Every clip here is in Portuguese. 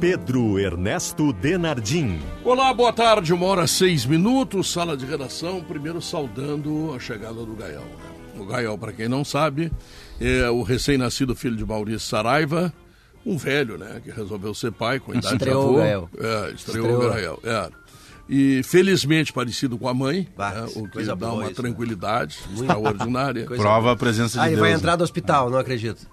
Pedro Ernesto Denardim. Olá, boa tarde, uma hora seis minutos, sala de redação. Primeiro saudando a chegada do Gael. Né? O Gael, para quem não sabe, é o recém-nascido filho de Maurício Saraiva, um velho, né, que resolveu ser pai com idade estreou de avô. o Gael. É, estreou, estreou. o Gael. É. E felizmente parecido com a mãe, né, o que dá uma isso, né? tranquilidade né? extraordinária. Prova a presença de ah, Deus. ele vai entrar do hospital, não acredito.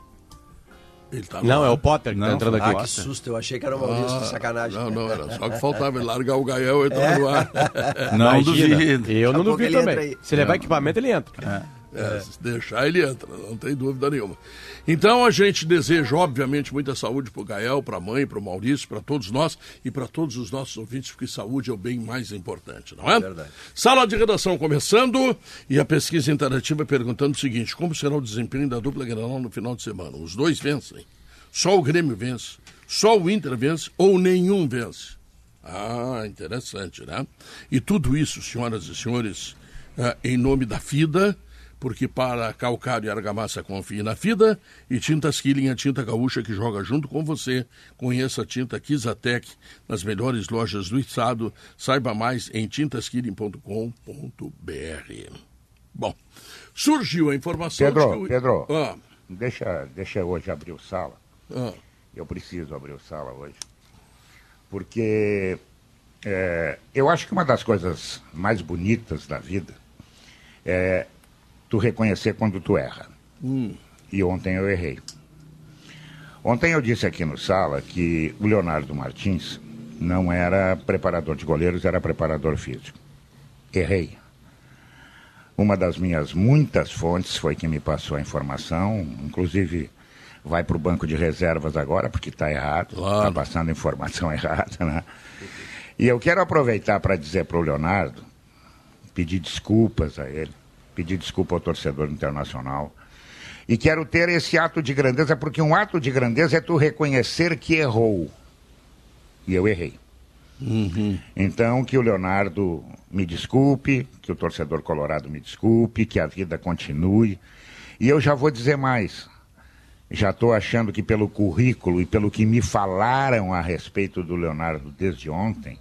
Tá não, é o Potter que tá não, tá entrando aqui. Ah, que susto, eu achei que era o Maurício, ah, sacanagem. Não, não, era só que faltava largar o Gael e entrar é. no ar. Não duvido. Eu não duvido também. Se levar equipamento, ele entra. É. É, se deixar, ele entra, não tem dúvida nenhuma. Então a gente deseja, obviamente, muita saúde para o Gael, para a mãe, para o Maurício, para todos nós e para todos os nossos ouvintes, porque saúde é o bem mais importante, não é? Verdade. Sala de redação começando e a pesquisa interativa perguntando o seguinte: como será o desempenho da dupla Granal no final de semana? Os dois vencem. Só o Grêmio vence. Só o Inter vence ou nenhum vence. Ah, interessante, né? E tudo isso, senhoras e senhores, eh, em nome da FIDA, porque para calcário e argamassa confie na FIDA e Tintas Killing, a tinta gaúcha que joga junto com você. Conheça a tinta Kizatec nas melhores lojas do estado. Saiba mais em tintaskilling.com.br. Bom, surgiu a informação Pedro, que... Pedro, ah. deixa, deixa hoje abrir o sala. Ah. Eu preciso abrir o sala hoje. Porque é, eu acho que uma das coisas mais bonitas da vida é tu reconhecer quando tu erra. Hum. E ontem eu errei. Ontem eu disse aqui no sala que o Leonardo Martins não era preparador de goleiros, era preparador físico. Errei. Uma das minhas muitas fontes foi quem me passou a informação, inclusive vai para o banco de reservas agora, porque está errado, está claro. passando informação errada, né? E eu quero aproveitar para dizer para o Leonardo, pedir desculpas a ele, pedir desculpa ao torcedor internacional. E quero ter esse ato de grandeza, porque um ato de grandeza é tu reconhecer que errou. E eu errei. Uhum. Então, que o Leonardo me desculpe, que o torcedor colorado me desculpe, que a vida continue. E eu já vou dizer mais. Já estou achando que, pelo currículo e pelo que me falaram a respeito do Leonardo desde ontem,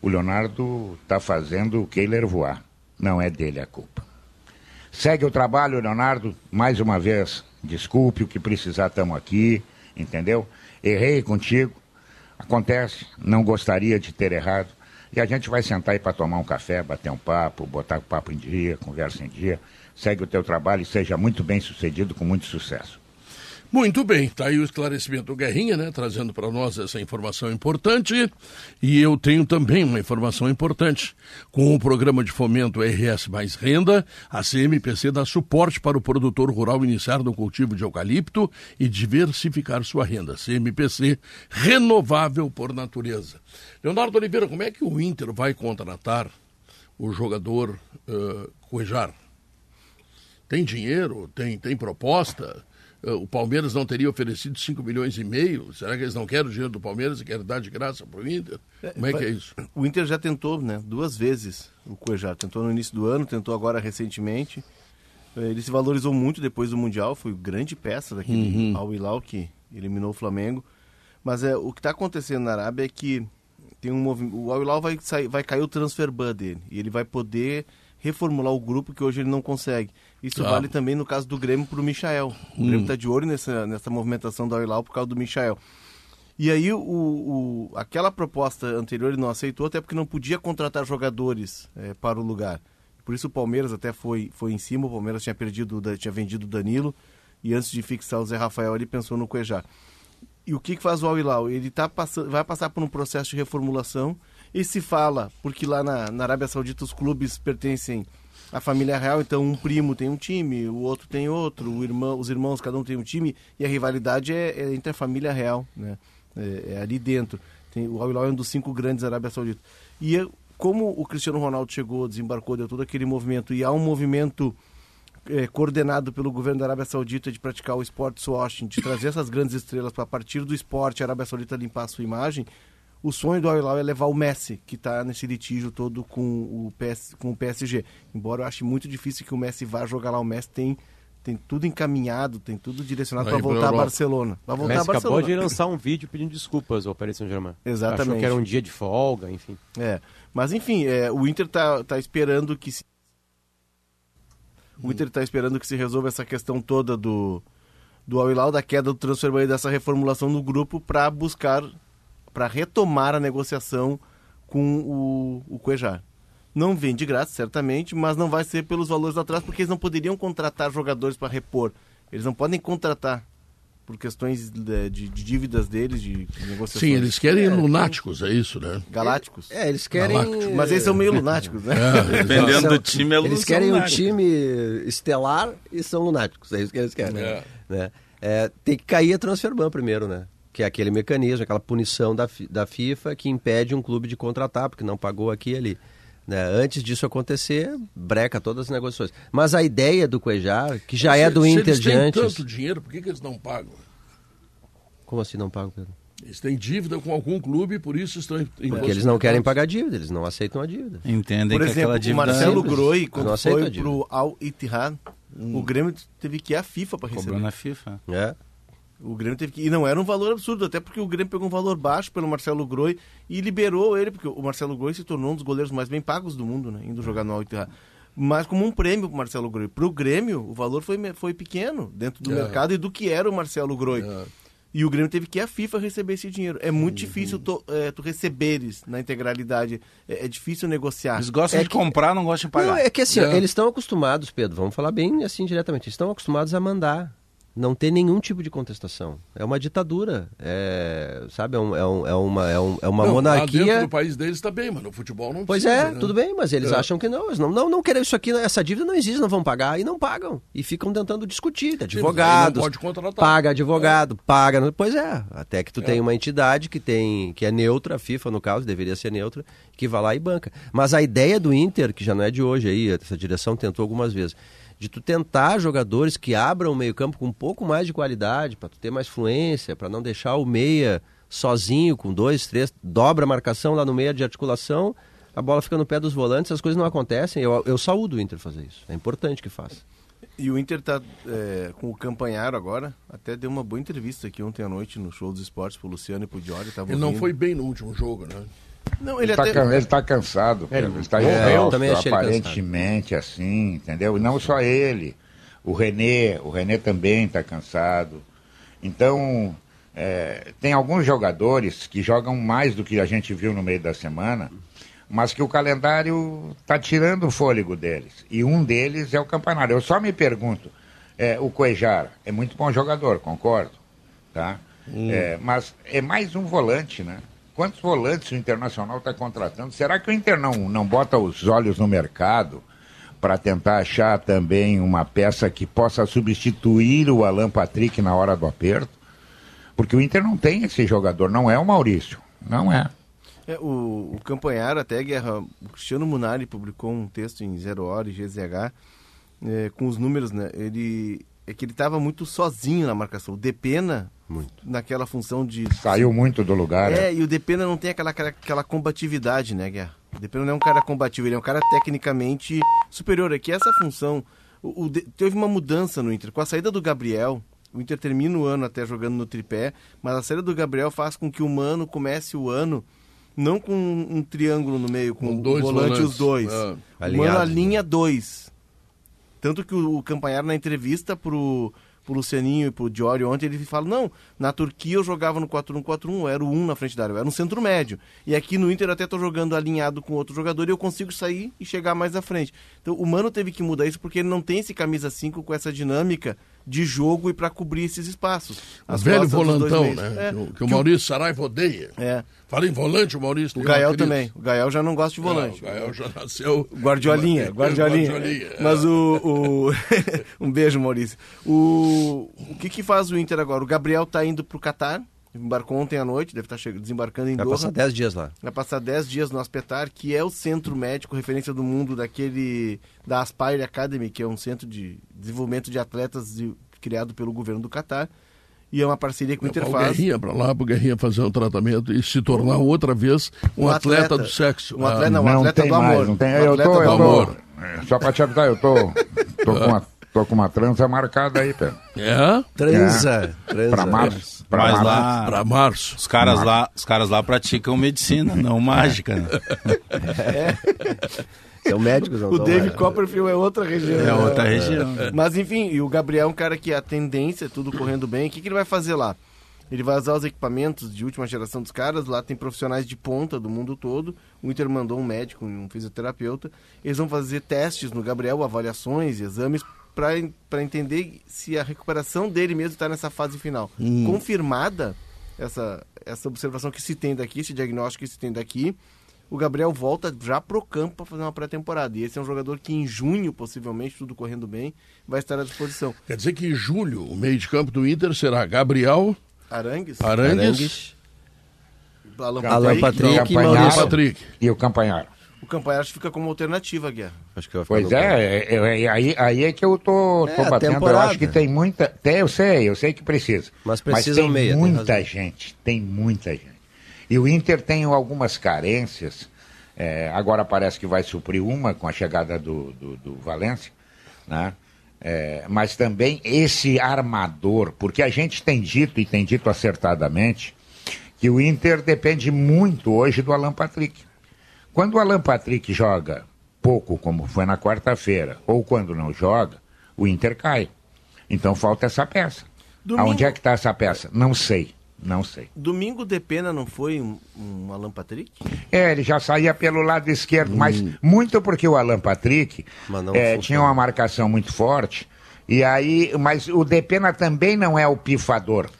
o Leonardo está fazendo o Keiler voar. Não é dele a culpa. Segue o trabalho, Leonardo. Mais uma vez, desculpe o que precisar, estamos aqui, entendeu? Errei contigo. Acontece, não gostaria de ter errado. E a gente vai sentar aí para tomar um café, bater um papo, botar o papo em dia, conversa em dia. Segue o teu trabalho e seja muito bem sucedido, com muito sucesso. Muito bem, está aí o esclarecimento do Guerrinha, né, trazendo para nós essa informação importante. E eu tenho também uma informação importante. Com o programa de fomento RS Mais Renda, a CMPC dá suporte para o produtor rural iniciar no cultivo de eucalipto e diversificar sua renda. CMPC, renovável por natureza. Leonardo Oliveira, como é que o Inter vai contratar o jogador uh, Cuejar? Tem dinheiro? Tem, tem proposta? Eh, o Palmeiras não teria oferecido 5 milhões e meio? Será que eles não querem o dinheiro do Palmeiras e querem dar de graça para o Inter? Como é que é isso? O Inter já tentou, né? Duas vezes o Cuejar. Tentou no início do ano, tentou agora recentemente. Eh, ele se valorizou muito depois do Mundial, foi grande peça daquele uhum. Al Hilal que eliminou o Flamengo. Mas é, o que está acontecendo na Arábia é que tem um movimento. O Al Hilal vai, sair, vai cair o transfer ban dele. E ele vai poder reformular o grupo que hoje ele não consegue. Isso ah. vale também no caso do Grêmio para o Michael. O hum. Grêmio está de olho nessa, nessa movimentação da Oilau por causa do Michael. E aí o, o, aquela proposta anterior ele não aceitou, até porque não podia contratar jogadores é, para o lugar. Por isso o Palmeiras até foi, foi em cima, o Palmeiras tinha perdido, tinha vendido o Danilo, e antes de fixar o Zé Rafael ele pensou no Cuejá. E o que, que faz o Al-Hilal? Ele tá passando, vai passar por um processo de reformulação e se fala, porque lá na, na Arábia Saudita os clubes pertencem à família real, então um primo tem um time, o outro tem outro, irmão, os irmãos, cada um tem um time, e a rivalidade é, é entre a família real, né? É, é ali dentro. Tem, o Al Hilal é um dos cinco grandes da Arábia Saudita. E como o Cristiano Ronaldo chegou, desembarcou, deu todo aquele movimento, e há um movimento é, coordenado pelo governo da Arábia Saudita de praticar o esporte washing, de trazer essas grandes estrelas para a partir do esporte a Arábia Saudita limpar a sua imagem, o sonho do Al Hilal é levar o Messi, que está nesse litígio todo com o, PS, com o PSG. Embora eu ache muito difícil que o Messi vá jogar lá, o Messi tem tem tudo encaminhado, tem tudo direcionado para voltar a Barcelona. Vai voltar Messi a Barcelona. acabou de lançar um vídeo pedindo desculpas ao Paris Saint-Germain. Exatamente. Achou que era um dia de folga, enfim. É, mas enfim, é, o Inter tá, tá esperando que se... o Inter está esperando que se resolva essa questão toda do do Al Hilal, da queda do transfer e dessa reformulação do grupo para buscar para retomar a negociação com o, o Cuejar. Não vem de graça, certamente, mas não vai ser pelos valores atrás, porque eles não poderiam contratar jogadores para repor. Eles não podem contratar por questões de, de, de dívidas deles, de, de, negociações. Sim, eles querem é, lunáticos, é isso, né? Galácticos. É, eles querem. Galácticos. Mas eles são meio lunáticos, né? É, Dependendo do time, é Eles querem um time estelar e são lunáticos, é isso que eles querem. É. Né? É, tem que cair a transferban primeiro, né? Que é aquele mecanismo, aquela punição da, da FIFA que impede um clube de contratar, porque não pagou aqui e ali. Né? Antes disso acontecer, breca todas as negociações. Mas a ideia do Cuejar, que já é do se Inter eles de antes... tanto dinheiro, por que, que eles não pagam? Como assim não pagam, Pedro? Eles têm dívida com algum clube, por isso estão em Porque eles não querem pagar dívida, eles não aceitam a dívida. Entendem por exemplo, o Marcelo Groi, quando foi pro Al Ittihad, hum. o Grêmio teve que ir à FIFA para receber. Cobrou na FIFA. É. O Grêmio teve que. E não era um valor absurdo, até porque o Grêmio pegou um valor baixo pelo Marcelo Groi e liberou ele, porque o Marcelo Groi se tornou um dos goleiros mais bem pagos do mundo, né? Indo jogar no Alto Mas como um prêmio para o Marcelo Groi. Para o Grêmio, o valor foi, foi pequeno dentro do é. mercado e do que era o Marcelo Groi. É. E o Grêmio teve que ir à FIFA receber esse dinheiro. É muito uhum. difícil tu, é, tu receberes na integralidade. É, é, difícil negociar. Eles gostam é de que... comprar, não gostam de pagar. Não, é que assim, é. eles estão acostumados, Pedro, vamos falar bem assim diretamente, eles estão acostumados a mandar não tem nenhum tipo de contestação. É uma ditadura, é, sabe? É, um, é, um, é uma, é, um, é uma não, monarquia. dentro do país deles está bem, mas no futebol não Pois precisa, é, né? tudo bem, mas eles é. acham que não. Eles não, não, não querem isso aqui, essa dívida não existe, não vão pagar e não pagam. E ficam tentando discutir. Advogados. pode contratar. Paga advogado, é. paga. Pois é, até que tu é. tem uma entidade que tem que é neutra, a FIFA no caso, deveria ser neutra, que vai lá e banca. Mas a ideia do Inter, que já não é de hoje aí, essa direção tentou algumas vezes de tu tentar jogadores que abram o meio-campo com um pouco mais de qualidade, para tu ter mais fluência, para não deixar o meia sozinho com dois, três, dobra a marcação lá no meio de articulação, a bola fica no pé dos volantes, as coisas não acontecem. Eu, eu saúdo o Inter fazer isso. É importante que faça. E o Inter está é, com o Campanharo agora, até deu uma boa entrevista aqui ontem à noite no show dos esportes pro Luciano e pro Diori. Ele não foi bem no último jogo, né? Não, ele, ele, até... está tá cansado, ele, está é, aparentemente assim, entendeu? E não só ele, o Renê, o Renê também está cansado. Então, é, tem alguns jogadores que jogam mais do que a gente viu no meio da semana, mas que o calendário está tirando o fôlego deles. E um deles é o Campanário. Eu só me pergunto, é, o Cuejar é muito bom jogador, concordo, tá? Hum. É, mas é mais um volante, né? Quantos volantes o Internacional está contratando? Será que o Inter não, não bota os olhos no mercado para tentar achar também uma peça que possa substituir o Alan Patrick na hora do aperto? Porque o Inter não tem esse jogador, não é o Maurício, não é. é o, o Campanharo, até Guerra, o Cristiano Munari publicou um texto em Zero Hora e GZH é, com os números, né? Ele, é que ele estava muito sozinho na marcação. O Depena muito. Naquela função de. Saiu muito do lugar. É, é. e o Depena não tem aquela, aquela combatividade, né, Guerra? O Depena não é um cara combativo, ele é um cara tecnicamente superior. É que essa função. O, o teve uma mudança no Inter. Com a saída do Gabriel, o Inter termina o ano até jogando no tripé, mas a saída do Gabriel faz com que o Mano comece o ano não com um triângulo no meio, com, com o volante volantes. os dois. Ah, o Mano alinha dois. Tanto que o, o Campanhar na entrevista pro pro Lucianinho e pro Diório ontem, ele fala, não, na Turquia eu jogava no 4-1-4-1, era o 1 na frente da área, eu era um centro médio. E aqui no Inter eu até tô jogando alinhado com outro jogador e eu consigo sair e chegar mais à frente. Então o Mano teve que mudar isso porque ele não tem esse camisa 5 com essa dinâmica de jogo e para cobrir esses espaços. O velho volantão, né? É, que, que, o Maurício Saraiva odeia. É. Fala em volante, o Maurício. O Gael também. O Gael já não gosta de volante. Não, o Gael já nasceu. Guardiolinha, Guardiolinha. Guardiolinha. Mas o. o... um beijo, Maurício. O... o que, que faz o Inter agora? O Gabriel tá indo pro Catar Embarcou ontem à noite, deve estar che- desembarcando em Vai Doha. passar 10 dias lá. Vai passar 10 dias no Aspetar, que é o centro médico referência do mundo daquele da Aspire Academy, que é um centro de desenvolvimento de atletas de- criado pelo governo do Catar. E é uma parceria que o Inter o faz. Guerrinha para lá, para o Guerrinha fazer um tratamento e se tornar outra vez um, Um atleta, atleta. do sexo. Um atleta, não, um não atleta tem do mais, amor. não tem. Um Eu atleta tô, do eu tô, amor. é, só pra te avisar, eu tô, tô, com uma, tô com uma trança marcada aí, Pedro. É? Transa. transa. Pra março. Pra Mas março. lá, Para março. os caras lá, os caras lá praticam medicina, não mágica. Né? São médicos, não O David mais. Copperfield é outra região. É né? outra região. Mas enfim, e o Gabriel é um cara que a tendência, tudo correndo bem. O que, que ele vai fazer lá? Ele vai usar os equipamentos de última geração dos caras. Lá tem profissionais de ponta do mundo todo. O Inter mandou um médico, um fisioterapeuta. Eles vão fazer testes no Gabriel, avaliações, exames, para entender se a recuperação dele mesmo está nessa fase final. Confirmada essa, essa observação que se tem daqui, esse diagnóstico que se tem daqui, o Gabriel volta já pro campo para fazer uma pré-temporada. E esse é um jogador que em junho, possivelmente, tudo correndo bem, vai estar à disposição. Quer dizer que em julho o meio de campo do Inter será Gabriel, Arangues, Arangues, Arangues, Alan Alan Patrick, Patrick e. Patrick. E o Campanharo. O Campanharo fica como alternativa, Guerra. Acho que vai ficar Pois é, é, é, é, aí, aí é que eu tô, tô É, a batendo. Eu temporada. acho que tem muita. Tem, eu sei, eu sei que precisa. Mas precisa tem um meia, tem muita razão. gente, tem muita gente. E o Inter tem algumas carências. é, agora parece que vai suprir uma com a chegada do, do, do Valência, né? É, mas também esse armador, porque a gente tem dito e tem dito acertadamente que o Inter depende muito hoje do Alan Patrick. Quando o Alan Patrick joga pouco, como foi na quarta-feira, ou quando não joga, o Inter cai. Então falta essa peça. Domingo- Aonde é que está essa peça? Não sei, não sei. Domingo de pena não foi um, um Alan Patrick? É, ele já saía pelo lado esquerdo, mas muito porque o Alan Patrick Mas não é, tinha uma marcação muito forte. E aí, mas o Depena também não é o pifador.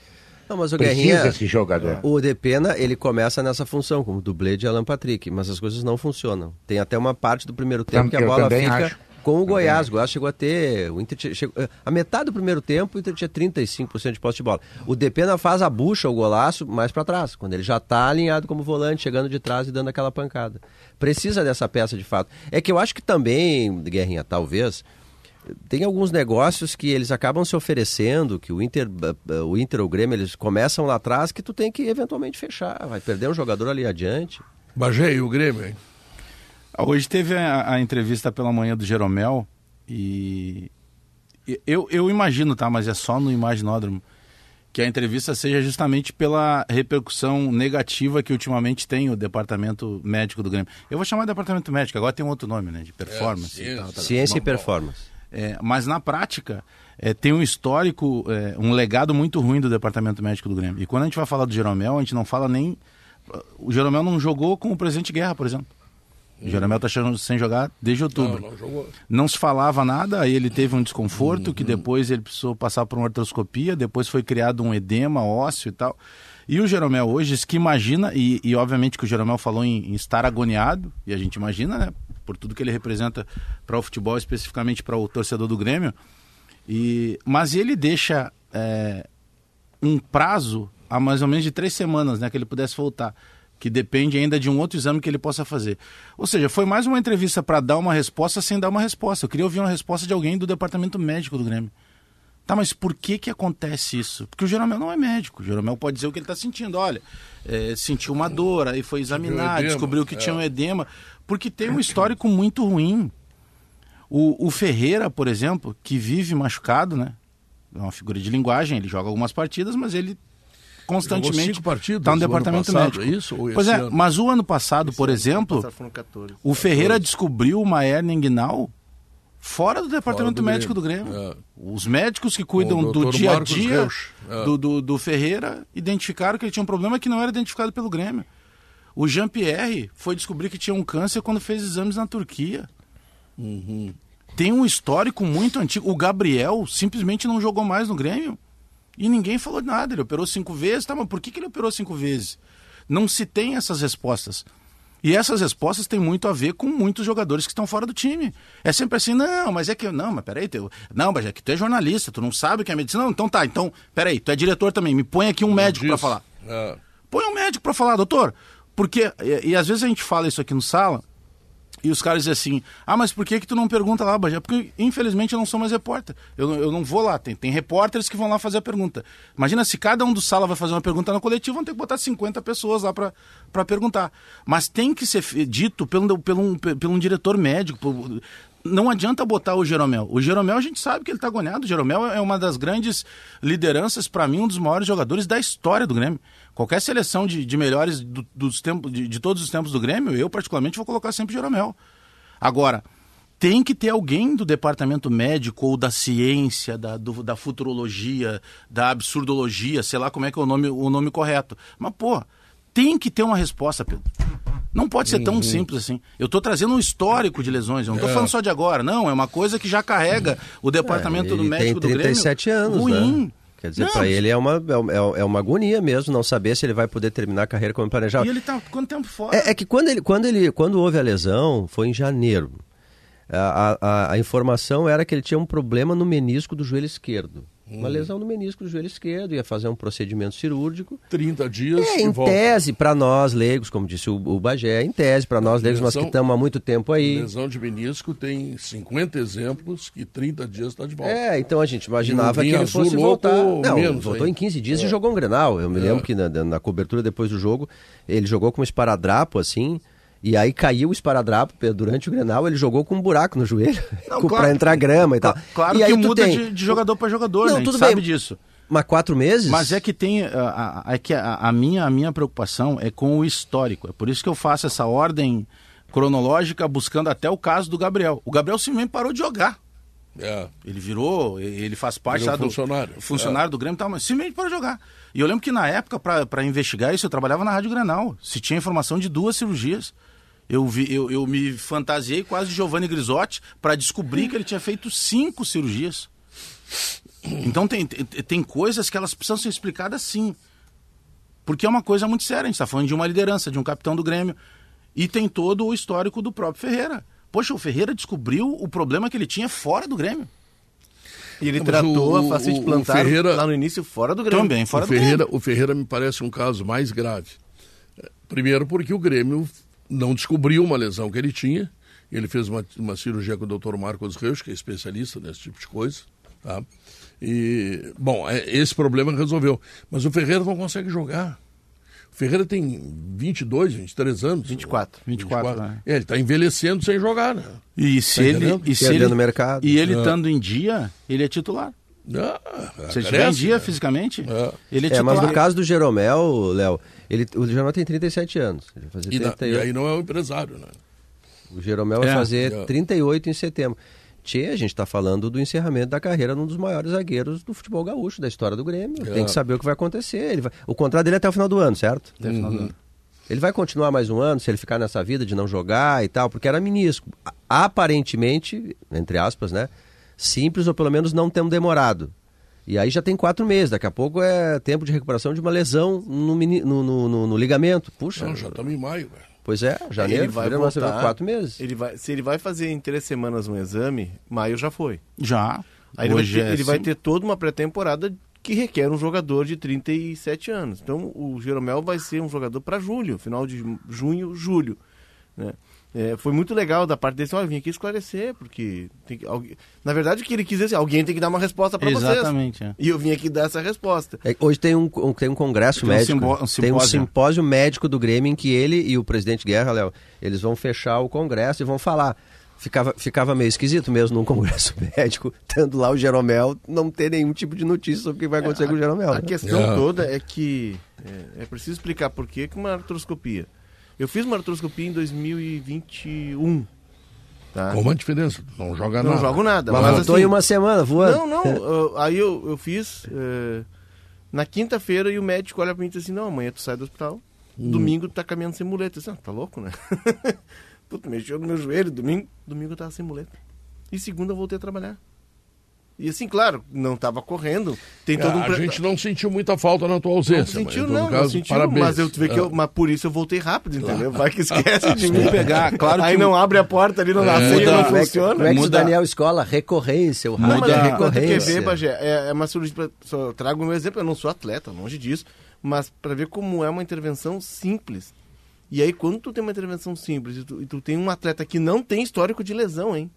Não, mas o Precisa Guerrinha, esse jogador. o Depena, ele começa nessa função, como dublê de Alan Patrick, mas as coisas não funcionam. Tem até uma parte do primeiro tempo que a bola fica acho. com o Goiás. O Goiás chegou a ter. O Inter chegou, a metade do primeiro tempo, o Inter tinha 35% de posse de bola. O Depena faz a bucha, o golaço, mais para trás, quando ele já está alinhado como volante, chegando de trás e dando aquela pancada. Precisa dessa peça de fato. É que eu acho que também, Guerrinha, talvez. Tem alguns negócios que eles acabam se oferecendo, que o Inter, o Inter ou o Grêmio, eles começam lá atrás, que tu tem que eventualmente fechar. Vai perder um jogador ali adiante. Bagé e o Grêmio, hein? Ah, Hoje teve a, a entrevista pela manhã do Jeromel e eu, eu imagino, tá? Mas é só no imaginódromo que a entrevista seja justamente pela repercussão negativa que ultimamente tem o departamento médico do Grêmio. Eu vou chamar de departamento médico, agora tem um outro nome, né? De performance É, e tal. ciência. Ciência e performance. É, mas na prática, é, tem um histórico, é, um legado muito ruim do departamento médico do Grêmio. E quando a gente vai falar do Jeromel, a gente não fala nem. O Jeromel não jogou com o presidente Guerra, por exemplo. O Jeromel está sem jogar desde outubro. Não, não jogou. Não se falava nada, aí ele teve um desconforto, que depois ele precisou passar por uma artroscopia, depois foi criado um edema ósseo e tal. E o Jeromel hoje diz que imagina, e, e obviamente que o Jeromel falou em, em estar agoniado, e a gente imagina, né, por tudo que ele representa para o futebol, especificamente para o torcedor do Grêmio, e, mas ele deixa é, um prazo há mais ou menos de três semanas, né, que ele pudesse voltar, que depende ainda de um outro exame que ele possa fazer. Ou seja, foi mais uma entrevista para dar uma resposta sem dar uma resposta. Eu queria ouvir uma resposta de alguém do departamento médico do Grêmio. Tá, mas por que que acontece isso? Porque o Jeromel não é médico. O Jeromel pode dizer o que ele está sentindo. Olha, é, sentiu uma dor, aí foi examinar, edema, descobriu que é. tinha um edema. Porque tem um histórico muito ruim. O, o Ferreira, por exemplo, que vive machucado, né? É uma figura de linguagem, ele joga algumas partidas, mas ele constantemente está no ano departamento passado, médico. é isso? Ou Pois esse é, ano? mas o ano passado, por exemplo, Passaram foram 14. o Ferreira descobriu uma hérnia inguinal fora do departamento do médico do Grêmio. Grêmio. É. Os médicos que cuidam do dia a dia é. do, do, do Ferreira identificaram que ele tinha um problema que não era identificado pelo Grêmio. O Jean-Pierre foi descobrir que tinha um câncer quando fez exames na Turquia. Uhum. Tem um histórico muito antigo. O Gabriel simplesmente não jogou mais no Grêmio. E ninguém falou nada. Ele operou cinco vezes, tá? Mas por que, que ele operou cinco vezes? Não se tem essas respostas. E essas respostas têm muito a ver com muitos jogadores que estão fora do time. É sempre assim, não, mas é que. Não, mas peraí, não, mas é que tu é jornalista, tu não sabe o que é medicina. Não, então tá, então, peraí, tu é diretor também, me põe aqui um médico para falar. É. Põe um médico para falar, doutor. Porque, e, e, às vezes a gente fala isso aqui no sala, e os caras dizem assim, ah, mas por que que tu não pergunta lá, Bagé? Porque, infelizmente, eu não sou mais repórter. Eu, eu não vou lá, tem, tem repórteres que vão lá fazer a pergunta. Imagina se cada um do sala vai fazer uma pergunta na coletiva, vão ter que botar 50 pessoas lá para perguntar. Mas tem que ser dito pelo, pelo, um, pelo um diretor médico, por, não adianta botar o Jeromel. O Jeromel a gente sabe que ele está agoniado. O Jeromel é uma das grandes lideranças, para mim, um dos maiores jogadores da história do Grêmio. Qualquer seleção de, de melhores do, dos tempos, de, de, todos os tempos do Grêmio, eu particularmente vou colocar sempre o Jeromel. Agora, tem que ter alguém do departamento médico ou da ciência, da, do, da futurologia, da absurdologia, sei lá como é que é o nome, o nome correto. Mas, pô, tem que ter uma resposta, Pedro. Não pode ser tão uhum. simples assim. Eu estou trazendo um histórico de lesões, eu não estou é. falando só de agora. Não, é uma coisa que já carrega o departamento é, do médico tem 37 do Grêmio. anos, ruim. Né? Quer dizer, para ele é uma, é, é, uma agonia mesmo não saber se ele vai poder terminar a carreira como planejado. E ele está quanto tempo fora? É, é, que quando, ele, quando, ele, quando houve a lesão, foi em janeiro. A, a, a informação era que ele tinha um problema no menisco do joelho esquerdo. Uma hum. lesão no menisco do joelho esquerdo, ia fazer um procedimento cirúrgico. 30 dias. É, em volta. tese, para nós leigos, como disse o, o Bagé, em tese, para nós leigos, lesão, nós que estamos há muito tempo aí. Lesão de menisco tem 50 exemplos que 30 dias está de volta. É, então a gente imaginava que ele fosse voltar. Não, menos, voltou aí. em 15 dias é. e jogou um Grenal. Eu me é. lembro que na, na cobertura depois do jogo, ele jogou com um esparadrapo assim. E aí caiu o esparadrapo durante o Grenal, ele jogou com um buraco no joelho claro, para entrar grama e tal. Claro e que muda tem... de, de, jogador para jogador, Não, né? tudo sabe bem. disso. Mas quatro meses? Mas é que tem. É que a, a, minha, a minha preocupação é com o histórico. É por isso que eu faço essa ordem cronológica, buscando até o caso do Gabriel. O Gabriel simplesmente parou de jogar. É. Ele virou, ele faz parte do funcionário, funcionário é. do Grêmio, tal, mas simplesmente parou de jogar. E eu lembro que na época, para investigar isso, eu trabalhava na Rádio Grenal. Se tinha informação de duas cirurgias. Eu, vi, eu, eu me fantasiei quase de Giovanni Grisotti para descobrir que ele tinha feito cinco cirurgias. Então tem, tem, tem coisas que elas precisam ser explicadas sim. Porque é uma coisa muito séria. A gente está falando de uma liderança, de um capitão do Grêmio. E tem todo o histórico do próprio Ferreira. Poxa, o Ferreira descobriu o problema que ele tinha fora do Grêmio. E ele Não, tratou o, a facete plantar Ferreira, lá no início fora do Grêmio. Também, fora o do Ferreira, Grêmio. O Ferreira me parece um caso mais grave. Primeiro porque o Grêmio não descobriu uma lesão que ele tinha. Ele fez uma, uma cirurgia com o Dr. Marcos Reus, que é especialista nesse tipo de coisa. Tá? E, bom, é, esse problema resolveu. Mas o Ferreira não consegue jogar. O Ferreira tem 22, 23 anos. 24. 24, 24. Né? É, ele está envelhecendo sem jogar, né? E se tá ele, e se ele, no mercado. E ele é. estando em dia, ele é titular. Ah, se ele estiver em dia fisicamente, é. ele é titular. É, mas no caso do Jeromel, Léo, ele, o Jeromel tem 37 anos. Ele vai fazer e, 38. e aí não é um empresário, né? O Jeromel vai é. fazer é. 38 em setembro. Tchê, a gente está falando do encerramento da carreira num dos maiores zagueiros do futebol gaúcho, da história do Grêmio. É. Tem que saber o que vai acontecer. Ele vai... O contrato dele é até o final do ano, certo? Até o final do uhum. ano. Ele vai continuar mais um ano se ele ficar nessa vida de não jogar e tal, porque era menisco. Aparentemente, entre aspas, né? Simples ou pelo menos não tão demorado. E aí já tem quatro meses, daqui a pouco é tempo de recuperação de uma lesão no, no, no, no ligamento. Puxa. Não, já estamos em maio, velho. Pois é, janeiro, ele vai voltar, quatro meses. Ele vai, se ele vai fazer em três semanas um exame, maio já foi. Já. Aí ele, vai ter, é ele vai ter toda uma pré-temporada que requer um jogador de 37 anos. Então o Jeromel vai ser um jogador para julho, final de junho, julho. Né? É, foi muito legal da parte dele, olha, eu vim aqui esclarecer, porque que, alguém, na verdade o que ele quis dizer assim, alguém tem que dar uma resposta para vocês. Exatamente. É. E eu vim aqui dar essa resposta. É, hoje tem um, um, tem um congresso tem médico, um, um tem um simpósio médico do Grêmio em que ele e o presidente Guerra, Léo, eles vão fechar o congresso e vão falar. Ficava, ficava meio esquisito mesmo num congresso médico, tendo lá o Jeromel, não ter nenhum tipo de notícia sobre o que vai acontecer com o Jeromel. A né? questão toda é que é, é preciso explicar por que uma artroscopia eu fiz uma artroscopia em 2021. Tá? Qual a diferença? Não joga não nada. Não jogo nada. Mas, mas assim, em uma semana voando. Não, não. aí eu, eu fiz uh, na quinta-feira e o médico olha pra mim e diz assim, não, amanhã tu sai do hospital, hum. domingo tu tá caminhando sem muleta. Eu disse, ah, tá louco, né? Puta, mexeu no meu joelho, domingo, domingo eu tava sem muleta. E segunda eu voltei a trabalhar. E assim, claro, não estava correndo. Tem todo um... A gente não sentiu muita falta na tua ausência. Não sentiu, não, caso, não sentiu, parabéns. mas eu vê que eu, mas por isso eu voltei rápido, entendeu? Vai que esquece de mim pegar. Claro Aí não abre a porta ali, não, é, muda, não funciona. Como é que muda, Daniel Escola, recorrência, o rádio muda, recorrência. Quer ver, Bagé, é, é uma cirurgia, pra, só trago um exemplo, eu não sou atleta, longe disso, mas para ver como é uma intervenção simples. E aí, quando tu tem uma intervenção simples e tu, e tu tem um atleta que não tem histórico de lesão, hein?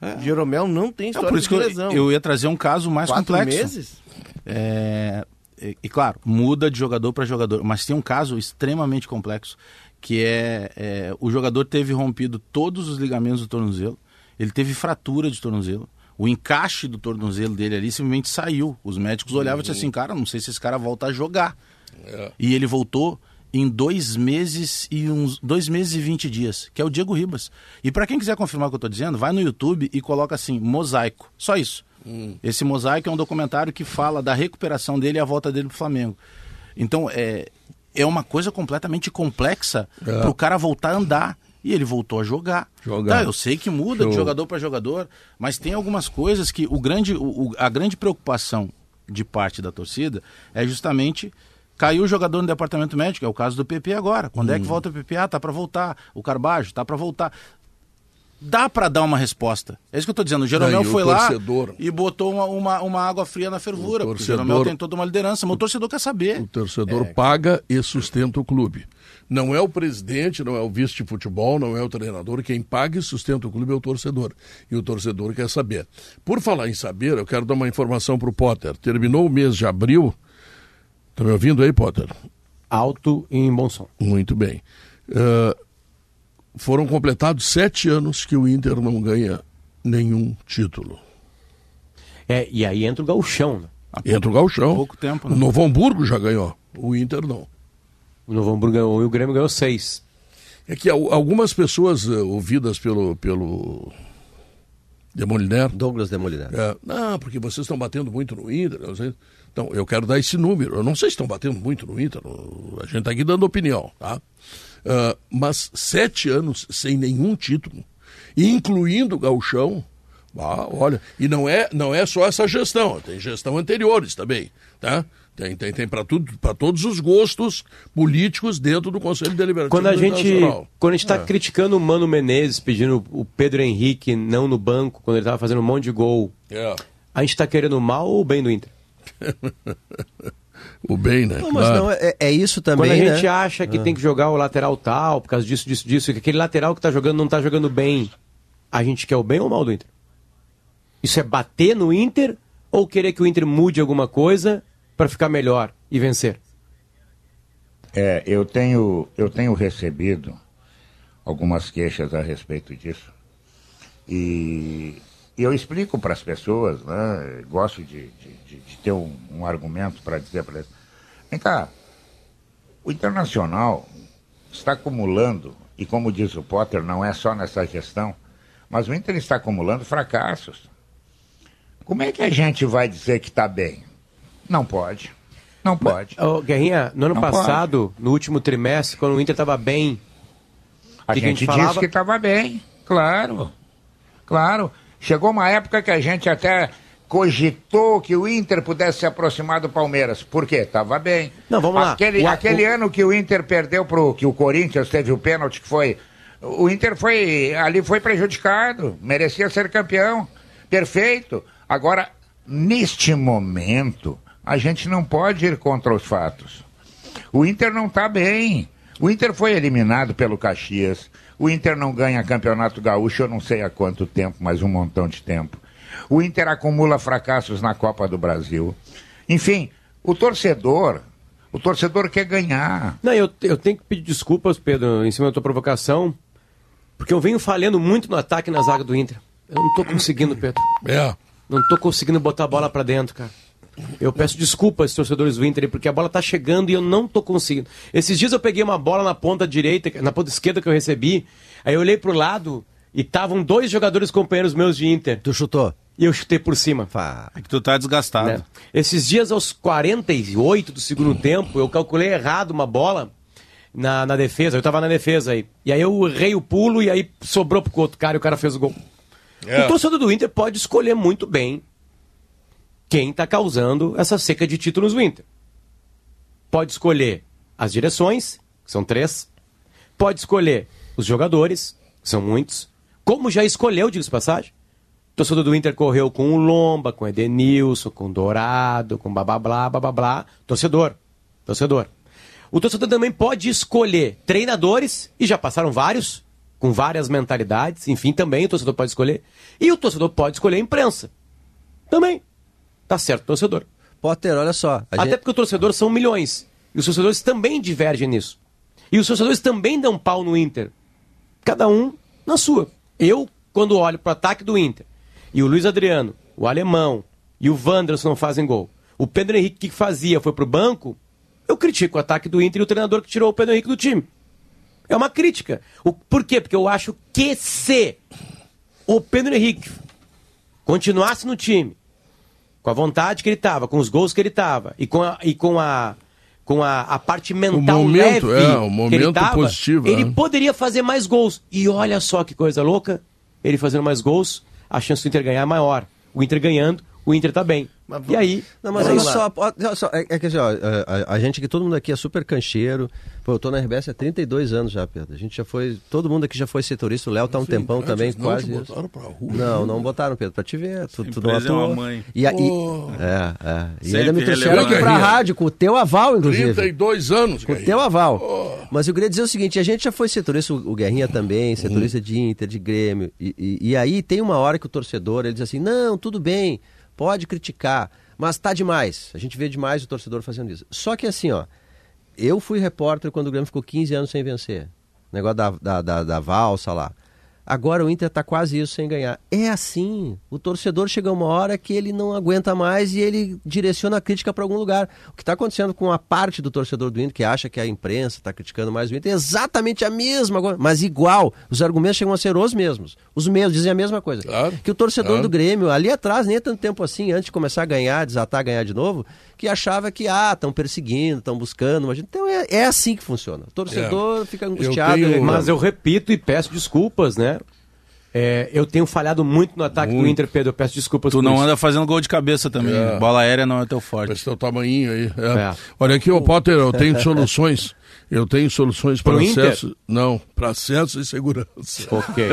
É. Jeromel não tem histórico por isso de que lesão. Eu, eu ia trazer um caso mais Quatro complexo. meses? É, e, e, claro, muda de jogador para jogador, mas tem um caso extremamente complexo, que é, é, o jogador teve rompido todos os ligamentos do tornozelo, ele teve fratura de tornozelo, o encaixe do tornozelo dele ali simplesmente saiu. Os médicos olhavam e disseram assim, cara, não sei se esse cara volta a jogar. É. E ele voltou em dois meses e uns dois meses e vinte dias, que é o Diego Ribas. E para quem quiser confirmar o que eu estou dizendo, vai no YouTube e coloca assim, mosaico. Só isso. Esse mosaico é um documentário que fala da recuperação dele e a volta dele pro Flamengo. Então é, é uma coisa completamente complexa É. para o cara voltar a andar. E ele voltou a jogar. Jogar. Tá, eu sei que muda de Show. jogador para jogador, mas tem algumas coisas que o grande, o- a grande preocupação de parte da torcida é justamente caiu o jogador no departamento médico, é o caso do PP agora. Quando Hum. é que volta o PP? Ah, tá para voltar. O Carbajo tá para voltar. Dá para dar uma resposta. É isso que eu tô dizendo. O Jeromel Não, o foi lá torcedor? e botou uma, uma, uma água fria na fervura. O porque o torcedor- Jeromel tem toda uma liderança, mas o torcedor quer saber. O torcedor paga e sustenta o clube. Não é o presidente, não é o vice de futebol, não é o treinador. Quem paga e sustenta o clube é o torcedor. E o torcedor quer saber. Por falar em saber, eu quero dar uma informação para o Potter. Terminou o mês de abril. Está me ouvindo aí, Potter? Alto e em bom som. Muito bem. Ah, foram completados sete anos que o Inter não ganha nenhum título. É, e aí entra o gauchão, né? Entra o Galchão. pouco tempo, né? O Novo Hamburgo já ganhou. O Inter não. O Novo Hamburgo ganhou e o Grêmio ganhou seis. É que al- algumas pessoas eh, ouvidas pelo, pelo Demoliner. Douglas Demoliner. É, não, porque vocês estão batendo muito no Inter. não sei. Então, eu quero dar esse número. Eu não sei se estão batendo muito no Inter. A gente está aqui dando opinião, tá? Ah, mas sete anos sem nenhum título, incluindo o Gauchão. Ah, olha, e não é, não é só essa gestão, tem gestão anteriores também, tá? Tem, tem, tem para tudo, para todos os gostos políticos dentro do Conselho Deliberativo Quando a gente, Nacional. quando a gente tá É. criticando o Mano Menezes, pedindo o Pedro Henrique não no banco, quando ele tava fazendo um monte de gol, É. a gente tá querendo o mal ou o bem do Inter? O bem, né? Não, mas Claro. não, é, é isso também, Quando a né? gente acha que tem que jogar o lateral tal, por causa disso, disso, disso, que aquele lateral que tá jogando não tá jogando bem, a gente quer o bem ou o mal do Inter? Isso é bater no Inter ou querer que o Inter mude alguma coisa para ficar melhor e vencer? É, eu tenho, eu tenho recebido algumas queixas a respeito disso. E, e eu explico para as pessoas, né? Gosto de, de, de- ter um, um argumento para dizer para eles. Vem cá, o Internacional está acumulando, e como diz o Potter, não é só nessa gestão, mas o Inter está acumulando fracassos. Como é que a gente vai dizer que está bem? Não pode. Não pode. Ô, Guerrinha, no ano Não passado, no último trimestre, quando o Inter tava bem, A que a gente gente disse falava? que estava bem, claro. Claro. Chegou uma época que a gente até cogitou que o Inter pudesse se aproximar do Palmeiras. Por quê? Estava bem. Não, vamos lá. aquele, O- Aquele o- ano que o Inter perdeu pro que o Corinthians teve o pênalti que foi o Inter foi ali foi prejudicado, merecia ser campeão. Perfeito. Agora neste momento a gente não pode ir contra os fatos. O Inter não está bem. O Inter foi eliminado pelo Caxias. O Inter não ganha campeonato gaúcho, eu não sei há quanto tempo, mas um montão de tempo. O Inter acumula fracassos na Copa do Brasil. Enfim, o torcedor, o torcedor quer ganhar. Não, eu, eu tenho que pedir desculpas, Pedro, em cima da tua provocação, porque eu venho falhando muito no ataque e na zaga do Inter. Eu não tô conseguindo, Pedro. É. Não tô conseguindo botar a bola pra dentro, cara. Eu peço desculpas, torcedores do Inter, porque a bola tá chegando e eu não tô conseguindo. Esses dias eu peguei uma bola na ponta direita, na ponta esquerda que eu recebi, aí eu olhei pro lado e estavam dois jogadores companheiros meus de Inter. Tu chutou? E eu chutei por cima. Fá. É que tu tá desgastado. né? Esses dias, aos 48 do segundo tempo, eu calculei errado uma bola na, na defesa. Eu tava na defesa aí. E aí eu errei o pulo e aí sobrou pro outro cara e o cara fez o gol. É. O torcedor do Inter pode escolher muito bem quem tá causando essa seca de títulos do Inter. Pode escolher as direções, que são três. Pode escolher os jogadores, que são muitos. Como já escolheu, diga-se passagem. Torcedor do Inter correu com o Lomba, com o Edenilson, com o Dourado, com blá blá blá blá blá blá. Torcedor. Torcedor. O torcedor também pode escolher treinadores, e já passaram vários, com várias mentalidades, enfim, também o torcedor pode escolher. E o torcedor pode escolher a imprensa. Também. Tá certo, torcedor. Potter, olha só. Até gente... porque o torcedor são milhões. E os torcedores também divergem nisso. E os torcedores também dão pau no Inter. Cada um na sua. Eu, quando olho para o ataque do Inter, e o Luiz Adriano, o Alemão e o Wanderson não fazem gol, o Pedro Henrique que fazia foi pro banco, eu critico o ataque do Inter e o treinador que tirou o Pedro Henrique do time. É uma crítica. O, por quê? Porque eu acho que se o Pedro Henrique continuasse no time, com a vontade que ele estava, com os gols que ele estava e com a, e com a, com a, a parte mental o momento, leve é, o momento que ele tava, positivo, ele é. poderia fazer mais gols. E olha só que coisa louca, ele fazendo mais gols, a chance do Inter ganhar é maior. O Inter ganhando, o Inter tá bem. Mas E aí, Não, mas olha só, olha só, é, é que assim, ó, a, a gente aqui, todo mundo aqui é super cancheiro. Pô, eu tô na RBS há 32 anos já, Pedro. A gente já foi, todo mundo aqui já foi setorista. O Léo tá um tempão também, não quase. te isso. botaram pra rua. Não, não botaram, Pedro, pra te ver. Tu, tu não é uma atuou. mãe. E, aí Oh. é, é. E Sempre ainda me trouxeram aqui pra rádio, com o teu aval, inclusive. 32 anos, Com o teu aval. Mas eu queria dizer o seguinte: a gente já foi setorista, o Guerrinha também, setorista de Inter, de Grêmio. E, e- e aí tem uma hora que o torcedor ele diz assim: não, tudo bem, pode criticar, mas tá demais. A gente vê demais o torcedor fazendo isso. Só que assim, ó, eu fui repórter quando o Grêmio ficou 15 anos sem vencer. Negócio da, da, da, da valsa lá. Agora o Inter tá quase isso sem ganhar. É assim. O torcedor chega uma hora que ele não aguenta mais e ele direciona a crítica para algum lugar. O que está acontecendo com a parte do torcedor do Inter que acha que a imprensa está criticando mais o Inter é exatamente a mesma coisa, mas igual. Os argumentos chegam a ser os mesmos. Os mesmos, dizem a mesma coisa. Claro, que o torcedor claro. do Grêmio, ali atrás, nem é tanto tempo assim, antes de começar a ganhar, desatar, ganhar de novo, que achava que, ah, estão perseguindo, estão buscando. Mas, então é, é assim que funciona. O torcedor fica angustiado. tenho- reclama. Mas eu repito e peço desculpas, né? É, eu tenho falhado muito no ataque do Muito. Inter, Pedro. Eu peço desculpas Tu por não isso. esse fazendo gol de cabeça também. É. Bola aérea não é teu forte. esse teu tamanhinho aí. é. É. Olha aqui, ô Potter, eu tenho soluções. Eu tenho soluções para Pro Inter? acesso. Não, para acesso e segurança. Ok.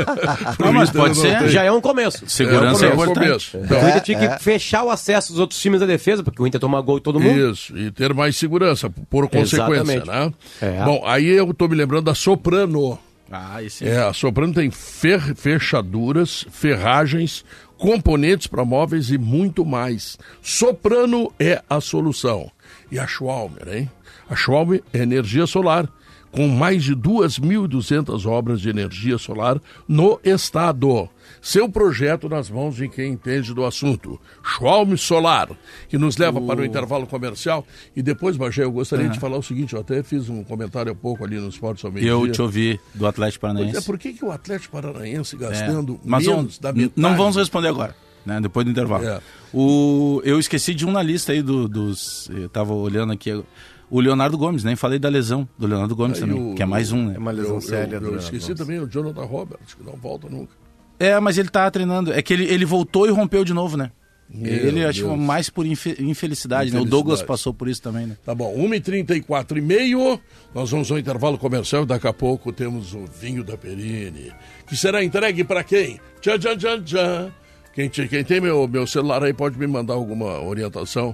Pro Não, mas pode ser. Já é um começo. Segurança é, É, o importante. começo. O Então, Inter tinha que fechar o acesso dos outros times da defesa, porque o Inter toma gol de todo mundo. Isso, e ter mais segurança, por consequência, Exatamente. né? É. Bom, aí eu tô me lembrando da Soprano. Ah, esse É, a Soprano tem fer- fechaduras, ferragens, componentes para móveis e muito mais. Soprano é a solução. E a Schwalmer, hein? A Schwalmer é energia solar, com mais de 2.200 obras de energia solar no estado. Seu projeto nas mãos de quem entende do assunto. Schwalm Solar, que nos leva para o intervalo comercial. E depois, Bagé, eu gostaria de falar o seguinte, eu até fiz um comentário há pouco ali no Esporte ao Meio eu te ouvi do Atlético Pois Paranaense. é, por que, que o Atlético Paranaense É. gastando Mas menos vamos- da metade? não vamos responder agora, né? Depois do intervalo. É. O, eu esqueci de um na lista aí do- dos. Eu tava olhando aqui. O Leonardo Gomes, nem falei da lesão do Leonardo Gomes Aí também, o- que é mais um, né? É uma lesão Eu, séria. eu, eu esqueci Gomes. também o Jonathan Roberts, que não volta nunca. É, mas ele tá treinando. É que ele, ele voltou e rompeu de novo, né? Meu ele acho Deus. mais por infe- infelicidade, né? O Infelicidade. Douglas passou por isso também, né? Tá bom, 1h34 e meio, nós vamos ao intervalo comercial e daqui a pouco temos o vinho da Perini, que será entregue para quem? Tchan, tchan, tchan, tchan. Quem, quem tem meu, meu celular aí pode me mandar alguma orientação.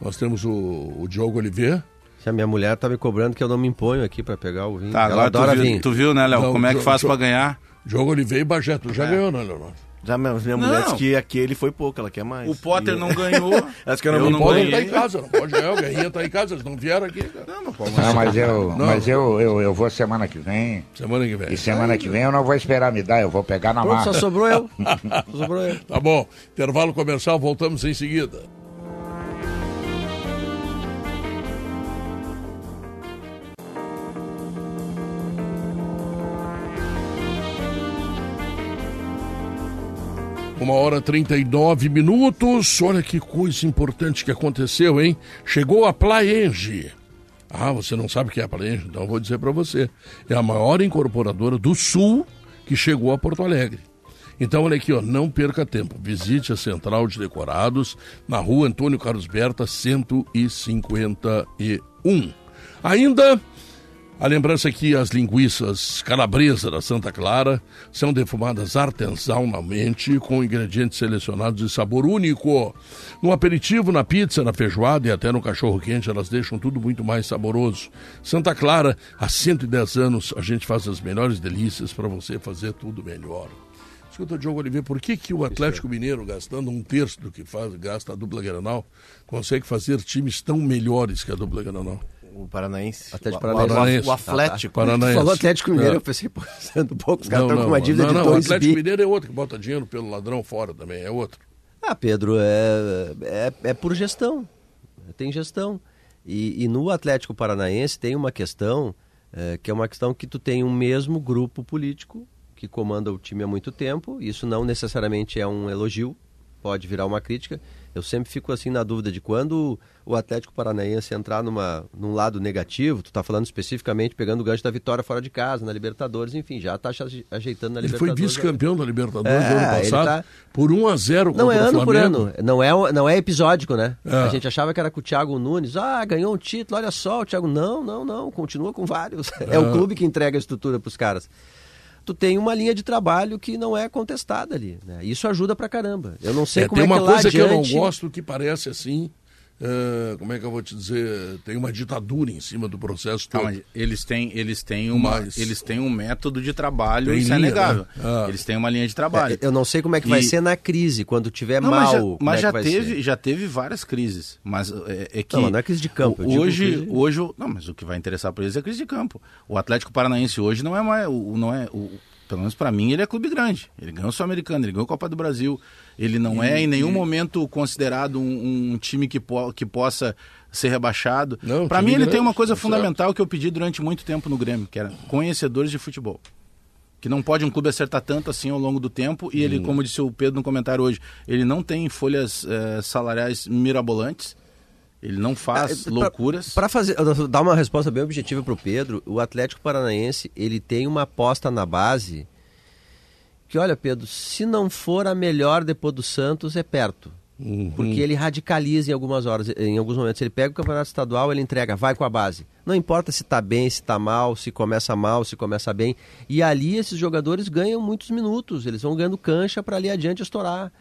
Nós temos o, o Diogo Oliveira. Se a minha mulher tá me cobrando que eu não me imponho aqui pra pegar o vinho. Tá, Ela agora adora tu viu, vinho. tu viu, né, Léo? Não, Como é que jo- faz pra ganhar? Diogo Oliveira e Bagé, tu É. já ganhou, né, Leonardo? Já minha, minha Não. mulher disse que aquele foi pouco, ela quer mais. O Potter E- não ganhou. Acho que eu não eu não Pode ganhei. estar ganhei. em casa, não pode ganhar, o Guerrinha tá em casa, eles não vieram aqui. cara. Não, mas eu, mas eu, eu, eu vou semana que vem. Semana que vem. E semana que vem eu não vou esperar me dar, eu vou pegar na Pronto, marca. só sobrou eu. Só sobrou eu. Tá bom, intervalo comercial, voltamos em seguida. Uma hora e 39 minutos. Olha que coisa importante que aconteceu, hein? Chegou a Plaenge. Ah, você não sabe o que é a Plaenge? Então eu vou dizer para você. É a maior incorporadora do Sul que chegou a Porto Alegre. Então, olha aqui, ó, não perca tempo. Visite a Central de Decorados na rua Antônio Carlos Berta, 151. Ainda A lembrança é que as linguiças calabresa da Santa Clara são defumadas artesanalmente com ingredientes selecionados de sabor único. No aperitivo, na pizza, na feijoada e até no cachorro quente, elas deixam tudo muito mais saboroso. Santa Clara, há 110 anos, a gente faz as melhores delícias para você fazer tudo melhor. Escuta, Diogo Oliveira, por que, que o Atlético Mineiro, gastando um terço do que faz, gasta a dupla Granal, consegue fazer times tão melhores que a dupla Granal? O Paranaense. Atlético o, Paranaense. O, o Atlético. Ah, tá. Paranaense. falou Atlético Mineiro, É. eu pensei, pô, sendo pouco, os caras Não, estão com não, uma dívida não, de não, o dois Atlético bi. Mineiro é outro que bota dinheiro pelo ladrão fora também, é outro. Ah, Pedro, é, é, é por gestão. Tem gestão. E, e no Atlético Paranaense tem uma questão é, que é uma questão que tu tem um mesmo grupo político que comanda o time há muito tempo. Isso não necessariamente é um elogio, pode virar uma crítica. Eu sempre fico assim na dúvida de quando o Atlético Paranaense entrar numa, num lado negativo, tu está falando especificamente pegando o gancho da vitória fora de casa, na Libertadores, enfim, já está ajeitando na Ele foi Libertadores. vice-campeão da Libertadores É, no ano ele passado tá- por 1 a 0 Não é ano por ano, não é, não é episódico, né? É. A gente achava que era com o Thiago Nunes, ah, ganhou um título, olha só, o Thiago, não, não, não, continua com vários. É, o clube que entrega a estrutura para os caras. Tu tem uma linha de trabalho que não é contestada ali, né? Isso ajuda pra caramba. Eu não sei É, como tem é uma que coisa que eu adiante... não gosto que parece assim, eh, como é que eu vou te dizer, tem uma ditadura em cima do processo todo. mas eles têm, eles têm uma, Mas- eles têm um método de trabalho, Tem isso é linha, negável. né? Ah. Eles têm uma linha de trabalho. É, Eu não sei como é que vai E- ser na crise, quando tiver Não, mal. mas já, mas é já vai teve, ser. já teve várias crises. Mas é, é que. Não, não é crise de campo, eu o- digo Hoje, crise- hoje, o- não, mas o que vai interessar para eles é a crise de campo. O Atlético Paranaense hoje não é mais, o, não é, o, pelo menos para mim ele é clube grande. Ele ganhou o Sul-Americano, ele ganhou a Copa do Brasil. Ele não é em nenhum momento considerado um, um time que, po, que possa ser rebaixado. Para mim ele grande, tem uma coisa fundamental que eu pedi durante muito tempo no Grêmio, que era conhecedores de futebol que não pode um clube acertar tanto assim ao longo do tempo e ele, como disse o Pedro no comentário hoje, ele não tem folhas eh, salariais mirabolantes, ele não faz Ah, pra- loucuras. Para fazer dar uma resposta bem objetiva para o Pedro, o Atlético Paranaense ele tem uma aposta na base que, olha, Pedro, se não for a melhor depois do Santos, é perto. Porque ele radicaliza em algumas horas, em alguns momentos. Ele pega o campeonato estadual, ele entrega, vai com a base. Não importa se está bem, se está mal, se começa mal, se começa bem. E ali esses jogadores ganham muitos minutos, eles vão ganhando cancha para ali adiante estourar.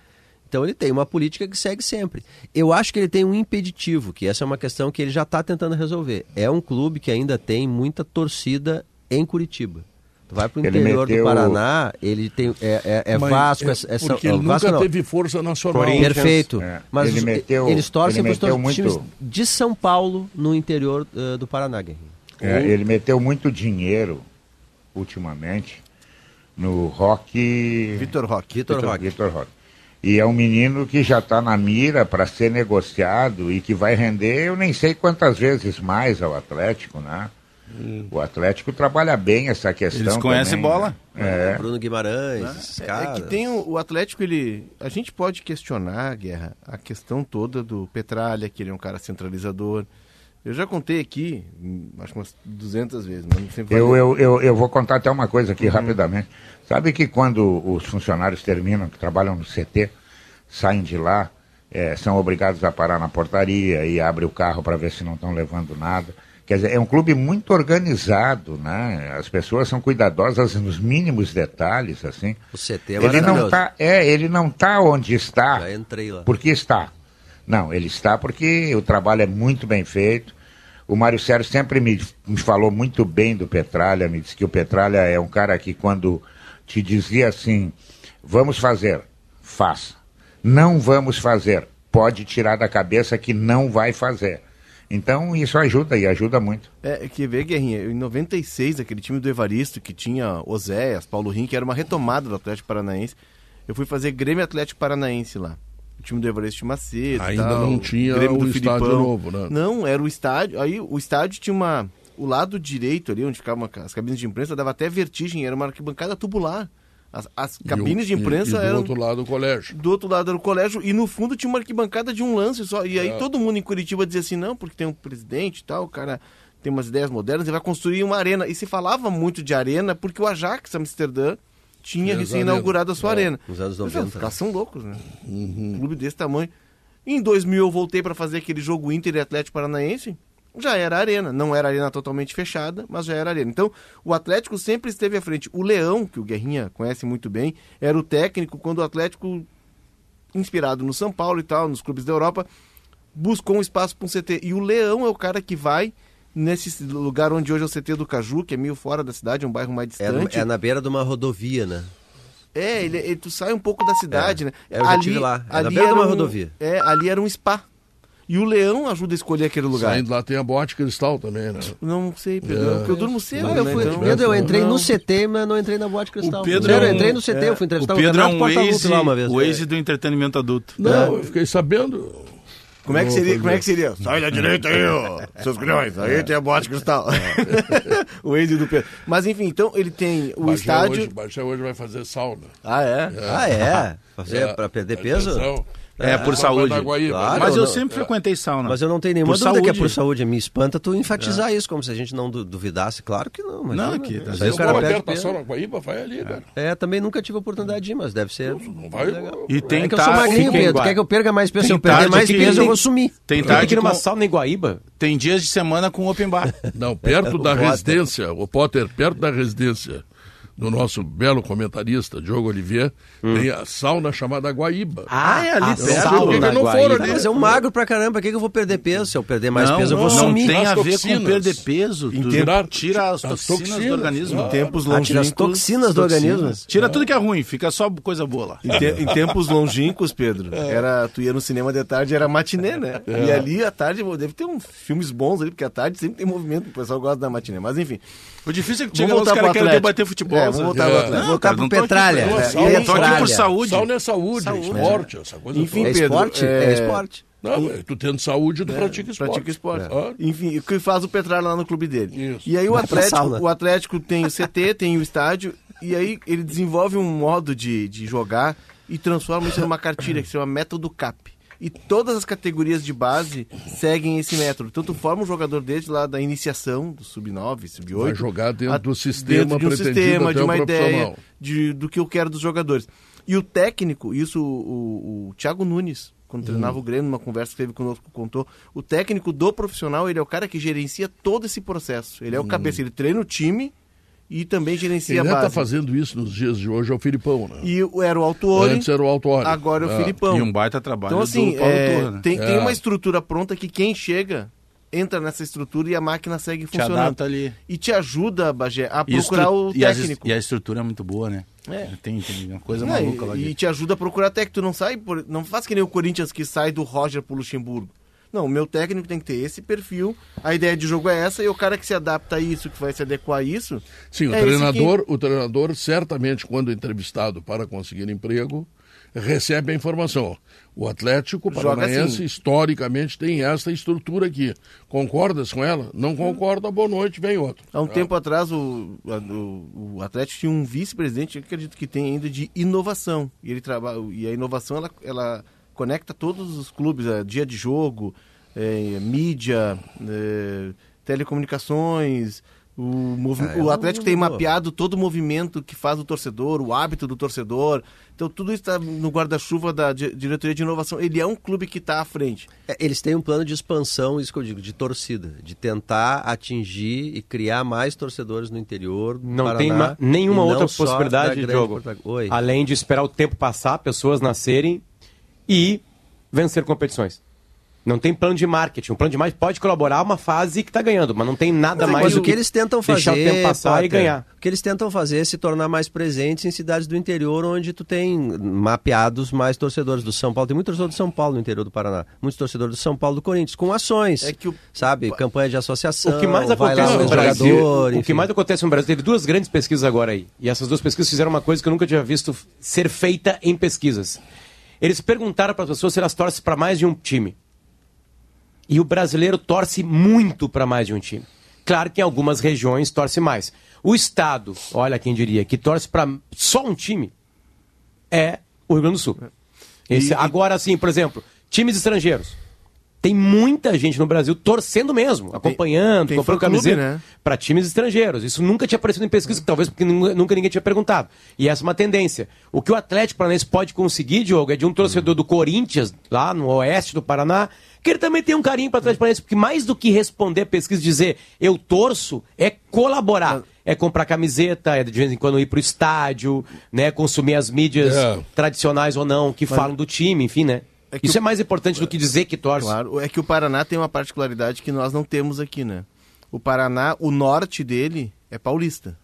Então ele tem uma política que segue sempre. Eu acho que ele tem um impeditivo, que essa é uma questão que ele já está tentando resolver. É um clube que ainda tem muita torcida em Curitiba. Tu vai para o interior meteu- do Paraná, ele tem é, é, é Vasco, é é, é São- porque ele Vasco nunca não. teve força nacional. Perfeito. É. Mas Ele os- meteu- eles torcem ele para os meteu muito- times de São Paulo no interior eh, do Paraná, Guerrinho. É, ele meteu muito dinheiro ultimamente no rock. Vitor Roque. Vitor Roque. Vitor Roque. E é um menino que já está na mira para ser negociado e que vai render, eu nem sei quantas vezes mais ao Atlético, né? O Atlético trabalha bem essa questão. Eles conhecem também, bola. né? É. Bruno Guimarães, esses É caras. que tem o, o Atlético, ele. A gente pode questionar, Guerra, a questão toda do Petralha, que ele é um cara centralizador. Eu já contei aqui, hum, acho que umas 200 vezes, mas sempre Eu, eu, eu, eu vou contar até uma coisa aqui rapidamente. Sabe que quando os funcionários terminam, que trabalham no CT, saem de lá, eh, são obrigados a parar na portaria e abre o carro para ver se não estão levando nada. Quer dizer, é um clube muito organizado, né? As pessoas são cuidadosas nos mínimos detalhes, assim. O CT é ele não tá, é, ele não tá onde está. Já entrei lá. Porque está. Não, ele está porque o trabalho é muito bem feito. O Mário Sérgio sempre me, me falou muito bem do Petralha, me disse que o Petralha é um cara que quando te dizia assim, vamos fazer, faça. Não vamos fazer, pode tirar da cabeça que não vai fazer. Então isso ajuda e ajuda muito. É, que vê, Guerrinha, em 96, aquele time do Evaristo, que tinha Oséias, Paulo Rim, que era uma retomada do Atlético Paranaense, eu fui fazer Grêmio Atlético Paranaense lá. O time do Evaristo tinha Macedo. Ainda tal, não tinha Grêmio o do estádio Filipão. novo, né? Não, era o estádio. Aí o estádio tinha uma. O lado direito ali, onde ficavam as cabines de imprensa, dava até vertigem, era uma arquibancada tubular. As, as E o- cabines de e- imprensa e do eram. outro lado o colégio. Do outro lado era o colégio e no fundo tinha uma arquibancada de um lance só. E aí É. todo mundo em Curitiba dizia assim: não, porque tem um presidente e tal, o cara tem umas ideias modernas e vai construir uma arena. E se falava muito de arena porque o Ajax Amsterdã tinha recém-inaugurado a sua arenas. arena. Nos anos Mas, 90, Os caras são loucos, né? Uhum. Um clube desse tamanho. Em 2000 eu voltei para fazer aquele jogo Inter e Atlético Paranaense. Já era arena. Não era arena totalmente fechada, mas já era arena. Então, o Atlético sempre esteve à frente. O Leão, que o Guerrinha conhece muito bem, era o técnico quando o Atlético, inspirado no São Paulo e tal, nos clubes da Europa, buscou um espaço para um CT. E o Leão é o cara que vai nesse lugar onde hoje é o CT do Caju, que é meio fora da cidade, um bairro mais É, distante. é na beira de uma rodovia, né? É, ele, ele- tu sai um pouco da cidade, É, né? eu já tive lá. É na beira de uma um- rodovia. É, ali era um spa. E o Leão ajuda a escolher aquele lugar. Saindo lá tem a boate cristal também, né? Não sei, Pedro, É. porque eu durmo cedo, Ah, eu, né? fui, Então- Pedro, eu entrei Não. no CT, mas não entrei na boate cristal. O Pedro Sério, é eu um- entrei no CT, eu fui O entrevistar o, Pedro é um Waze, lá uma vez. o Waze do entretenimento adulto. Não, eu fiquei sabendo. Como é que seria? Como é que seria? Sai da direita aí, ó, seus grilhões. Aí tem a boate cristal. o ex do Pedro. Mas enfim, então ele tem o Bagé estádio. Hoje, Bagé hoje vai fazer sauna. Ah, é? Ah, é? Fazer É, pra perder peso? atenção. É, por Só vai saúde. Claro. Mas eu não- sempre frequentei sauna. Mas eu não tenho nenhuma Por dúvida que é saúde. por saúde. Me espanta tu enfatizar isso, como se a gente não du- duvidasse. Claro que não. Mas Não, que- aí vezes o cara aperta a sauna Guaíba, vai ali, cara. É, também nunca tive a oportunidade de ir, mas deve ser. Não vai. legal. E tem é que eu sou magrinho, Pedro. Quer que eu perca mais peso? Se eu perder mais que peso, eu vou sumir. Tem Tem que tarde ir numa sauna em Guaíba? Tem dias de semana com open bar. Não, perto da residência, o Potter, perto da residência do nosso belo comentarista, Diogo Olivier, tem a sauna chamada Guaíba. Ah, é ali perto. sauna que não Guaíba. foram ali? Mas eu magro pra caramba, por que, que eu vou perder peso? Se eu perder mais não, peso, eu vou não sumir. tem a ver com toxinas. perder peso. Tirar- tira as as toxinas, do toxinas, organismo. claro. Em tempos Ah, tira as longínquos. toxinas do organismo. Tira tudo que é ruim, fica só coisa boa lá. Em, te- em tempos longínquos, Pedro, era, tu ia no cinema de tarde, era matinê, né? E ali à tarde deve ter uns filmes bons ali, porque à tarde sempre tem movimento, o pessoal gosta da matinê. Mas enfim, O difícil é que chega lá, os caras querem debater futebol. É, vamos voltar pro É. Voltar pro Petralha. É, tô aqui por saúde. Sauna é saúde, esporte, essa coisa Enfim, toda. É Pedro, esporte? é- É esporte. Não, mas tu tendo saúde, tu pratica esporte. pratica esporte. Ah, Enfim, o que faz o Petralha lá no clube dele. Isso. E aí o Vai Atlético, o Atlético tem o CT, tem o estádio, e aí ele desenvolve um modo de, de jogar e transforma isso numa cartilha que se chama método CAP. E todas as categorias de base seguem esse método. Então tu forma um jogador desde lá da iniciação, do sub-9, sub-8. Vai jogar dentro a- do sistema dentro de um pretendido sistema, de o uma ideia de, do que eu quero dos jogadores. E o técnico, isso o, o, o Thiago Nunes, quando treinava o Grêmio, numa conversa que teve conosco, contou, o técnico do profissional, ele é o cara que gerencia todo esse processo. Ele é o cabeça, ele treina o time e também gerencia Quem a está base. fazendo isso nos dias de hoje é o Filipão, né? E o- era o Autuori, Antes era o Autuori. agora é o Ah. Filipão. E um baita trabalho Então, assim, do Paulo é, Torre, né? tem, tem É. uma estrutura pronta que quem chega entra nessa estrutura e a máquina segue Te funcionando. ali. E te ajuda, Bagé, a E procurar estru- o e técnico. E a estrutura é muito boa, né? É. Tem, tem uma coisa Não, maluca lá e, e dentro. te ajuda a procurar técnico. Tu não sai, por- não faz que nem o Corinthians que sai do Roger pro Luxemburgo. Não, o meu técnico tem que ter esse perfil. A ideia de jogo é essa e o cara que se adapta a isso, que vai se adequar a isso. Sim, o é treinador, o treinador certamente quando entrevistado para conseguir emprego recebe a informação. O Atlético Joga Paranaense assim. historicamente tem essa estrutura aqui. Concordas com ela? Não concorda, boa noite, vem outro. Há um tempo atrás, o, o, o Atlético tinha um vice-presidente, acredito que tem ainda, de inovação. E, ele trabalha, e a inovação, ela, ela conecta todos os clubes, é, dia de jogo, é, mídia, é, telecomunicações. O, movi- Ah, o Atlético tem mapeado todo o movimento que faz o torcedor, o hábito do torcedor. Então, tudo isso está no guarda-chuva da di- diretoria de inovação. Ele é um clube que está à frente. É, Eles têm um plano de expansão, isso que eu digo, de torcida, de tentar atingir e criar mais torcedores no interior. do Não Paraná, tem ma- nenhuma outra possibilidade, Diogo. Oi. Além de esperar o tempo passar, pessoas nascerem e vencer competições. Não tem plano de marketing. O plano de marketing pode colaborar uma fase que está ganhando, mas não tem nada Mas, mais o do que eles tentam fazer, deixar o tempo passar e ganhar. O que eles tentam fazer é se tornar mais presentes em cidades do interior, onde tu tem mapeados mais torcedores do São Paulo. Tem muito torcedor do São Paulo no interior do Paraná. Muitos torcedores do São Paulo do Corinthians, com ações. É que o- Sabe? Campanha de associação. O que mais acontece no o Brasil, jogador, o que mais acontece no Brasil, teve duas grandes pesquisas agora aí. E essas duas pesquisas fizeram uma coisa que eu nunca tinha visto ser feita em pesquisas. Eles perguntaram para as pessoas se elas torcem para mais de um time. E o brasileiro torce muito para mais de um time. Claro que em algumas regiões torce mais. O estado, olha quem diria, que torce para só um time é o Rio Grande do Sul. Esse- E- agora sim, por exemplo, times estrangeiros. Tem muita gente no Brasil torcendo mesmo, acompanhando, tem comprando fã-clube, camiseta né? para times estrangeiros. Isso nunca tinha aparecido em pesquisa, talvez porque nunca, ninguém tinha perguntado. E essa é uma tendência. O que o Atlético Paranaense pode conseguir, Diogo, é de um torcedor do Corinthians, lá no oeste do Paraná, que ele também tem um carinho para o Atlético Paranaense, porque mais do que responder a pesquisa e dizer eu torço, é colaborar. É comprar camiseta, é de vez em quando ir pro estádio, né? Consumir as mídias É. tradicionais ou não, que falam do time, enfim, né? É que Isso o- é mais importante do que dizer que torce. Claro, é que o Paraná tem uma particularidade que nós não temos aqui, né? O Paraná, o norte dele é paulista.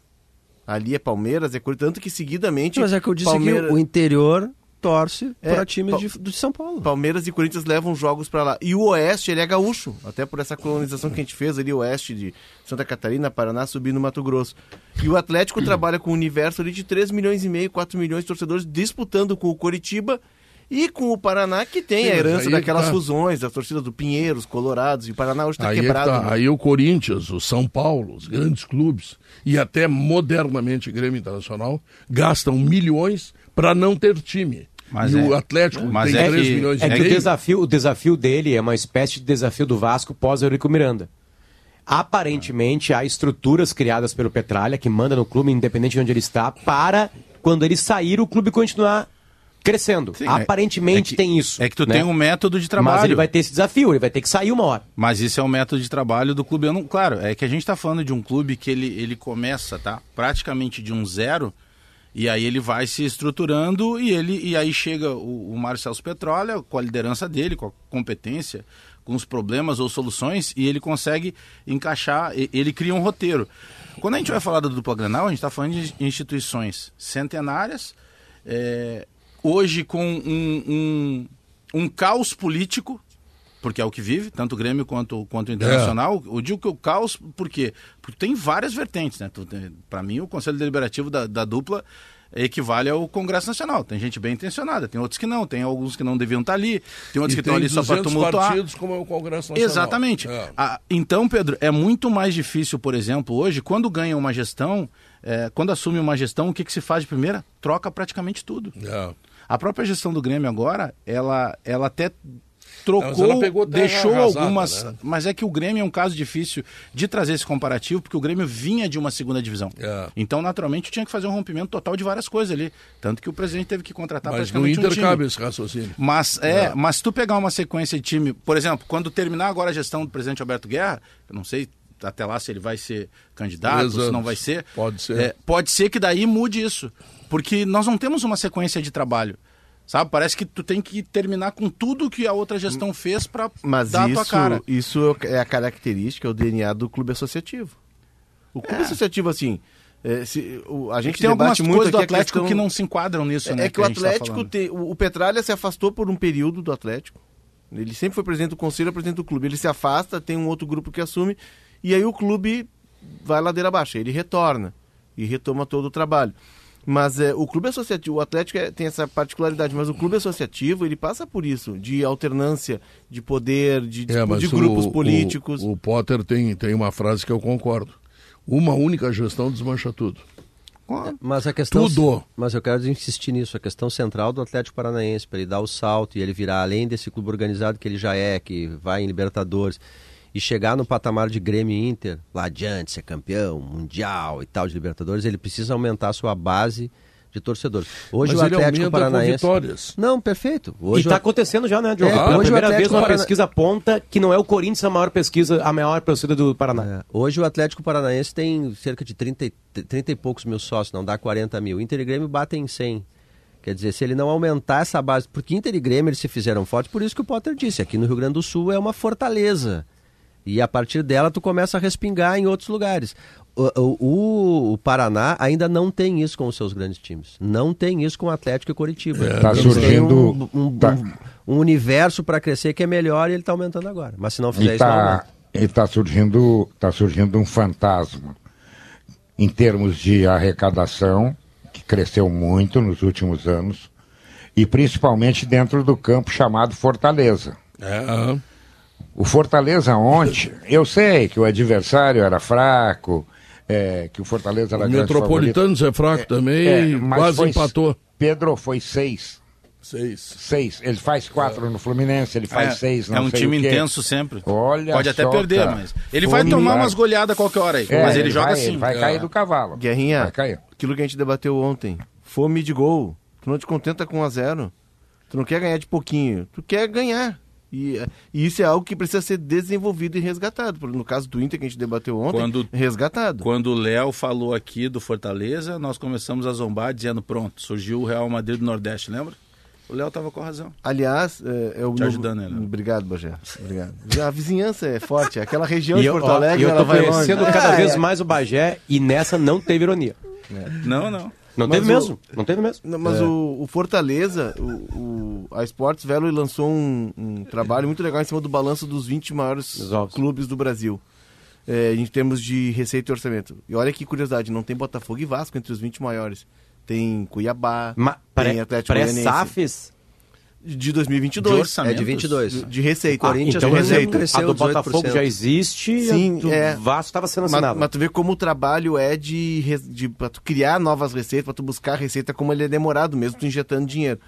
Ali é Palmeiras, é Corinthians, tanto que seguidamente. Mas é que eu disse Palmeiras, que o interior torce É, para times pa- de, de São Paulo. Palmeiras e Corinthians levam jogos pra lá. E o Oeste, ele é gaúcho, até por essa colonização que a gente fez ali, o Oeste de Santa Catarina, Paraná, subindo no Mato Grosso. E o Atlético trabalha com um universo ali de 3 milhões e meio, 4 milhões de torcedores disputando com o Coritiba e com o Paraná, que tem Sim, a herança daquelas tá. fusões, das torcidas do Pinheiros, Colorados, e o Paraná hoje está quebrado. tá. né? Aí o Corinthians, o São Paulo, os grandes clubes e até modernamente o Grêmio Internacional gastam milhões para não ter time. Mas e é- o Atlético mas tem é 3 que- milhões e É que o desafio, o desafio dele é uma espécie de desafio do Vasco pós Eurico Miranda. Aparentemente, há estruturas criadas pelo Petralha, que manda no clube, independente de onde ele está, para, quando ele sair, o clube continuar crescendo. Sim, é- Aparentemente é que- tem isso. É que tu né? tem um método de trabalho. Mas ele vai ter esse desafio, ele vai ter que sair uma hora. Mas isso é o método de trabalho do clube. Eu não, claro, é que a gente está falando de um clube que ele, ele começa, tá? Praticamente de um zero, e aí ele vai se estruturando e ele e aí chega o, o Mário Celso Petrolha com a liderança dele, com a competência, com os problemas ou soluções, e ele consegue encaixar, ele cria um roteiro. Quando a gente vai falar da dupla Granal, a gente está falando de instituições centenárias, é, hoje com um, um, um caos político, porque é o que vive, tanto o Grêmio quanto, quanto o Internacional. Eu digo que o caos, por quê? Porque tem várias vertentes, né? Para mim, o Conselho Deliberativo da, da dupla equivale ao Congresso Nacional. Tem gente bem intencionada, tem outros que não, tem alguns que não deviam estar ali, tem outros E que estão ali só para 200 tumultuar. partidos como é o Congresso Nacional. Exatamente. É. Ah, então, Pedro, é muito mais difícil, por exemplo, hoje, quando ganha uma gestão, eh, quando assume uma gestão, o que, que se faz de primeira? Troca praticamente tudo. É. A própria gestão do Grêmio agora, ela, ela até trocou, ela deixou arrasada, algumas. né? Mas é que o Grêmio é um caso difícil de trazer esse comparativo, porque o Grêmio vinha de uma segunda divisão. É. Então, naturalmente, tinha que fazer um rompimento total de várias coisas ali. Tanto que o presidente teve que contratar Mas no praticamente um Inter time. cabe esse raciocínio. Mas é, mas se tu pegar uma sequência de time, por exemplo, quando terminar agora a gestão do presidente Alberto Guerra, eu não sei até lá se ele vai ser candidato, se não vai ser. Pode ser. É, pode ser que daí mude isso, porque nós não temos uma sequência de trabalho. Sabe? Parece que tu tem que terminar com tudo que a outra gestão fez para Mas dar a tua isso, cara. isso é a característica, é o DNA do clube associativo. O clube associativo, assim, é, se- o- a gente Tem algumas coisas do Atlético questão- que não se enquadram nisso, É, né? é que, o a gente tá Atlético falando. tem. O, o Petralha se afastou por um período do Atlético. Ele sempre foi presidente do conselho presidente do clube. Ele se afasta, tem um outro grupo que assume, e aí o clube vai ladeira abaixo. Ele retorna e retoma todo o trabalho. Mas é, o clube associativo, o Atlético é- tem essa particularidade, mas o clube associativo ele passa por isso, de alternância, de poder, de, de, É, de grupos o- políticos. O, o Potter tem, tem uma frase que eu concordo. Uma única gestão desmancha tudo. Mas a questão. Tudo. Mas eu quero insistir nisso, a questão central do Atlético Paranaense, para ele dar o salto e ele virar, além desse clube organizado que ele já é, que vai em Libertadores, e chegar no patamar de Grêmio e Inter, lá adiante, ser campeão, mundial e tal de Libertadores, ele precisa aumentar a sua base de torcedores. Hoje Mas o Atlético Paranaense. vitórias. Não, perfeito. e Hoje está o- acontecendo já, né, Diogo? É, Pela o primeira vez uma Parana- pesquisa aponta que não é o Corinthians a maior pesquisa, a maior torcida do Paraná. É, Hoje o Atlético Paranaense tem cerca de 30, e- 30 e poucos mil sócios, não dá 40 mil. Inter e Grêmio batem em 100. Quer dizer, se ele não aumentar essa base, porque Inter e Grêmio eles se fizeram fortes, por isso que o Potter disse, aqui no Rio Grande do Sul é uma fortaleza. E a partir dela tu começa a respingar em outros lugares. O, o- o- Paraná ainda não tem isso com os seus grandes times. Não tem isso com o Atlético e Curitiba. É, tá surgindo- um, um- tá- um- um universo para crescer que é melhor e ele está aumentando agora. Mas se não fizer E isso, não está e tá surgindo, tá surgindo um fantasma em termos de arrecadação, que cresceu muito nos últimos anos, e principalmente dentro do campo chamado Fortaleza. É. O Fortaleza ontem, eu sei que o adversário era fraco, é, que o Fortaleza era O grande Metropolitanos é fraco também favorito. e É, mas quase foi- empatou. Pedro foi seis. Seis. Seis. Ele faz quatro no Fluminense, ele faz é, seis. É um sei time o quê. intenso sempre. Olha Pode até perder, mas. Ele vai tomar umas goleadas qualquer hora aí. É, mas ele, joga vai, assim. Ele vai É. cair do cavalo. Guerrinha, Vai cair. aquilo que a gente debateu ontem, fome de gol. Tu não te contenta com 1 a 0 Tu não quer ganhar de pouquinho, tu quer ganhar. E, e isso é algo que precisa ser desenvolvido e resgatado. No caso do Inter, que a gente debateu ontem, Quando- resgatado. Quando o Léo falou aqui do Fortaleza, nós começamos a zombar dizendo: pronto, surgiu o Real Madrid do Nordeste, lembra? O Léo tava com razão. Aliás, é, é o Te novo- ajudando, né, Léo? Obrigado, Bagé. Obrigado. A vizinhança é forte. Aquela região E de eu, Porto ó, Alegre, e eu ela tô vai longe. conhecendo cada vez mais o Bagé e nessa não teve ironia. Não, não. Não Mas teve o- mesmo. Não teve mesmo. Não, mas o, o Fortaleza, o, o- a Sports Velo lançou um, um trabalho muito legal em cima do balanço dos 20 maiores ovos. clubes do Brasil. É, em termos de receita e orçamento. E olha que curiosidade, não tem Botafogo e Vasco entre os 20 maiores. Tem Cuiabá, Ma- tem Atlético Goianiense. Pré-SAFs. De 2022. De orçamento. É de 22. De, de receita. Ah, Corinthians, então por receita. a do 18%. Botafogo já existe Sim, e a do é. Vasco estava sendo Mas, assinada. mas tu vê como o trabalho é de, de pra tu criar novas receitas, pra tu buscar receita, como ele é demorado, mesmo tu injetando dinheiro.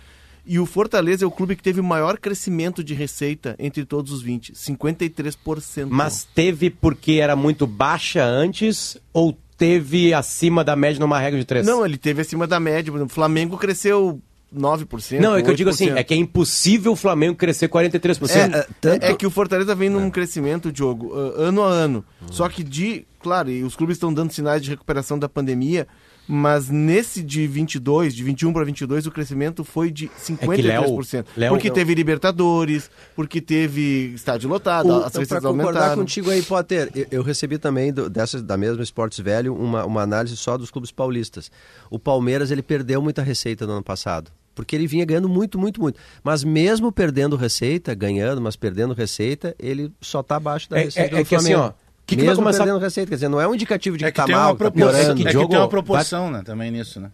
E o Fortaleza é o clube que teve o maior crescimento de receita entre todos os 20, 53%. Mas teve porque era muito baixa antes ou teve acima da média numa regra de três? Não, ele teve acima da média. Por exemplo, o Flamengo cresceu 9%. Não, é que eu digo assim, 8%. é que é impossível o Flamengo crescer 43%. É, é, tanto- é que o Fortaleza vem num crescimento, Diogo, ah, ano a ano. Só que de. Claro, e os clubes estão dando sinais de recuperação da pandemia, mas nesse de 22, de 21 para 22, o crescimento foi de 53%. Léo- porque Léo- teve Libertadores, porque teve estádio lotado, as Para receitas concordar aumentaram. contigo aí, Potter, eu, eu recebi também do- dessa, da mesma Esportes Velho uma, uma análise só dos clubes paulistas. O Palmeiras ele perdeu muita receita no ano passado. Porque ele vinha ganhando muito, muito, muito. Mas mesmo perdendo receita, ganhando, mas perdendo receita, ele só está abaixo da É- receita é- é do que assim, Flamengo. ó, que que vai mesmo começar- perdendo receita, quer dizer, não é um indicativo de É que que, está tem mal, uma está proporção, piorando. é que Diogo, tem uma vai- proporção, né? Também nisso, né?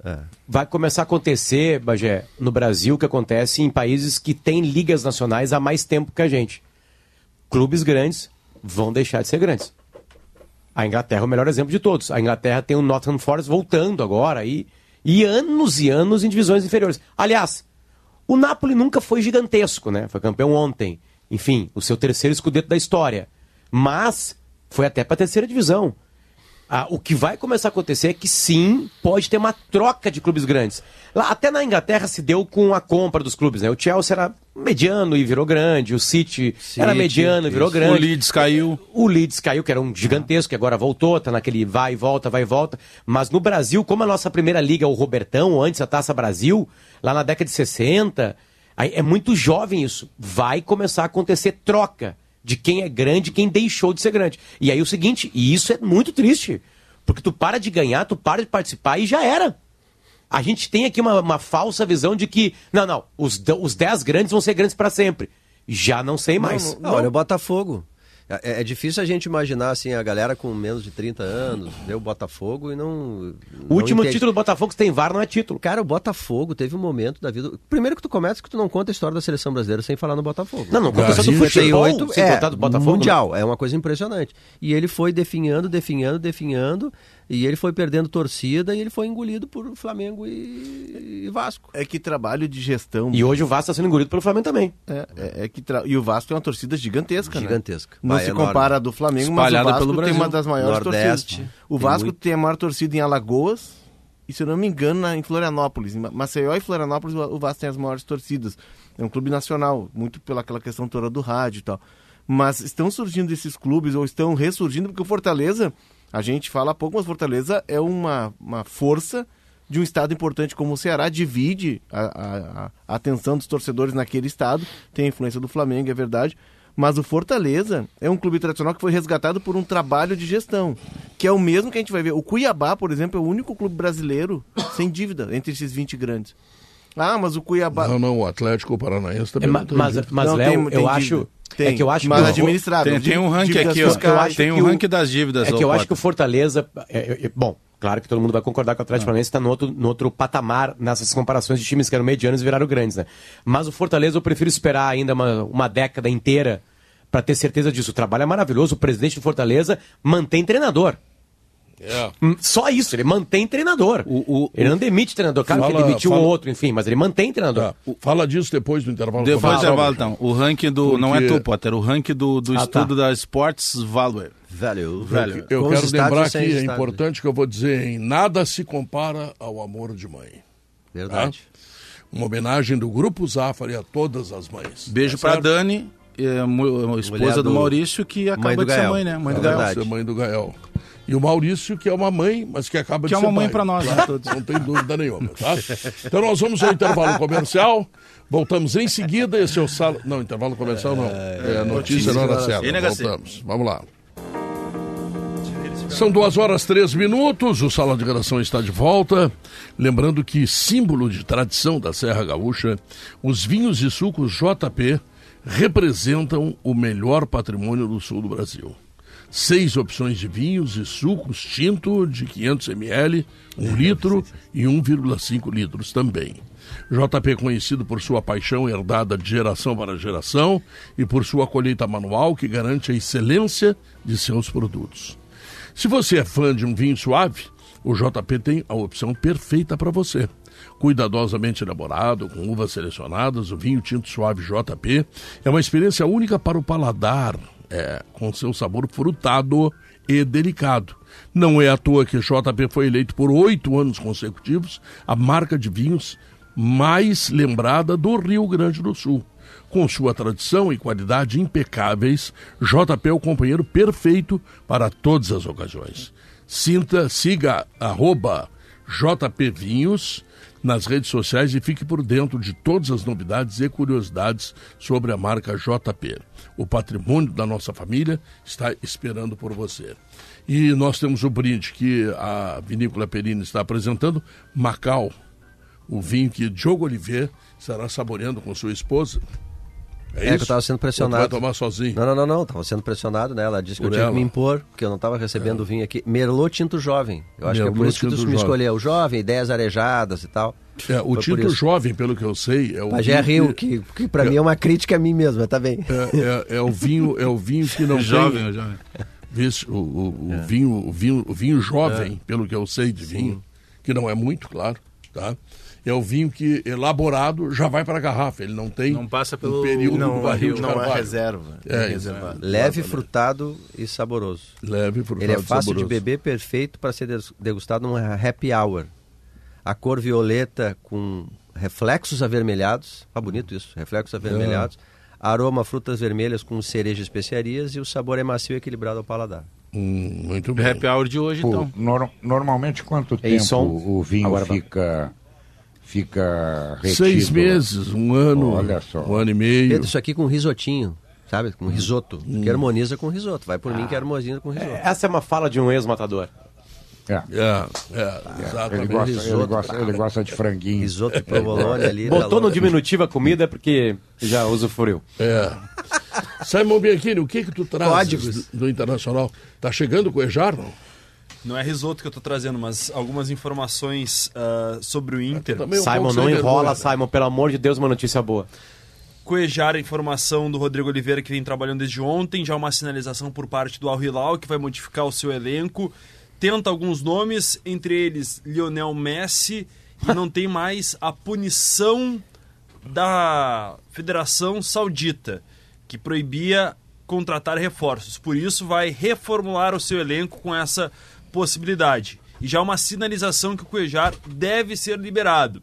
Vai começar a acontecer, Bagé, no Brasil, o que acontece em países que têm ligas nacionais há mais tempo que a gente. Clubes grandes vão deixar de ser grandes. A Inglaterra é o melhor exemplo de todos. A Inglaterra tem o Nottingham Forest voltando agora e, e anos e anos em divisões inferiores. Aliás, o Napoli nunca foi gigantesco, né? Foi campeão ontem. Enfim, o seu terceiro escudeto da história. Mas foi até para a terceira divisão. Ah, o que vai começar a acontecer é que sim, pode ter uma troca de clubes grandes. Lá, até na Inglaterra se deu com a compra dos clubes, né? O Chelsea era mediano e virou grande, o City, era City, mediano e virou grande. O Leeds caiu. O Leeds caiu, que era um gigantesco, que agora voltou, tá naquele vai e volta, vai e volta. Mas no Brasil, como a nossa primeira liga é o Robertão, antes a Taça Brasil, lá na década de 60, aí é muito jovem isso. Vai começar a acontecer troca de quem é grande e quem deixou de ser grande. E aí o seguinte, e isso é muito triste, porque tu para de ganhar, tu para de participar e já era. A gente tem aqui uma, uma falsa visão de que, não, não, os, os 10 grandes vão ser grandes para sempre. Já não sei mais. Ah, olha o Botafogo. É, é difícil a gente imaginar assim a galera com menos de 30 anos, ver o Botafogo e não. O último título do Botafogo que tem VAR não é título. Cara, o Botafogo teve um momento da vida. Primeiro que tu começa que tu não conta a história da seleção brasileira sem falar no Botafogo. Não, não conta do futebol, 58, sem é, contar do Botafogo. né? Mundial, é uma coisa impressionante. E ele foi definhando, definhando, definhando, e ele foi perdendo torcida e ele foi engolido por Flamengo e, e Vasco. É que trabalho de gestão. E hoje o Vasco está sendo engolido pelo Flamengo também. É, é- é que tra- E o Vasco é uma torcida gigantesca, né? Gigantesca. Não Vai, se enorme. compara a do Flamengo, mas o Espalhada Vasco pelo tem uma das maiores Nordeste, torcidas. O tem Vasco muito. tem a maior torcida em Alagoas e, se eu não me engano, em Florianópolis. Em Ma- Maceió e Florianópolis, o o Vasco tem as maiores torcidas. É um clube nacional, muito pela aquela questão toda do rádio e tal. Mas estão surgindo esses clubes, ou estão ressurgindo, porque o Fortaleza, a gente fala pouco, mas Fortaleza é uma, uma força de um estado importante como o Ceará, divide a- a- a atenção dos torcedores naquele estado, tem a influência do Flamengo, é verdade, mas o Fortaleza é um clube tradicional que foi resgatado por um trabalho de gestão, que é o mesmo que a gente vai ver. O Cuiabá, por exemplo, é o único clube brasileiro sem dívida entre esses 20 grandes. Ah, mas o Cuiabá... Não, não, o Atlético Paranaense também É, mas, dívida. mas Não, Léo, tem- eu tem acho. Tem, é que eu acho mas que o- administrável. Tem, tem um ranking aqui, ó. Tem um ranking das dívidas. É que eu acho que o Fortaleza. é, é, bom, claro que todo mundo vai concordar que o Atlético Paranaense está no outro, no outro patamar nessas comparações de times que eram medianos e viraram grandes, né? Mas o Fortaleza eu prefiro esperar ainda uma, uma década inteira para ter certeza disso. O trabalho é maravilhoso. O presidente do Fortaleza mantém treinador. É. Hum, Só isso, ele mantém treinador. O- o- ele não demite treinador. Claro que Fala- ele demitiu fala- um ou outro, enfim, mas ele mantém treinador. Tá. Fala disso depois do intervalo. Depois do intervalo, então. O ranking do. Não é Porque- tu, Potter. O ranking do, do Ah, estudo tá. da Sports Value. Valeu. Velho. Eu Com quero lembrar sem é importante que eu vou dizer, em nada se compara ao amor de mãe. Verdade. Uma homenagem do Grupo Zafari a todas as mães. Beijo Tá pra certo? Dani, é, mu- esposa do, do- Maurício, que acaba de ser mãe, né? Mãe do É Gael. mãe do Gael. E o Maurício, que é uma mãe, mas que acaba Que de é ser uma mãe pai. pra nós, né, Tá? todos. Não tem dúvida nenhuma, tá? Então nós vamos ao intervalo comercial. Voltamos em seguida. Esse é o sala. Não, intervalo comercial não. É, a notícia na hora certa. Voltamos. Vamos lá. São duas horas três minutos, o Sala de Redação está de volta. Lembrando que, símbolo de tradição da Serra Gaúcha, os vinhos e sucos JP representam o melhor patrimônio do sul do Brasil. Seis opções de vinhos e sucos tinto de 500 ml, 1 litro e 1,5 litros também. JP é conhecido por sua paixão herdada de geração para geração e por sua colheita manual que garante a excelência de seus produtos. Se você é fã de um vinho suave, o JP tem a opção perfeita para você. Cuidadosamente elaborado, com uvas selecionadas, o vinho tinto suave JP é uma experiência única para o paladar, é, com seu sabor frutado e delicado. Não é à toa que JP foi eleito por oito anos consecutivos a marca de vinhos mais lembrada do Rio Grande do Sul. Com sua tradição e qualidade impecáveis, JP é o companheiro perfeito para todas as ocasiões. Sinta, siga arroba JP Vinhos nas redes sociais e fique por dentro de todas as novidades e curiosidades sobre a marca JP. O patrimônio da nossa família está esperando por você. E nós temos o brinde que a Vinícola Perini está apresentando, Macau, o vinho que Diogo Oliveira estará saboreando com sua esposa. É, É, que eu tava sendo Ou tu pressionado. vai tomar sozinho. Não, não, não, não. Tava sendo pressionado, né? Ela disse que Por eu tinha ela. que me impor, porque eu não tava recebendo o vinho aqui. Merlot Tinto Jovem. Eu acho que é por Merlot isso que tu Tinto me escolheu. Jovem, ideias arejadas e tal. É, o Foi Tinto. Jovem, pelo que eu sei, é o Pajé vinho Rio, que, que pra mim é uma crítica a mim mesmo, tá bem. é, é- é o vinho, é o vinho que não Jovem, tem. o jovem. Vixe, o, o- o vinho, o vinho, o vinho jovem, pelo que eu sei de vinho, que não é muito, claro, tá? É o vinho que elaborado já vai para a garrafa, ele não tem Não passa pelo- um período Não, do barril de não é reserva. É, É, reservado. Leve, frutado e saboroso. Leve, frutado, Ele é fácil saboroso. de beber, perfeito para ser degustado num happy hour. A cor violeta com reflexos avermelhados. Ah, bonito isso, reflexos avermelhados. Aroma frutas vermelhas com cereja e especiarias e o sabor é macio e equilibrado ao paladar. Hum, muito bem. Happy hour de hoje, Pô, então. nor- normalmente quanto Ei, tempo som. o vinho Agora vai. Fica retido? Seis meses, um ano, Olha só. um ano e meio. Pedro, isso aqui com risotinho, sabe? Hum. Com risoto. Que harmoniza com risoto. Vai por mim que harmoniza com risoto. Essa é uma fala de um ex-matador. É, É, é, exatamente. ele, gosta, ele, risoto, gosta, ele gosta de franguinho. Risoto de provolone ali. tá Botou no diminutivo a comida porque já usufruiu. É. Simon Bianchini, o que que tu Códigos. do, do Internacional? Tá chegando com o Ejar, não? Não é risoto que eu tô trazendo, mas algumas informações ah, sobre o Inter. Um Simon, não enrola, vergonha, né? Simon. Pelo amor de Deus, uma notícia boa. Coejar a informação do Rodrigo Oliveira, que vem trabalhando desde ontem, já uma sinalização por parte do Al Hilal, que vai modificar o seu elenco. Tenta alguns nomes, entre eles Lionel Messi, e não tem mais a punição da Federação Saudita, que proibia contratar reforços. Por isso, vai reformular o seu elenco com essa possibilidade. E já uma sinalização que o Cuejar deve ser liberado.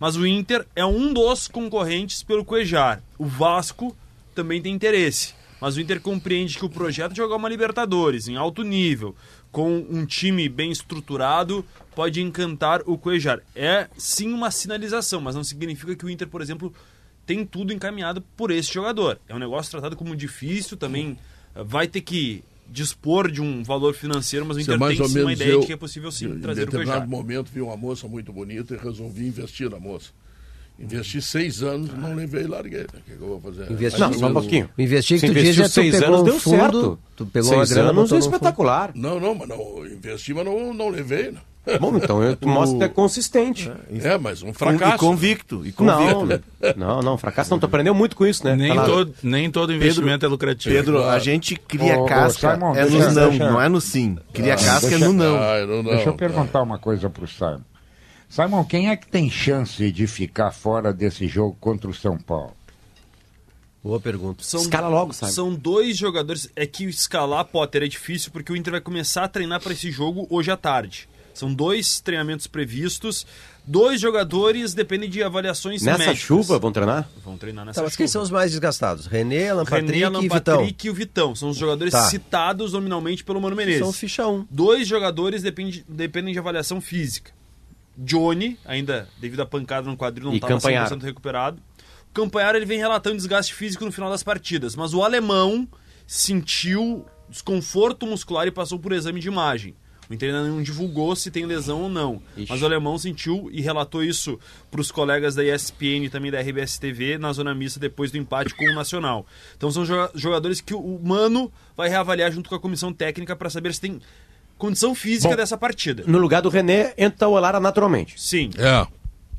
Mas o Inter é um dos concorrentes pelo Cuejar. O Vasco também tem interesse. Mas o Inter compreende que o projeto de jogar uma Libertadores em alto nível, com um time bem estruturado, pode encantar o Cuejar. É sim uma sinalização, mas não significa que o Inter, por exemplo, tem tudo encaminhado por esse jogador. É um negócio tratado como difícil, também eh, vai ter que dispor de um valor financeiro, mas o Inter mais tem ou sim uma menos ideia eu, de que é possível sim em trazer o determinado Cuejar. momento vi uma moça muito bonita e resolvi investir na moça. Investi seis anos, não levei e larguei. O que, que eu vou fazer? Investi- Não, só um eu- pouquinho. O investir que tu diz é tu seis pegou anos, um deu fundo, certo. tu pegou seis uma grana, anos é espetacular. Não, não, mas não, investi, mas não, não levei. Não. Bom, então eu mostro que é consistente. É, mas um E fracasso. convicto. E Não, convicto. não, não, fracasso não. Tu aprendeu muito com isso, né? Nem, Tá todo, nem todo investimento é lucrativo. Pedro, a gente cria ô, casca Simon, é deixa- no não, deixa- não é no sim. Cria casca deixa- é no não. Ah, não, não, Deixa eu não. perguntar uma coisa pro Simon. Simon, quem é que tem chance de ficar fora desse jogo contra o São Paulo? Boa pergunta. São, Escala logo, sabe? São dois jogadores. É que escalar Potter é difícil porque o Inter vai começar a treinar para esse jogo hoje à tarde. São dois treinamentos previstos. Dois jogadores dependem de avaliações Nessa médicas. chuva vão treinar? Vão treinar nessa Tá, mas chuva. quem são os mais desgastados? René, Alan Patrick René, Alan e Vitão. Patrick e o Vitão. São os jogadores Tá. citados nominalmente pelo Mano Menezes. São ficha 1. Dois jogadores depende, dependem de avaliação física. Johnny, ainda devido à pancada no quadril, não estava. 100% recuperado. O Campanharo ele vem relatando desgaste físico no final das partidas, mas o alemão sentiu desconforto muscular e passou por exame de imagem. O Inter ainda não divulgou se tem lesão ou não. Ixi. Mas o alemão sentiu e relatou isso para os colegas da ESPN e também da RBS TV na zona mista depois do empate com o Nacional. Então são joga- jogadores que o Mano vai reavaliar junto com a comissão técnica para saber se tem condição física Bom, dessa partida. No lugar do René, entra o Olara naturalmente. Sim. É.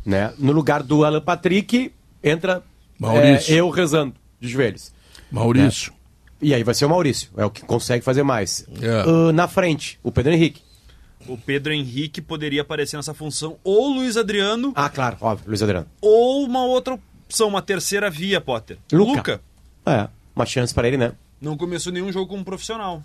Né? No lugar do Alan Patrick, entra Maurício. é, eu rezando de joelhos. Maurício. E aí vai ser o Maurício, é o que consegue fazer mais. É. Ah, na frente, o Pedro Henrique. O Pedro Henrique poderia aparecer nessa função ou o Luiz Adriano Ah, claro, óbvio, Luiz Adriano. ou uma outra opção, uma terceira via, Potter. Luca. É, uma chance para ele, né? não começou nenhum jogo como profissional.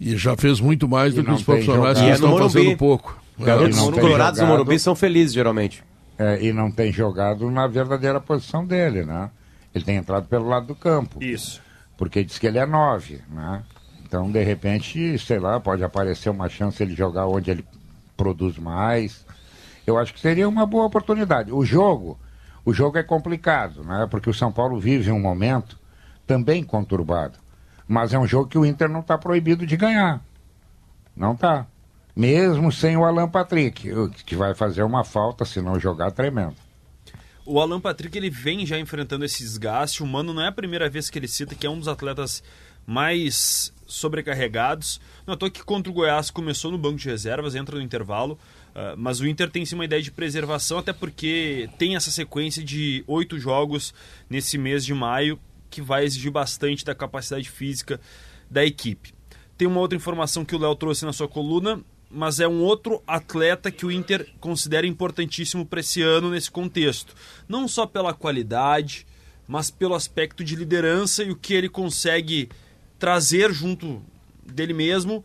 E já fez muito mais E do que os profissionais jogado. que é estão Morumbi. fazendo pouco. Garotos É. não tem colorados no jogado. Morumbi são felizes, geralmente. É, e não tem jogado na verdadeira posição dele, né? Ele tem entrado pelo lado do campo. Isso. Porque diz que ele é nove, né? Então, de repente, sei lá, pode aparecer uma chance ele jogar onde ele produz mais. Eu acho que seria uma boa oportunidade. O jogo, o jogo é complicado, né? Porque o São Paulo vive um momento também conturbado. Mas é um jogo que o Inter não está proibido de ganhar. Não tá. Mesmo sem o Alan Patrick, que vai fazer uma falta se não jogar tremendo. O Alan Patrick ele vem já enfrentando esse desgaste. O Mano não é a primeira vez que ele cita que é um dos atletas mais sobrecarregados. Não estou que contra o Goiás começou no banco de reservas, entra no intervalo. ah, mas o Inter tem sim uma ideia de preservação, até porque tem essa sequência de oito jogos nesse mês de maio, que vai exigir bastante da capacidade física da equipe. Tem uma outra informação que o Léo trouxe na sua coluna, mas é um outro atleta que o Inter considera importantíssimo para esse ano nesse contexto. Não só pela qualidade, mas pelo aspecto de liderança e o que ele consegue trazer junto dele mesmo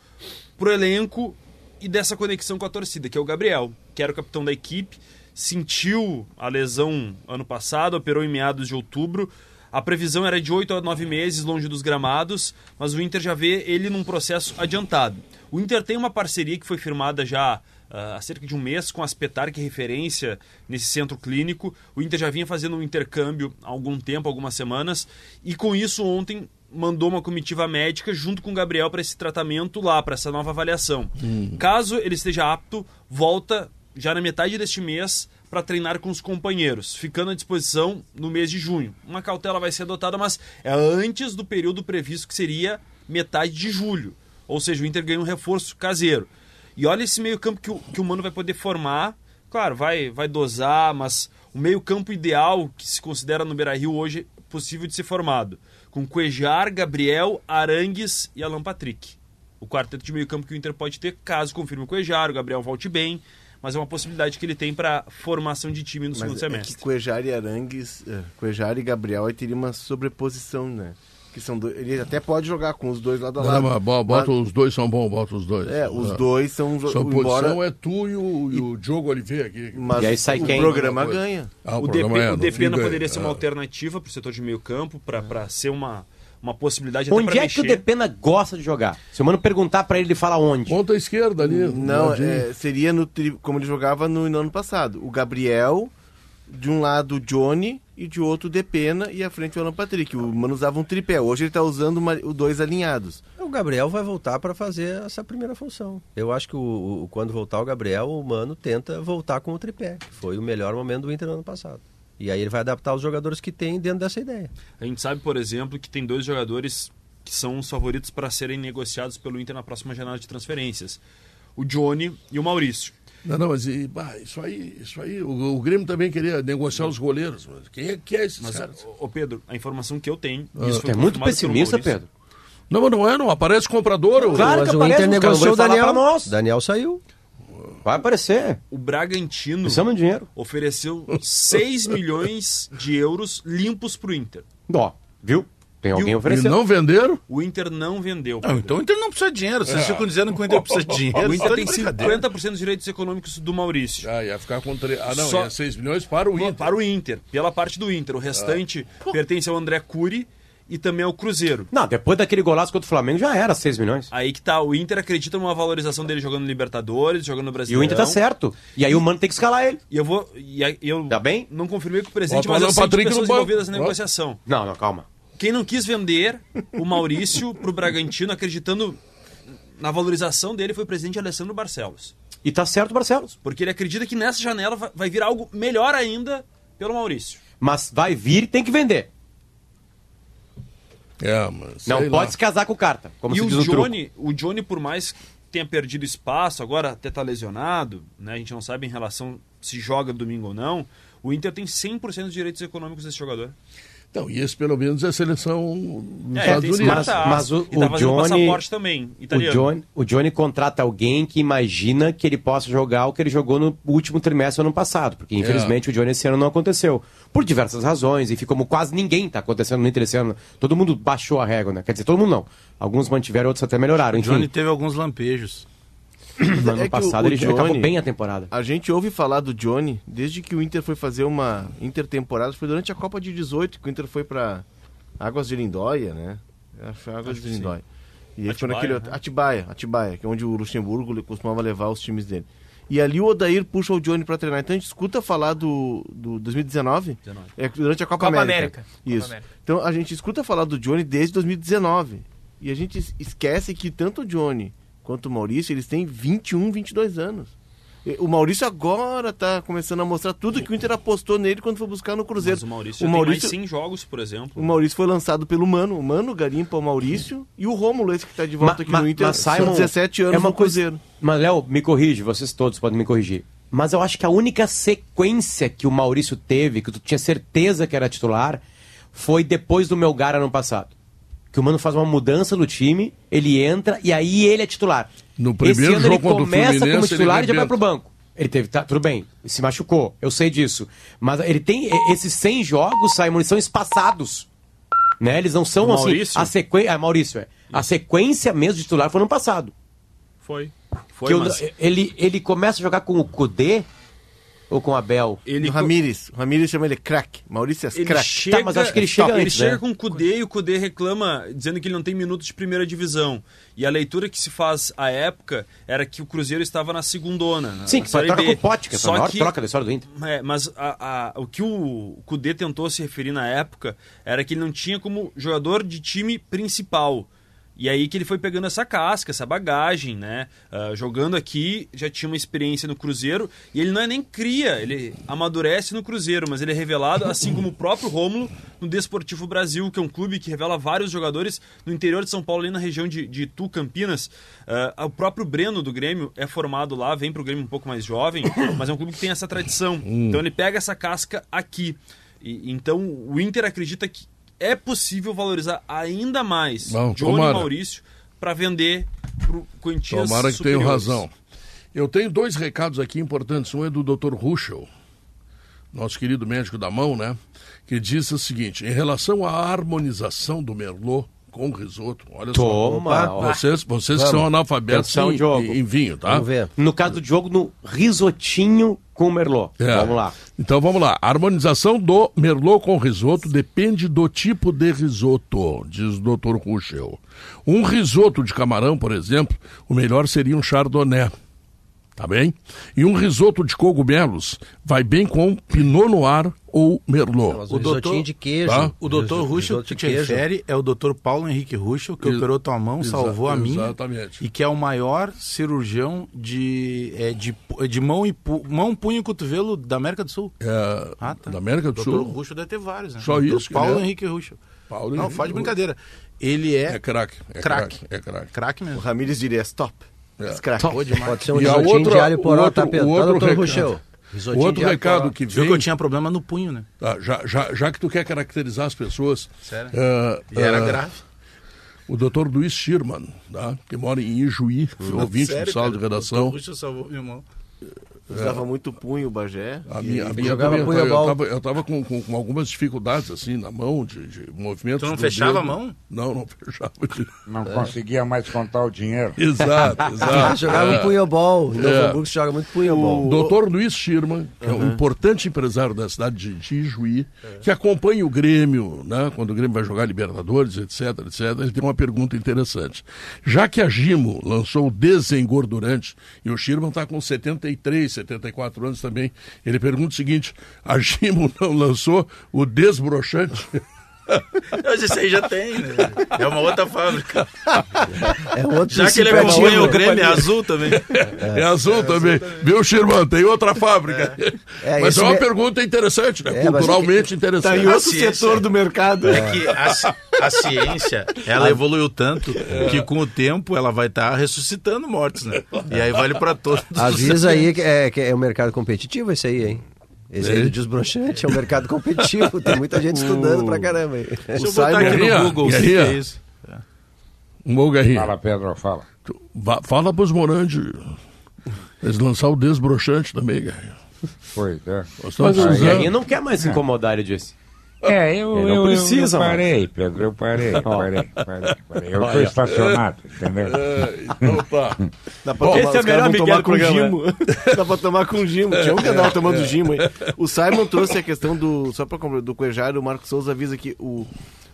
pro elenco e dessa conexão com a torcida, que é o Gabriel, que era o capitão da equipe, sentiu a lesão ano passado, operou em meados de outubro. A previsão era de 8 a 9 meses longe dos gramados, mas o Inter já vê ele num processo adiantado. O Inter tem uma parceria que foi firmada já ah, há cerca de um mês com a Aspetar, que é referência nesse centro clínico. O Inter já vinha fazendo um intercâmbio há algum tempo, algumas semanas, e com isso ontem mandou uma comitiva médica junto com o Gabriel para esse tratamento lá, para essa nova avaliação. Caso ele esteja apto, volta já na metade deste mês para treinar com os companheiros, ficando à disposição no mês de junho. Uma cautela vai ser adotada, mas é antes do período previsto que seria metade de julho. Ou seja, o Inter ganha um reforço caseiro. E olha esse meio-campo que, o- que o Mano vai poder formar. Claro, vai, vai dosar, mas o meio-campo ideal que se considera no Beira Rio hoje é possível de ser formado. Com Cuejar, Gabriel, Arangues e Alan Patrick. O quarteto de meio-campo que o Inter pode ter, caso confirme o Cuejar, o Gabriel volte bem. Mas é uma possibilidade que ele tem para formação de time no segundo Mas é semestre. que Cuejar e Arangues, é, Cuejar e Gabriel aí teria uma sobreposição, né? Que são dois, ele até pode jogar com os dois lado a Não, lado. mas bo- bota Mas- os dois são bons, bota os dois. É, os É. dois são Sua embora, posição é tu e o, e o Diogo Oliveira aqui. mas E aí sai o quem? programa ganha. Ah, o, programa DP, é, o Depena poderia ser uma É. alternativa para o setor de meio campo, para ser uma, uma possibilidade até Onde pra é que o mexer. Depena gosta de jogar? Se o mano perguntar pra ele, ele fala onde. Ponta esquerda ali. Não, ladinho. é, seria no tri- como ele jogava no, no ano passado. O Gabriel, de um lado o Johnny e de outro o Depena e à frente o Alan Patrick. O Mano usava um tripé. Hoje ele tá usando uma, os dois alinhados. O Gabriel vai voltar para fazer essa primeira função. Eu acho que o, o- quando voltar o Gabriel, o Mano tenta voltar com o tripé, que foi o melhor momento do Inter no ano passado. E aí ele vai adaptar os jogadores que tem dentro dessa ideia. A gente sabe, por exemplo, que tem dois jogadores que são os favoritos para serem negociados pelo Inter na próxima janela de transferências: o Johnny e o Maurício. Não, não, mas e, bah, isso aí, isso aí, o, o Grêmio também queria negociar os goleiros. Mas quem é que é esses Mas, caras? ô, ô, Pedro, a informação que eu tenho. Ah. isso foi É muito pessimista. Pedro. Não, mas não é, não. Aparece comprador. o- Claro Mas que o aparece, Inter os caras negociou o Daniel. Daniel saiu. Vai aparecer. O Bragantino Precisamos de dinheiro. ofereceu 6 milhões de euros limpos pro Inter. Ó, viu? Tem alguém E E oferecendo. não venderam? O Inter não vendeu. Não, então o Inter não precisa de dinheiro. Vocês ficam dizendo que o Inter precisa de dinheiro. o Inter estão tem de brincadeira. 50% dos direitos econômicos do Maurício. Ah, ia ficar com. Tre... Ah, não, Só- ia 6 milhões para o Inter. Para o Inter, pela parte do Inter. O restante pertence ao André Cury e também ao Cruzeiro. Não, depois daquele golaço contra o Flamengo já era 6 milhões. Aí que tá, o Inter acredita numa valorização dele jogando no Libertadores, jogando no E Brasileirão. o Inter tá certo. E aí o Mano tem que escalar ele. E eu vou. E aí eu Tá bem? não confirmei com o presidente, mas o eu sei de pessoas envolvidas na negociação. Não, não, calma. Quem não quis vender o Maurício pro Bragantino, acreditando na valorização dele, foi o presidente Alessandro Barcelos. E tá certo o Barcelos. Porque ele acredita que nessa janela vai vir algo melhor ainda pelo Maurício. Mas vai vir e tem que vender. É, mas. Não sei pode lá. se casar com carta. Como e se o diz truco. Johnny, o Johnny, por mais que tenha perdido espaço, agora até tá lesionado, né? A gente não sabe em relação se joga domingo ou não. O Inter tem 100% dos direitos econômicos desse jogador. Então, e esse pelo menos é a seleção dos É, Estados Unidos. mas- mas o- tá o Johnny- também, O. Johnny, o Johnny contrata alguém que imagina que ele possa jogar o que ele jogou no último trimestre do ano passado. Porque, infelizmente, o Johnny esse ano não aconteceu. Por diversas razões. E como quase ninguém está acontecendo no Inter esse ano. Todo mundo baixou a régua, né? Quer dizer, todo mundo não. Alguns mantiveram, outros até melhoraram. O Enfim, Johnny teve alguns lampejos. No ano É o- passado o ele já acabou Johnny- bem a temporada. A gente ouve falar do Johnny desde que o Inter foi fazer uma intertemporada. Foi durante a Copa de 18 que o Inter foi para Águas de Lindóia, né? Acho que foi Águas Acho de. Lindóia. E ele foi Atibaia, naquele. né? Atibaia, Atibaia, que é onde o Luxemburgo costumava levar os times dele. E ali o Odair puxa o Johnny para treinar. Então a gente escuta falar do, do 2019, 19. é durante a Copa, Copa América. América. Copa Isso. América. Então a gente escuta falar do Johnny desde 2019. E a gente es- esquece que tanto o Johnny quanto o Maurício, eles têm 21, 22 anos. E O Maurício agora tá começando a mostrar tudo que o Inter apostou nele quando foi buscar no Cruzeiro. Mas o Maurício, o Maurício, tem mais 100 jogos, por exemplo. o Maurício foi lançado pelo Mano. O Mano garimpa o Maurício e o Rômulo, esse que tá de volta Ma- aqui ma- no Inter, mas, são Simon, 17 anos é uma no coisa- Cruzeiro. Mas, Léo, me corrige, vocês todos podem me corrigir. Mas eu acho que a única sequência que o Maurício teve, que tu tinha certeza que era titular, foi depois do Melgar ano passado. Que o Mano faz uma mudança no time, ele entra e aí ele é titular. No primeiro Esse ano jogo ele começa como titular e já vai pro banco. Ele teve, tá, tudo bem, se machucou, eu sei disso. Mas ele tem esses 100 jogos, Simon, eles são espaçados. Né? Eles não são assim. Maurício? A sequência. Ah, Maurício, é. A sequência mesmo de titular foi no ano passado. Foi. Foi, Que eu- mas ele, ele começa a jogar com o Kudê ou com o Abel? ele, o Ramires. O Ramires chama ele craque. Maurício é ele craque. chega, Tá, mas acho que ele chega ele antes, chega né? com o Kudê e o Kudê reclama dizendo que ele não tem minutos de primeira divisão. E a leitura que se faz à época era que o Cruzeiro estava na segundona. na- Sim, na que foi troca B. com o Pote, que foi a Só maior que troca da história do Inter. É, mas a- a- o que o Kudê tentou se referir na época era que ele não tinha como jogador de time principal. E aí que ele foi pegando essa casca, essa bagagem, né? Ah, jogando aqui, já tinha uma experiência no Cruzeiro. E ele não é nem cria, ele amadurece no Cruzeiro, mas ele é revelado, assim como o próprio Rômulo, no Desportivo Brasil, que é um clube que revela vários jogadores no interior de São Paulo, ali na região de, de Itu, Campinas. Ah, o próprio Breno do Grêmio é formado lá, vem pro Grêmio um pouco mais jovem, mas é um clube que tem essa tradição. Então ele pega essa casca aqui. E, então o Inter acredita que é possível valorizar ainda mais Bom, Johnny tomara. Maurício para vender por quantias Tomara que tenham superiores. razão. Eu tenho dois recados aqui importantes. Um é do Dr. Ruschel, nosso querido médico da mão, né? Que diz o seguinte: em relação à harmonização do Merlot com risoto, olha Toma, só. ó. Vocês, vocês que são analfabetos Atenção, em, Diogo. em vinho, tá? Vamos ver. No caso do jogo, no risotinho com Merlot. É. Vamos lá. Então vamos lá. A harmonização do Merlot com risoto depende do tipo de risoto, diz o Dr. Ruschel. Um risoto de camarão, por exemplo, o melhor seria um chardonnay. Tá bem? E um risoto de cogumelos vai bem com Pinot Noir ou Merlot. Mas O o doutor- de queijo. Tá? O doutor risoto que te refere é o doutor Paulo Henrique Ruschel, que Ex- operou tua mão, salvou a minha. exatamente. E que é o maior cirurgião de, é, de, de mão, e pu- mão, punho e cotovelo da América do Sul. É, Ah, tá. Da América do doutor Sul. Ruschel deve ter vários, né? Só Doutor isso Paulo é? Henrique Ruschel. Paulo Não, Henrique faz de brincadeira. Ele é, É craque. É craque. craque. É craque. Craque O mesmo. Ramires diria stop. Escrachou demais. Pode ser um E risotinho outra- de alho o poró, outro- tá, Pedro? o Tá, outro doutor? O Risotinho outro recado que Viu vem, que eu tinha problema no punho, né? Ah, já, já, já que tu quer caracterizar as pessoas, Sério? ah, E era ah, grave. o doutor Luiz Schirman, tá? que mora em Ijuí, foi ouvinte do sala de redação. Puxa, salvou meu irmão. Usava muito punho o Bagé. A e- minha, a minha jogava também, eu, punho-ball. tava, eu tava com, com, com algumas dificuldades assim na mão, de, de movimentos. Tu não fechava dedo. a mão? Não, não fechava. Não conseguia mais contar o dinheiro. exato, exato. jogava É. um punhobol. Novo É. Hamburgo se joga muito punhobol. O doutor Luiz Schirman, que é um importante empresário da cidade de, de Ijuí, que acompanha o Grêmio, né, quando o Grêmio vai jogar Libertadores, etc, etc, ele tem uma pergunta interessante. Já que a Gimo lançou o desengordurante, e o Schirman está com 73, 74 anos também, ele pergunta o seguinte, a Gimo não lançou o desbrochante? Mas esse aí já tem, né? É uma outra fábrica. É outro Já que ele acompanha o Grêmio, é azul também. É, azul também. Viu, Schirman? Tem outra fábrica. É, mas esse é uma me- pergunta interessante, né? É, mas é Culturalmente Tá interessante. em A outro ciência- setor do mercado. É que a, a ciência, ela evoluiu tanto que com o tempo ela vai estar ressuscitando mortos, né? E aí vale pra todos. Avisa aí que é, que é um mercado competitivo esse aí, hein? Esse aí É. desbrochante é um mercado competitivo. Tem muita gente estudando pra caramba aí. Deixa eu O botar Simon- aqui Guerrinha, no Google, se Guerrinha. é isso. Um. Fala, Pedro, fala. Tu- va- Fala pros Morandi. Eles lançaram o desbrochante também, Garrinha. Pois é. Mas o. Guerrinha não quer mais se incomodar, ele disse. É, eu, eu, precisa eu, mais. parei, Pedro, eu parei, parei, parei, parei. Eu estou estacionado, entendeu? É, então tá. Dá pra Esse tomar, é o melhor Miguel com programa, gimo. Dá pra tomar com gimo. Tinha um canal tomando gimo aí. O Simon trouxe a questão do. Só pra comprar, do Cuejar, o Marcos Souza avisa que o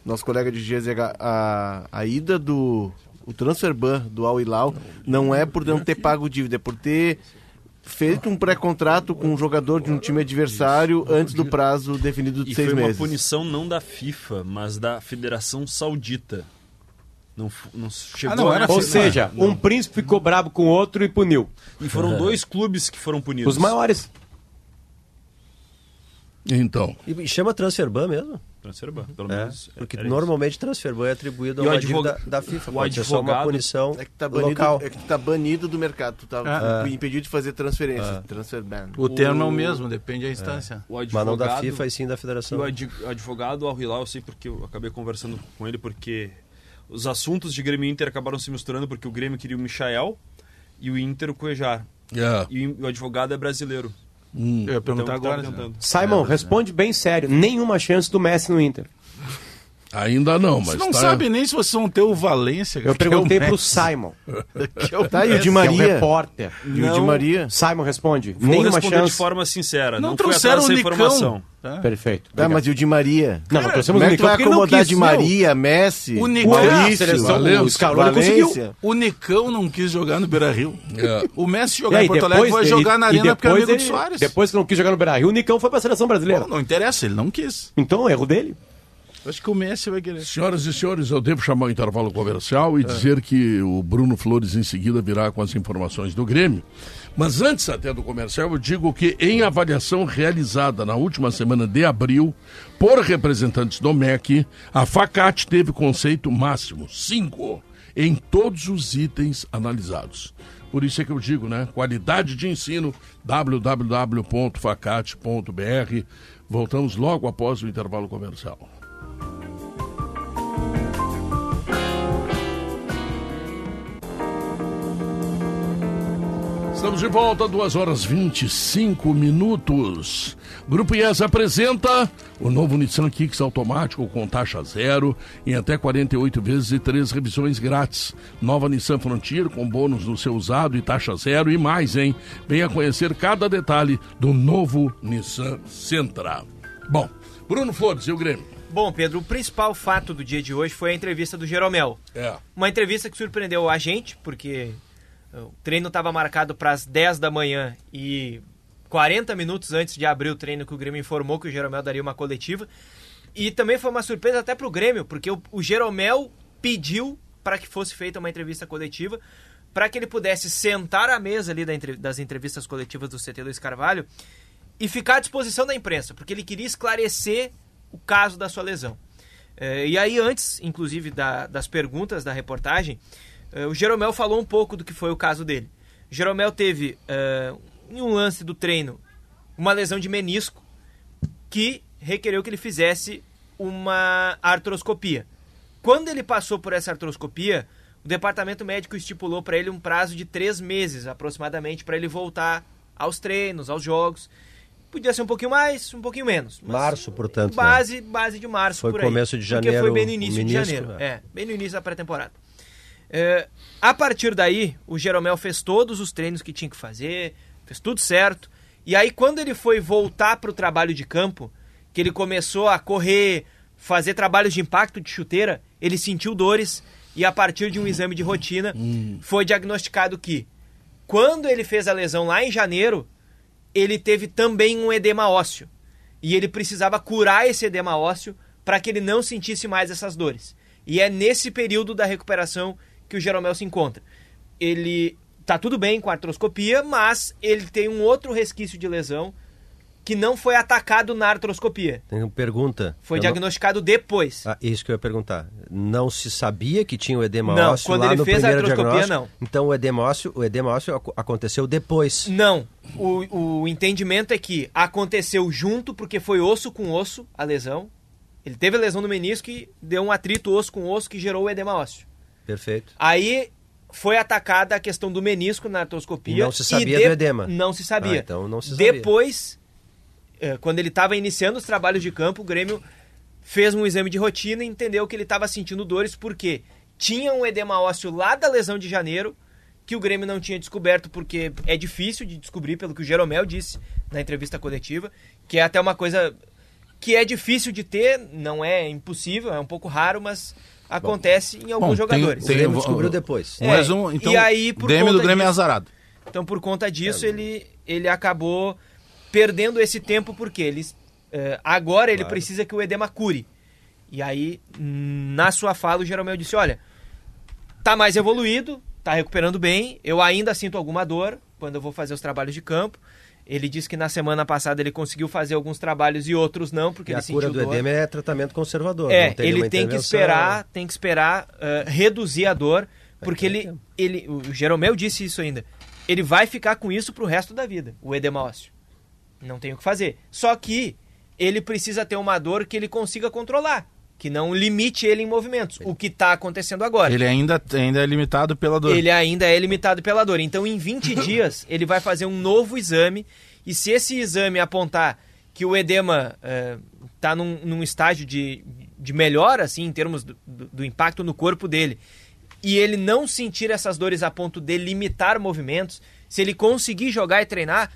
nosso colega de GZH, a, a ida do. O transfer ban do Al Hilal não é por não ter pago dívida, é por ter feito um pré-contrato com um jogador de um time adversário antes do prazo definido de E seis foi uma meses. punição não da FIFA, mas da Federação Saudita. Não, não chegou Ah, não, a- era Ou seja, um príncipe ficou brabo com o outro e puniu. E foram dois clubes que foram punidos. Os maiores. Então. E chama transferban mesmo? Transferban, pelo É, menos. porque era normalmente transferban é atribuído a E o uma advoga- dívida da FIFA. o Pode ser só uma advogado- punição É que tá banido, local. é que tá banido do mercado. Tu tá Ah. impedido de fazer transferência. Transfer ban. O termo é o mesmo, depende da instância. isso. O Mas advogado, não da FIFA e sim da E federação. o advogado Al Hilal, eu sei porque eu acabei conversando com ele, porque os assuntos de Grêmio e Inter acabaram se misturando, porque o Grêmio queria o Michael e o Inter o Cuejar. É. E o advogado é brasileiro. Hum. Eu ia perguntar Então, agora. Simon, responde bem sério. Nenhuma chance do Messi no Inter. Ainda não, mas Você não tá... sabe nem se vocês vão ter o Valência. Eu que é o perguntei pro Simon, que é o Tá, e o. Di que é um Maria? repórter. E o Di Não. Maria? Simon, responde. Vou Nenhuma responder de chance. forma sincera. Não, Não, trouxeram Nicão. informação. Tá? Perfeito. Obrigado. mas e o Di Maria? Não, não trouxemos o é Nicão vai não acomodar quis. Di. Maria, Messi, O Nicão- Maurício? Valência, o Scaroni conseguiu. O Nicão não quis jogar no Beira Rio. É. O Messi jogar aí, em Porto Alegre vai dele- jogar na e Arena porque é depois amigo do Soares. Depois que não quis jogar no Beira-Rio, o Nicão foi pra seleção brasileira. Não, não interessa, ele não quis. Então, erro dele. Acho que o Messi vai querer. Senhoras e senhores, eu devo chamar o intervalo comercial e dizer que o Bruno Flores em seguida virá com as informações do Grêmio. Mas antes até do comercial, eu digo que em avaliação realizada na última semana de abril por representantes do MEC, a Facate teve conceito máximo 5 em todos os itens analisados. Por isso é que eu digo, né? Qualidade de ensino, www.facate.br. Voltamos logo após o intervalo comercial. Estamos de volta, 2 horas 25 minutos. Grupo IES apresenta o novo Nissan Kicks automático com taxa zero em até 48 vezes e três revisões grátis. Nova Nissan Frontier com bônus no seu usado e taxa zero e mais, hein? Venha conhecer cada detalhe do novo Nissan Sentra. Bom, Bruno Flores e o Grêmio. Bom, Pedro, o principal fato do dia de hoje foi a entrevista do Jeromel. É. Uma entrevista que surpreendeu a gente, porque o treino estava marcado para as 10 da manhã e 40 minutos antes de abrir o treino que o Grêmio informou que o Jeromel daria uma coletiva. E também foi uma surpresa até para o Grêmio, porque o, o Jeromel pediu para que fosse feita uma entrevista coletiva, para que ele pudesse sentar à mesa ali das entrevistas coletivas do CT Luiz Carvalho e ficar à disposição da imprensa, porque ele queria esclarecer o caso da sua lesão. É, e aí, antes, inclusive, da- das perguntas da reportagem, o Jeromel falou um pouco do que foi o caso dele. O Jeromel teve, uh, em um lance do treino, uma lesão de menisco que requereu que ele fizesse uma artroscopia. Quando ele passou por essa artroscopia, o departamento médico estipulou para ele um prazo de três meses aproximadamente para ele voltar aos treinos, aos jogos. Podia ser um pouquinho mais, um pouquinho menos. Março, portanto. né? Base, né? base de março foi por aí. começo de janeiro. Porque foi bem no início de janeiro. É. é, bem no início da pré-temporada. É, a partir daí, o Jeromel fez todos os treinos que tinha que fazer, fez tudo certo. E aí, quando ele foi voltar para o trabalho de campo, que ele começou a correr, fazer trabalhos de impacto de chuteira, ele sentiu dores e a partir de um exame de rotina hum. foi diagnosticado que quando ele fez a lesão lá em janeiro, ele teve também um edema ósseo. E ele precisava curar esse edema ósseo para que ele não sentisse mais essas dores. E é nesse período da recuperação que o Jeromel se encontra. Ele tá tudo bem com a artroscopia, mas ele tem um outro resquício de lesão que não foi atacado na artroscopia. Tem uma pergunta. Foi eu diagnosticado não... depois. Ah, isso que eu ia perguntar. Não se sabia que tinha o edema não, ósseo quando lá ele no fez primeiro a artroscopia, diagnóstico? não. Então o edema ósseo, o edema ósseo aconteceu depois? Não. O, o entendimento é que aconteceu junto, porque foi osso com osso a lesão. Ele teve a lesão no menisco e deu um atrito osso com osso que gerou o edema ósseo. Perfeito. Aí foi atacada a questão do menisco na artroscopia. E não se sabia de... do edema. Não se sabia. Ah, então não se sabia. Depois é, quando ele estava iniciando os trabalhos de campo, o Grêmio fez um exame de rotina e entendeu que ele estava sentindo dores porque tinha um edema ósseo lá da lesão de janeiro que o Grêmio não tinha descoberto porque é difícil de descobrir, pelo que o Jeromel disse na entrevista coletiva, que é até uma coisa que é difícil de ter, não é impossível, é um pouco raro, mas acontece Bom, em alguns Bom, jogadores. Tem, tem, o Grêmio descobriu depois. Um é, resumo, então, e aí, por DM do Grêmio disso, é azarado. Então, por conta disso, é, ele, ele acabou perdendo esse tempo porque eles uh, agora ele claro. precisa que o edema cure. E aí, na sua fala, o Jeromel disse: olha, tá mais evoluído, tá recuperando bem, eu ainda sinto alguma dor quando eu vou fazer os trabalhos de campo. Ele disse que na semana passada ele conseguiu fazer alguns trabalhos e outros não, porque e ele a cura do dor. edema é tratamento conservador. É, ele tem que esperar, tem que esperar uh, reduzir a dor, porque ele, ele, o Jeromel disse isso ainda. Ele vai ficar com isso pro resto da vida, o edema ósseo. Não tem o que fazer. Só que ele precisa ter uma dor que ele consiga controlar. Que não limite ele em movimentos. O que está acontecendo agora. Ele ainda, ainda é limitado pela dor. Ele ainda é limitado pela dor. Então, em 20 dias, ele vai fazer um novo exame. E se esse exame apontar que o edema está eh, num, num, estágio de, de melhora, assim, em termos do, do, do impacto no corpo dele, e ele não sentir essas dores a ponto de limitar movimentos, se ele conseguir jogar e treinar,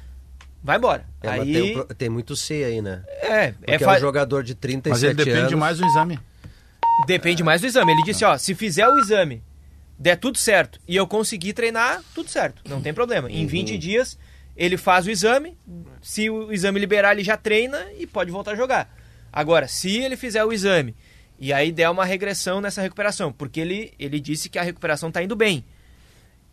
vai embora. É, aí... tem, tem, muito C aí, né? É, Porque é, fa... é um jogador de 37 anos. Mas ele depende anos. mais do exame. Depende mais do exame. Ele disse, ó, se fizer o exame, der tudo certo e eu conseguir treinar, tudo certo, não tem problema. Em 20 uhum. dias, ele faz o exame, se o exame liberar, ele já treina e pode voltar a jogar. Agora, se ele fizer o exame e aí der uma regressão nessa recuperação, porque ele, ele disse que a recuperação está indo bem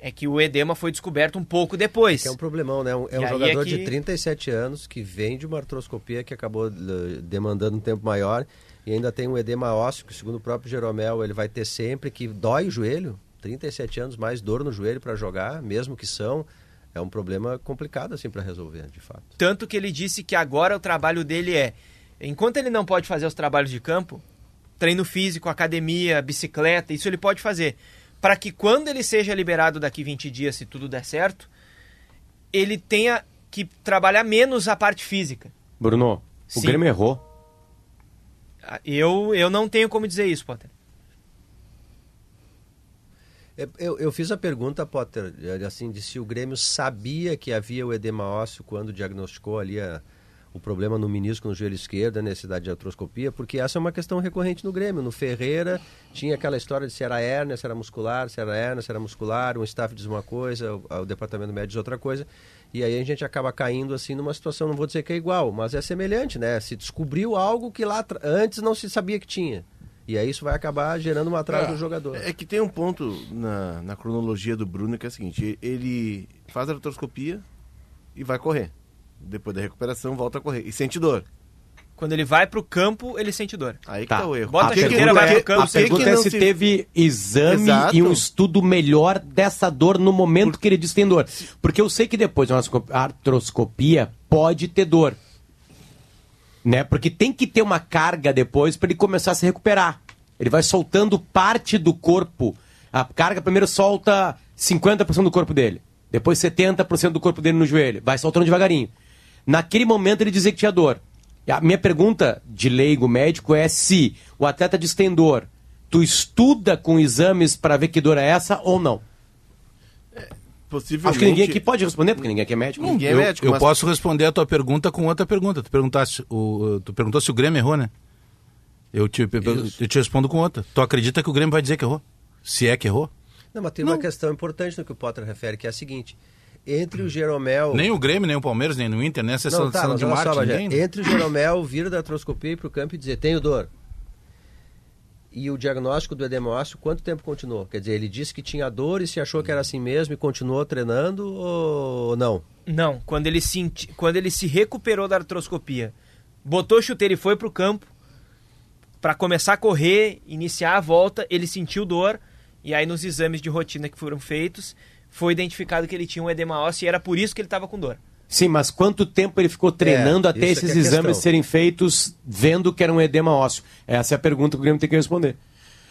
é que o edema foi descoberto um pouco depois. Que é um problemão, né? É um E jogador é que- de 37 anos que vem de uma artroscopia que acabou eh, demandando um tempo maior e ainda tem um edema ósseo que, segundo o próprio Jeromel, ele vai ter sempre que dói o joelho. 37 anos, mais dor no joelho para jogar, mesmo que são. É um problema complicado assim para resolver, de fato. Tanto que ele disse que agora o trabalho dele é, enquanto ele não pode fazer os trabalhos de campo, treino físico, academia, bicicleta, isso ele pode fazer. Para que quando ele seja liberado daqui 20 dias, se tudo der certo, ele tenha que trabalhar menos a parte física. Bruno, o Sim. Grêmio errou. Eu, eu não tenho como dizer isso, Potter. Eu, eu fiz a pergunta, Potter, assim, de se o Grêmio sabia que havia o edema ósseo quando diagnosticou ali a- o problema no menisco no joelho esquerdo, a necessidade de artroscopia, porque essa é uma questão recorrente no Grêmio. No Ferreira tinha aquela história de se era hérnia, se era muscular, se era hérnia, se era muscular, um staff diz uma coisa, o, o departamento médico diz outra coisa, e aí a gente acaba caindo assim numa situação, não vou dizer que é igual, mas é semelhante, né? Se descobriu algo que lá antes não se sabia que tinha. E aí isso vai acabar gerando uma atraso É, do jogador. É que tem um ponto na, na cronologia do Bruno que é o seguinte: ele faz a artroscopia e vai correr. Depois da recuperação, volta a correr. E sente dor. Quando ele vai pro campo, ele sente dor. Aí que Tá. tá, o erro. Bota A a chuteira, vai é- pro campo. A pergunta que é não se teve exame Exato. e um estudo melhor dessa dor no momento que ele diz que tem dor. Porque eu sei que depois de uma artroscopia pode ter dor. Né? Porque tem que ter uma carga depois para ele começar a se recuperar. Ele vai soltando parte do corpo. A carga primeiro solta 50% do corpo dele. Depois 70% do corpo dele no joelho. Vai soltando devagarinho. Naquele momento ele dizia que tinha dor. E A minha pergunta de leigo médico é se o atleta diz que tem dor, tu estuda com exames para ver que dor é essa ou não? Possivelmente. Acho que ninguém aqui pode responder, porque ninguém aqui é médico. Ninguém é médico, eu mas- posso responder a tua pergunta com outra pergunta. Tu, perguntasse, o, tu perguntou se o Grêmio errou, né? Eu te, eu te respondo com outra. Tu acredita que o Grêmio vai dizer que errou? Se é que errou? Não, mas tem uma questão importante no que o Potter refere, que é a seguinte. Entre o Jeromel... Nem o Grêmio, nem o Palmeiras, nem no Inter, nem a sessão Não, tá, sessão de só, marketing, né? entre o Jeromel vir da artroscopia e ir pro campo e dizer, tenho dor. E o diagnóstico do edema ósseo, quanto tempo continuou? Quer dizer, ele disse que tinha dor e se achou que era assim mesmo e continuou treinando ou não? Não, quando ele, senti, quando ele se recuperou da artroscopia, botou chuteira e foi pro campo para começar a correr, iniciar a volta, ele sentiu dor e aí nos exames de rotina que foram feitos, foi identificado que ele tinha um edema ósseo e era por isso que ele estava com dor. Sim, mas quanto tempo ele ficou treinando É, até é esses é exames questão. serem feitos vendo que era um edema ósseo? Essa é a pergunta que o Grêmio tem que responder.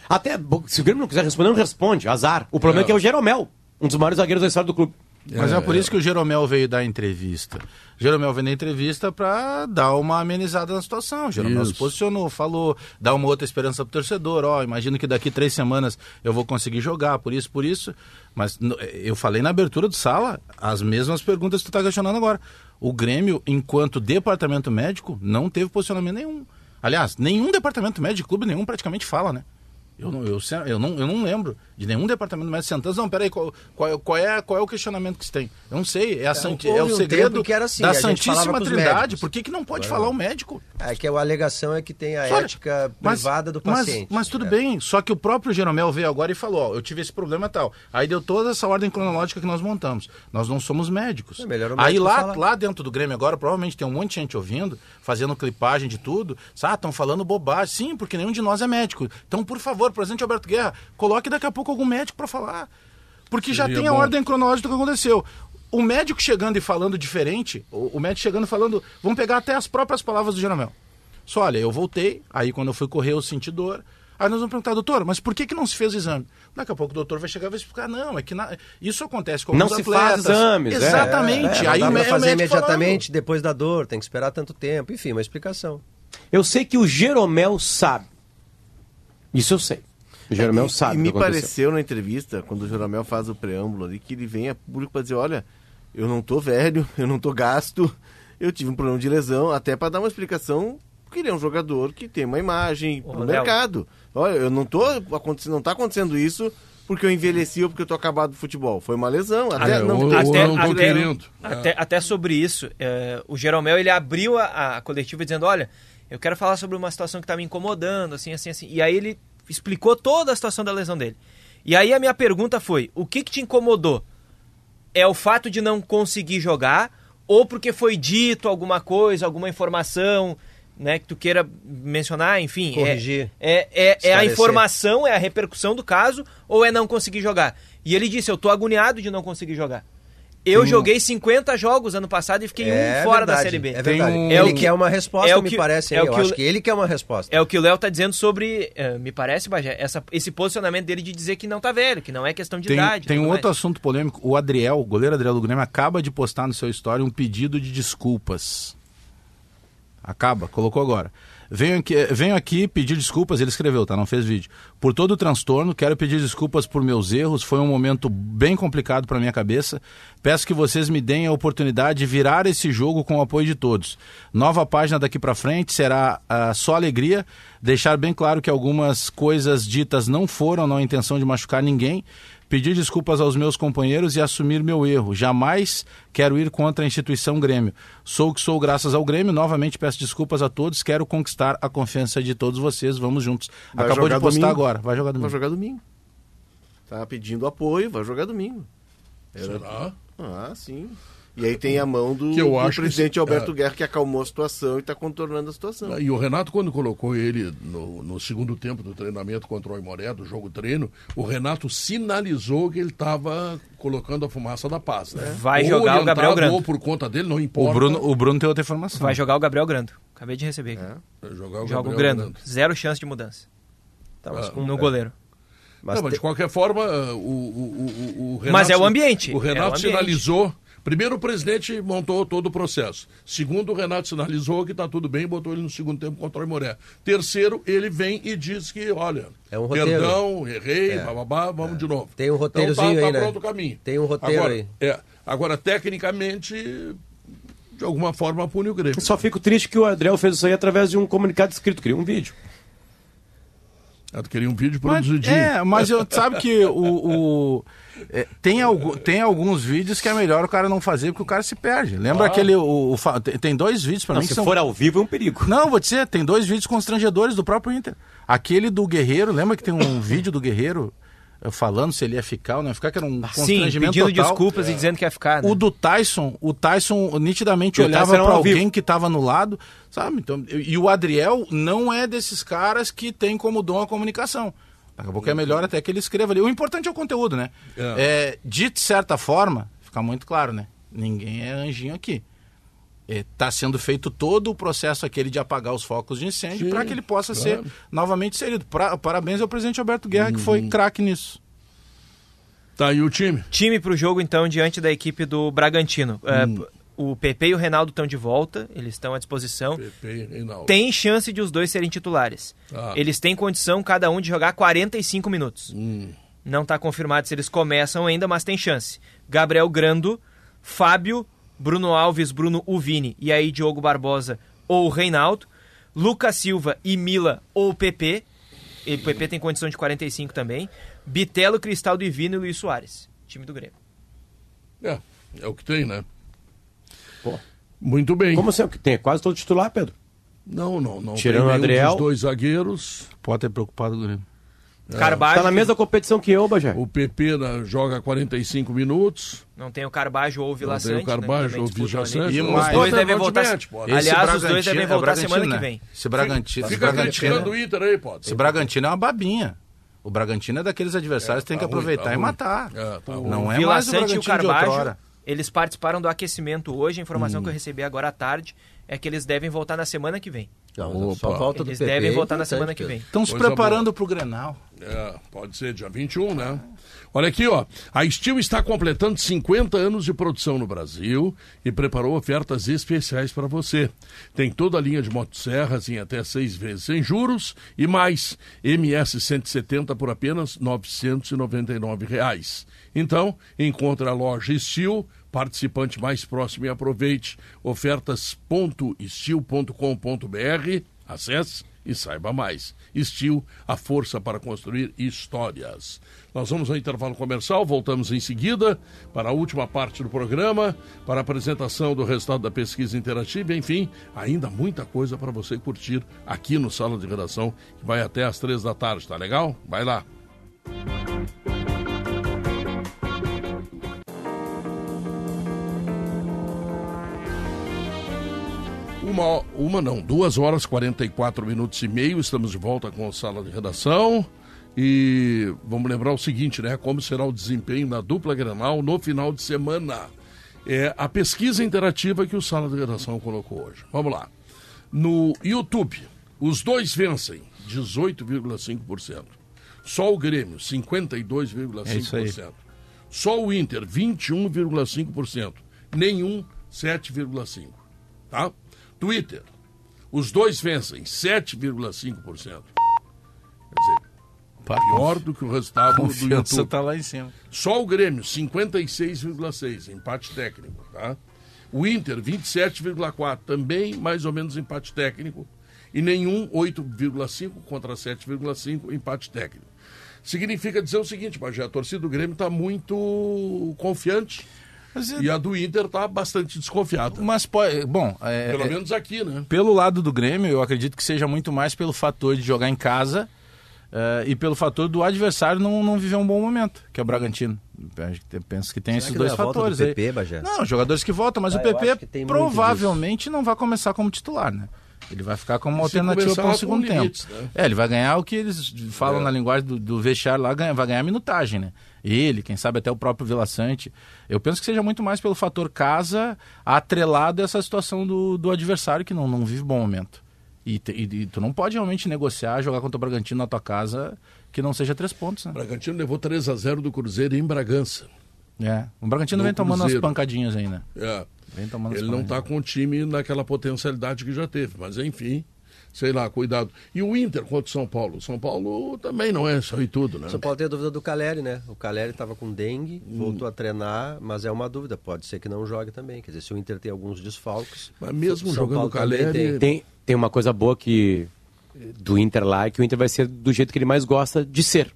Até, se o Grêmio não quiser responder, não responde, azar. O problema é, que é o Jeromel, um dos maiores zagueiros da história do clube. Mas é, por isso que o Jeromel veio dar entrevista. O Jeromel veio dar entrevista para dar uma amenizada na situação. O Jeromel Isso. se posicionou, falou, dá uma outra esperança pro torcedor. Ó, imagino que daqui três semanas eu vou conseguir jogar, por isso, por isso. Mas eu falei na abertura do sala as mesmas perguntas que tu tá questionando agora. O Grêmio, enquanto departamento médico, não teve posicionamento nenhum. Aliás, nenhum departamento médico, de clube nenhum, praticamente fala, né? Eu não, eu, eu, não, eu não lembro de nenhum departamento médico sentando. Não, peraí, qual, qual, é- qual, é, qual é o questionamento que se tem? Eu não sei, é, a santi- houve é um o segredo era assim, da Santíssima Trindade. médicos. Por que, que não pode falar o médico? É que a alegação é que tem a Olha, ética mas- privada do mas- paciente. Mas, tudo É. bem, só que o próprio Jeromel veio agora e falou: ó, eu tive esse problema tal. Aí deu toda essa ordem cronológica que nós montamos. Nós não somos médicos. É melhor o Aí médico lá, falar. lá dentro do Grêmio agora, provavelmente tem um monte de gente ouvindo, fazendo clipagem de tudo. Ah, estão falando bobagem. Sim, porque nenhum de nós é médico. Então, por favor, presidente Alberto Guerra, coloque daqui a pouco algum médico para falar. Porque já Seria tem a bom. ordem cronológica do que aconteceu. O médico chegando e falando diferente, o, o médico chegando e falando. Vamos pegar até as próprias palavras do Jeromel. Só olha, eu voltei, aí quando eu fui correr eu senti dor. Aí nós vamos perguntar, doutor, mas por que, que não se fez o exame? Daqui a pouco o doutor vai chegar e vai explicar, não, é que na- isso acontece com Não alguns se faz atletas. exames, é. Exatamente. É, aí não o dá é o fazer imediatamente depois da dor, tem que esperar tanto tempo. Enfim, uma explicação. Eu sei que o Jeromel sabe. Isso eu sei. O Jeromel e, sabe E me pareceu na entrevista, quando o Jeromel faz o preâmbulo ali, que ele vem a público para dizer, olha, eu não tô velho, eu não tô gasto, eu tive um problema de lesão, até para dar uma explicação, porque ele é um jogador que tem uma imagem Ô, no Léo. mercado. Olha, eu não tô acontecendo, não tá acontecendo isso porque eu envelheci ou porque eu tô acabado do futebol. Foi uma lesão, até É, não, ou- porque- ou até- não até-. Até, até sobre isso, é, o Jeromel ele abriu a, a coletiva dizendo: Olha, eu quero falar sobre uma situação que está me incomodando, assim, assim, assim. E aí ele explicou toda a situação da lesão dele. E aí a minha pergunta foi: O que, que te incomodou? É o fato de não conseguir jogar ou porque foi dito alguma coisa, alguma informação, né, que tu queira mencionar, enfim. é- Corrigir. É, é, é a Esclarecer. informação, é a repercussão do caso ou é não conseguir jogar? E ele disse: Eu tô agoniado de não conseguir jogar. Eu joguei 50 jogos ano passado e fiquei um fora da verdade, Série B. É verdade. um- Ele É o que- quer uma resposta, é o me que- parece. é o eu que o- acho que ele quer uma resposta. É o que o Léo tá dizendo sobre, eh, me parece, Bagé, essa, esse posicionamento dele de dizer que não tá velho, que não é questão de Tem, idade. tem um mais. outro assunto polêmico. O Adriel, o goleiro Adriel do Grêmio, acaba de postar no seu story um pedido de desculpas. Acaba, colocou agora. Venho aqui, venho aqui pedir desculpas, ele escreveu, tá? Não fez vídeo. Por todo o transtorno, quero pedir desculpas por meus erros. Foi um momento bem complicado para minha cabeça. Peço que vocês me deem a oportunidade de virar esse jogo com o apoio de todos. Nova página daqui para frente será ah, só alegria. Deixar bem claro que algumas coisas ditas não foram na intenção de machucar ninguém. Pedir desculpas aos meus companheiros e assumir meu erro. Jamais quero ir contra a instituição Grêmio. Sou o que sou graças ao Grêmio. Novamente peço desculpas a todos. Quero conquistar a confiança de todos vocês. Vamos juntos. Vai Acabou de postar domingo. agora. Vai jogar Vai domingo. jogar domingo. Tá pedindo apoio, vai jogar domingo. Era- Será? Ah, sim. E aí tem a mão do, Que eu do acho que presidente isso- Alberto é. Guerra que acalmou a situação e está contornando a situação. E o Renato, quando colocou ele no, no segundo tempo do treinamento contra o Aimoré, do jogo treino, o Renato sinalizou que ele estava colocando a fumaça da paz, né? Vai Ou jogar o Gabriel Grando. Ou por conta dele, não importa. O Bruno, o Bruno tem outra informação. Vai jogar o Gabriel Grando. Acabei de receber aqui. Vai jogar o Joga o Gabriel Grando. Zero chance de mudança. Tá, mas Ah, com- No é. goleiro. Mas não, mas de qualquer forma, o, o, o, o Renato... Mas é o ambiente, O é Renato o ambiente. sinalizou... Primeiro, o presidente montou todo o processo. Segundo, o Renato sinalizou que está tudo bem e botou ele no segundo tempo contra o Aimoré. Terceiro, ele vem e diz que, olha, É um roteiro. perdão, errei, É. bababá, vamos de novo. Tem um roteirozinho então, tá, aí, tá né? pronto o caminho. Tem um roteiro agora, aí. É, agora, tecnicamente, de alguma forma, pune o Grêmio. Só fico triste que o Adriel fez isso aí através de um comunicado escrito, queria um vídeo. Eu queria um vídeo Mas, produzidinho. é, mas eu sabe que o, o- é, tem, algu, tem alguns vídeos que é melhor o cara não fazer porque o cara se perde. Lembra Ah. aquele. O, o tem, dois vídeos pra Não, mim se que são. for ao vivo é um perigo. Não, vou dizer, tem dois vídeos constrangedores do próprio Inter. Aquele do Guerreiro, lembra que tem um vídeo do Guerreiro falando se ele ia ficar ou não ia ficar, que era um Sim, constrangimento pedindo total. desculpas e dizendo que ia ficar. Né? O do Tyson, o Tyson nitidamente E o olhava ao alguém vivo. que tava no lado, sabe? Então, e o Adriel não é desses caras que tem como dom a comunicação. Daqui a pouco é melhor até que ele escreva ali. O importante é o conteúdo, né? É. É, de certa forma, fica muito claro, né? Ninguém é anjinho aqui. Está sendo feito todo o processo aquele de apagar os focos de incêndio para que ele possa claro. Uhum. ser novamente inserido. Pra- parabéns ao presidente Alberto Guerra, que foi craque nisso. Tá aí o time. Time pro jogo, então, diante da equipe do Bragantino. É, Hum. o PP e o Reinaldo estão de volta, eles estão à disposição. Pepe e Reinaldo. Tem chance de os dois serem titulares. Ah. Eles têm condição, cada um, de jogar 45 minutos. Hum. Não está confirmado se eles começam ainda, mas tem chance. Gabriel Grando, Fábio, Bruno Alves, Bruno Uvini e aí Diogo Barbosa ou Reinaldo, Lucas Silva e Mila ou PP. E o PP tem condição de 45 também. Bitelo, Cristaldo e Vini e Luiz Soares. Time do Grêmio. É, é o que tem, né? Pô. Muito bem. Como sempre, tem quase todo titular, Pedro. Não, não, não. Tirando tem o Adriel. dos dois zagueiros. Pode ter preocupado o Grêmio. Carbajo. Tá na mesma competição que eu, Bajé. O PP né, joga 45 minutos. Não tem o Carbajo ou o Vila Não tem o né, Carbajo ou o Vila. Sante. E Os dois devem voltar. Aliás, os dois devem é voltar semana que né? vem. Esse Bragantino, esse Fica Bragantino, criticando o Inter aí, pode. esse Bragantino é uma babinha. O Bragantino é daqueles adversários que tem tá que ruim, aproveitar tá e ruim. matar. É, tá. Não é Vila mais o e o Carbajo, eles participaram do aquecimento hoje. A informação Hum. que eu recebi agora à tarde é que eles devem voltar na semana que vem. Não, só Opa. do Eles PP. devem é voltar na semana que vem. Estão se preparando pro Grenal. É, pode ser dia 21, né? Olha aqui, ó. A Steel está completando 50 anos de produção no Brasil e preparou ofertas especiais para você. Tem toda a linha de motosserras em até seis vezes sem juros e mais MS 170 por apenas 999 reais. Então, encontre a loja Steel, participante mais próximo e aproveite. Ofertas.steel.com.br. Acesse e saiba mais. Steel, a força para construir histórias. Nós vamos ao intervalo comercial, voltamos em seguida para a última parte do programa, para a apresentação do resultado da pesquisa interativa, enfim, ainda muita coisa para você curtir aqui no Sala de Redação, que vai até às três da tarde, tá legal? Vai lá. Uma, uma não, duas horas 44 minutos e meio, estamos de volta com a sala de redação. E vamos lembrar o seguinte, né? Como será o desempenho da dupla Grenal no final de semana. É a pesquisa interativa que o Sala de Redação colocou hoje. Vamos lá. No YouTube, os dois vencem 18,5%. Só o Grêmio, 52,5%. É. Só o Inter, 21,5%. Nenhum, 7,5%. Tá? Twitter, os dois vencem, 7,5%. Quer dizer, pior do que o resultado do YouTube. tá lá em cima. Só o Grêmio, 56,6, empate técnico, tá? O Inter, 27,4, também mais ou menos empate técnico. E nenhum, 8,5 contra 7,5, empate técnico. Significa dizer o seguinte, Bagé, a torcida do Grêmio está muito confiante Mas, é- e a do Inter está bastante desconfiada. mas pode, bom, é, Pelo é- menos aqui, né? pelo lado do Grêmio, eu acredito que seja muito mais pelo fator de jogar em casa Uh, e pelo fator do adversário não, não viver um bom momento, que é o Bragantino. Eu penso que tem Será esses que dois não é a volta fatores do aí. PP, Bagé? Não, jogadores que voltam, mas Ah, o PP provavelmente não vai começar como titular, né? Ele vai ficar como uma alternativa para o segundo limites, tempo. né? É, ele vai ganhar o que eles falam É. na linguagem do, do vestiário lá, ganha- vai ganhar minutagem, né? Ele, quem sabe até o próprio Vila Sante. Eu penso que seja muito mais pelo fator casa atrelado a essa situação do, do adversário que não, não vive bom momento. E, te- e- e tu não pode realmente negociar, jogar contra o Bragantino na tua casa que não seja três pontos, né? O Bragantino levou 3 a 0 do Cruzeiro em Bragança. É. O Bragantino No vem tomando umas Cruzeiro. pancadinhas aí, né? É. Ele não está com o time naquela potencialidade que já teve, mas enfim, sei lá, cuidado. E o Inter contra o São Paulo? O São Paulo também não é só e tudo, né? Só pode ter dúvida do Caleri, né? O Caleri estava com dengue, Hum. voltou a treinar, mas é uma dúvida. Pode ser que não jogue também. Quer dizer, se o Inter tem alguns desfalques. Mas mesmo São jogando Paulo o Caleri, tem. Tem, tem uma coisa boa que do Inter lá, é que o Inter vai ser do jeito que ele mais gosta de ser.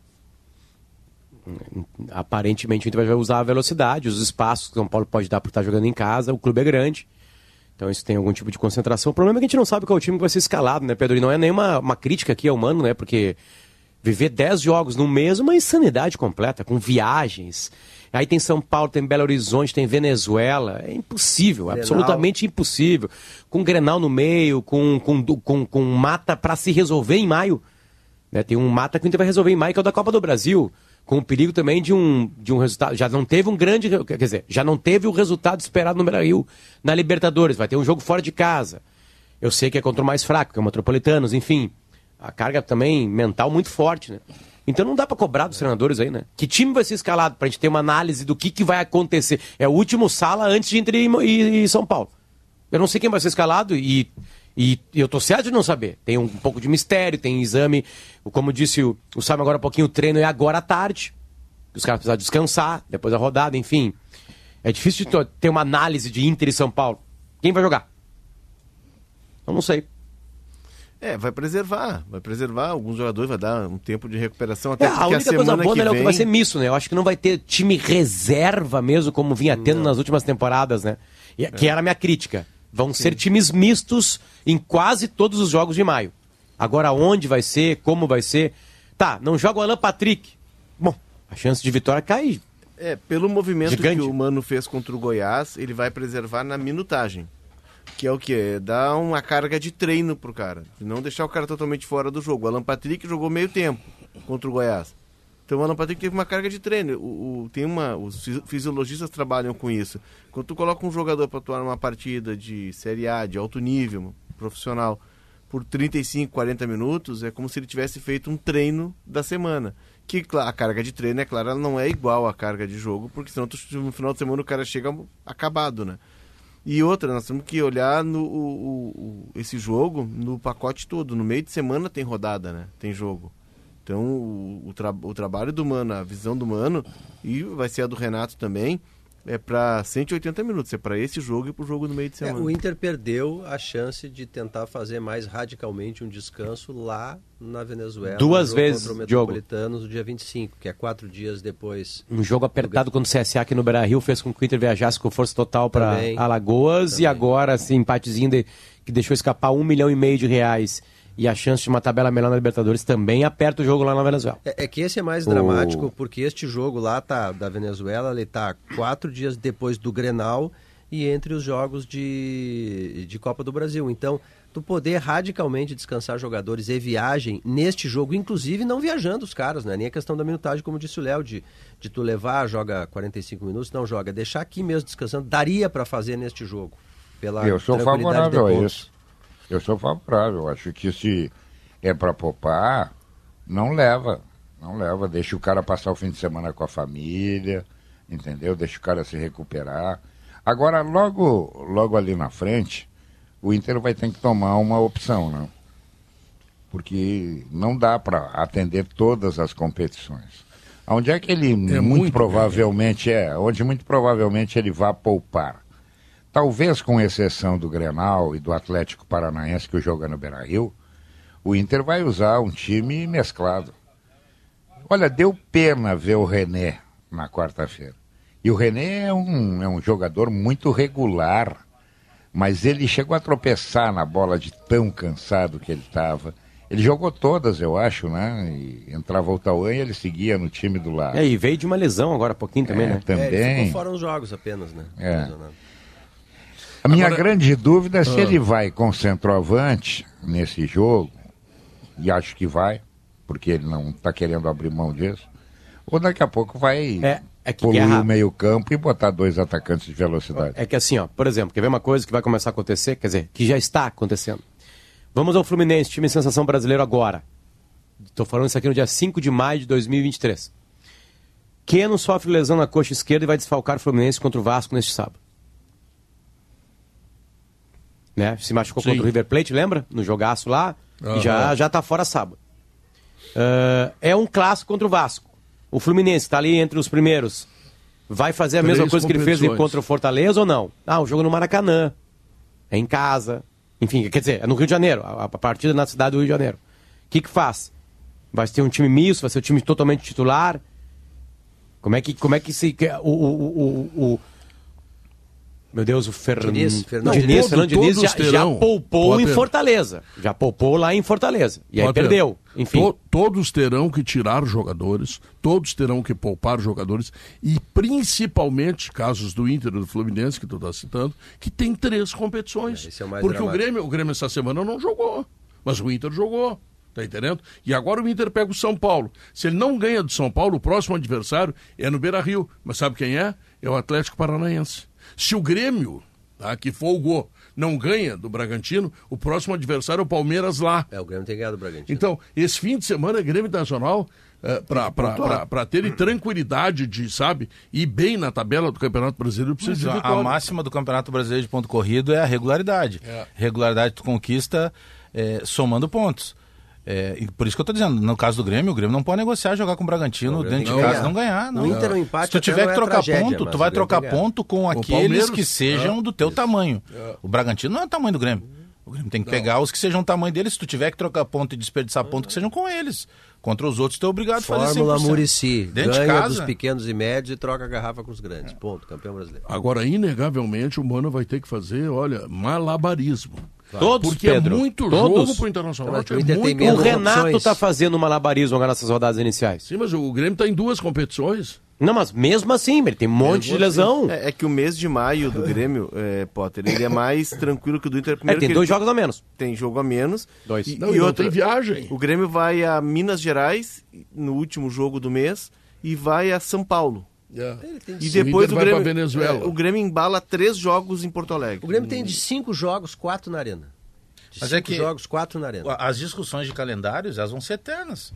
Aparentemente o Inter vai usar a velocidade, os espaços que o São Paulo pode dar por estar jogando em casa, o clube é grande. Então isso tem algum tipo de concentração. O problema é que a gente não sabe qual é o time que vai ser escalado, né, Pedro? E não é nenhuma uma crítica aqui ao Mano, né? Porque viver 10 jogos no mês é uma insanidade completa, com viagens. Aí tem São Paulo, tem Belo Horizonte, tem Venezuela. É impossível, Grenal. absolutamente impossível. Com Grenal no meio, com, com, com, com mata para se resolver em maio. Né? Tem um mata que o Inter vai resolver em maio, que é o da Copa do Brasil. Com o perigo também de um, de um resultado. Já não teve um grande. Quer dizer, já não teve o resultado esperado no Brasil na Libertadores. Vai ter um jogo fora de casa. Eu sei que é contra o mais fraco, que é o Metropolitanos, enfim. A carga também mental muito forte, né? Então não dá pra cobrar dos treinadores aí, né? Que time vai ser escalado pra gente ter uma análise do que, que vai acontecer? É o último sala antes de Inter e- e São Paulo. Eu não sei quem vai ser escalado e, e eu tô certo de não saber. Tem um pouco de mistério, tem exame. Como disse o, o Simon agora há pouquinho, o treino é agora à tarde. Os caras precisam descansar, depois da rodada, enfim. É difícil de ter uma análise de Inter e São Paulo. Quem vai jogar? Eu não sei. É, vai preservar, vai preservar alguns jogadores, vai dar um tempo de recuperação até É, a única coisa semana boa que né, Léo, vem... que vai ser misto, né? Eu acho que não vai ter time reserva mesmo, como vinha tendo nas últimas temporadas, né? E, Que era a minha crítica. Vão ser times mistos em quase todos os jogos de maio. Agora, onde vai ser, como vai ser. Tá, não joga o Alan Patrick. Bom, a chance de vitória cai. É, pelo movimento Gigante. que o Mano fez contra o Goiás, ele vai preservar na minutagem. Que é o quê? É dar uma carga de treino pro cara. Não deixar o cara totalmente fora do jogo. O Alan Patrick jogou meio tempo contra o Goiás. Então o Alan Patrick teve uma carga de treino. O, o- tem uma, os fisi- fisiologistas trabalham com isso. Quando tu coloca um jogador para atuar numa partida de Série A, de alto nível, profissional, por 35, 40 minutos, é como se ele tivesse feito um treino da semana. Que a carga de treino, é claro, ela não é igual à carga de jogo, porque senão tu- no final de semana o cara chega acabado, né? E outra, nós temos que olhar no, o- o- esse jogo no pacote todo. No meio de semana tem rodada, né? Tem jogo. Então o, o, tra- o trabalho do Mano, a visão do Mano, e vai ser a do Renato também, é para 180 minutos. É para esse jogo e para o jogo no meio de É, semana. o Inter perdeu a chance de tentar fazer mais radicalmente um descanso lá na Venezuela. Duas vezes, contra o Diogo. Metropolitanos no dia 25, que é quatro dias depois. Um jogo apertado quando o CSA aqui no Beira Rio fez com que o Inter viajasse com força total para Também. Alagoas e Também. agora esse empatezinho de- que deixou escapar um milhão e meio de reais e a chance de uma tabela melhor na Libertadores também aperta o jogo lá na Venezuela. É, é que esse é mais O- dramático, porque este jogo lá tá, da Venezuela, ele tá quatro dias depois do Grenal e entre os jogos de, de Copa do Brasil. Então, tu poder radicalmente descansar jogadores e viagem neste jogo, inclusive não viajando os caras, né? Nem a questão da minutagem, como disse o Léo, de, de tu levar, joga 45 minutos, não joga, deixar aqui mesmo descansando, daria para fazer neste jogo. Pela Eu sou tranquilidade favorável a isso. Eu sou favorável. Acho que se é para poupar, não leva. Não leva. Deixa o cara passar o fim de semana com a família, entendeu? Deixa o cara se recuperar. Agora, logo, logo ali na frente, o Inter vai ter que tomar uma opção, né? Porque não dá para atender todas as competições. Onde é que ele muito, muito provavelmente é? Onde muito provavelmente ele vai poupar? Talvez com exceção do Grenal e do Atlético Paranaense que joga no Beira-Rio, o Inter vai usar um time mesclado. Olha, deu pena ver o René na quarta-feira. E o René é um, é um jogador muito regular, mas ele chegou a tropeçar na bola de tão cansado que ele estava. Ele jogou todas, eu acho, né? E entrava o Tauan e ele seguia no time do lado. É, e veio de uma lesão agora há pouquinho também, É, né? também. É, ele ficou fora uns jogos apenas, né? É. A minha Agora- grande dúvida é se Ah. ele vai com centroavante nesse jogo, e acho que vai, porque ele não está querendo abrir mão disso, ou daqui a pouco vai É, é poluir o meio-campo e botar dois atacantes de velocidade. É que assim, ó, por exemplo, quer ver uma coisa que vai começar a acontecer, quer dizer, que já está acontecendo. Vamos ao Fluminense, time sensação brasileiro agora. Estou falando isso aqui no dia 5 de maio de 2023. Keno sofre lesão na coxa esquerda e vai desfalcar o Fluminense contra o Vasco neste sábado. Né? Se machucou Sim. contra o River Plate, lembra? No jogaço lá. Aham. E já, já tá fora sábado. Ah, é um clássico contra o Vasco. O Fluminense está ali entre os primeiros. Vai fazer a Três mesma coisa que ele fez contra o Fortaleza ou não? Ah, o jogo no Maracanã. É em casa. Enfim, quer dizer, é no Rio de Janeiro. A, a partida é na cidade do Rio de Janeiro. O que que faz? Vai ter um time misto, vai ser um time totalmente titular. Como é que, como é que se... o, o, o- o- meu Deus, o Fernando Diniz, Diniz, Fernando Diniz, Todo- Fernando Diniz já, todos já poupou em. Fortaleza. Já poupou lá em Fortaleza. E aí Potter, perdeu. Enfim. to- todos terão que tirar jogadores, todos terão que poupar jogadores, e principalmente casos do Inter e do Fluminense, que tu está citando, que tem três competições. É, é o Porque o. Grêmio, o Grêmio essa semana não jogou, mas o Inter jogou. Tá entendendo? E agora o Inter pega o São Paulo. Se ele não ganha do São Paulo, o próximo adversário é no Beira Rio. Mas sabe quem é? É o Atlético Paranaense. Se o Grêmio, tá, que folgou, não ganha do Bragantino, o próximo adversário é o Palmeiras lá. É, o Grêmio tem ganhado o Bragantino. Então, esse fim de semana, Grêmio Internacional, é, para terem tranquilidade de, sabe, ir bem na tabela do Campeonato Brasileiro, precisa Mas de a, máxima do Campeonato Brasileiro de ponto corrido é a regularidade. É. Regularidade tu conquista é, somando pontos. É, e por isso que eu tô dizendo, no caso do Grêmio, o Grêmio não pode negociar jogar com o Bragantino Não, o dentro de casa ganhar. não ganhar. Não. No Inter, o empate Se tu tiver não que é trocar tragédia, ponto, tu o vai trocar ganhar. ponto com aqueles que sejam é. do teu tamanho. O Bragantino não é o tamanho do Grêmio. O Grêmio tem que pegar os que sejam o tamanho deles. Se tu tiver que trocar ponto e desperdiçar ponto, que sejam com eles. Contra os outros, tu é obrigado a fazer 100%. Fórmula Murici. Dentro de Ganha casa. dos pequenos e médios e troca a garrafa com os grandes. Ponto. Campeão brasileiro. Agora, inegavelmente, o Mano vai ter que fazer, olha, malabarismo. Todos, Porque Pedro. é muito Todos. jogo pro Internacional. Mas o é tem muito O. Renato opções. tá fazendo malabarismo agora nessas rodadas iniciais. Sim, mas o Grêmio está em duas competições. Não, mas mesmo assim, ele tem um monte de lesão. É, é que o mês de maio do Grêmio, é, Potter, ele é mais tranquilo que o do Inter. É, Primeiro tem que dois ele jogos a menos. tem jogo a menos. Dois. E, Não, e outra, tem viagem. o Grêmio vai a Minas Gerais no último jogo do mês e vai a São Paulo. É. E O depois o vai Grêmio, Venezuela. é, o Grêmio embala três jogos em Porto Alegre. O Grêmio tem de cinco jogos, quatro na arena. De Mas cinco é que- jogos, quatro na arena. As discussões de calendários, elas vão ser eternas.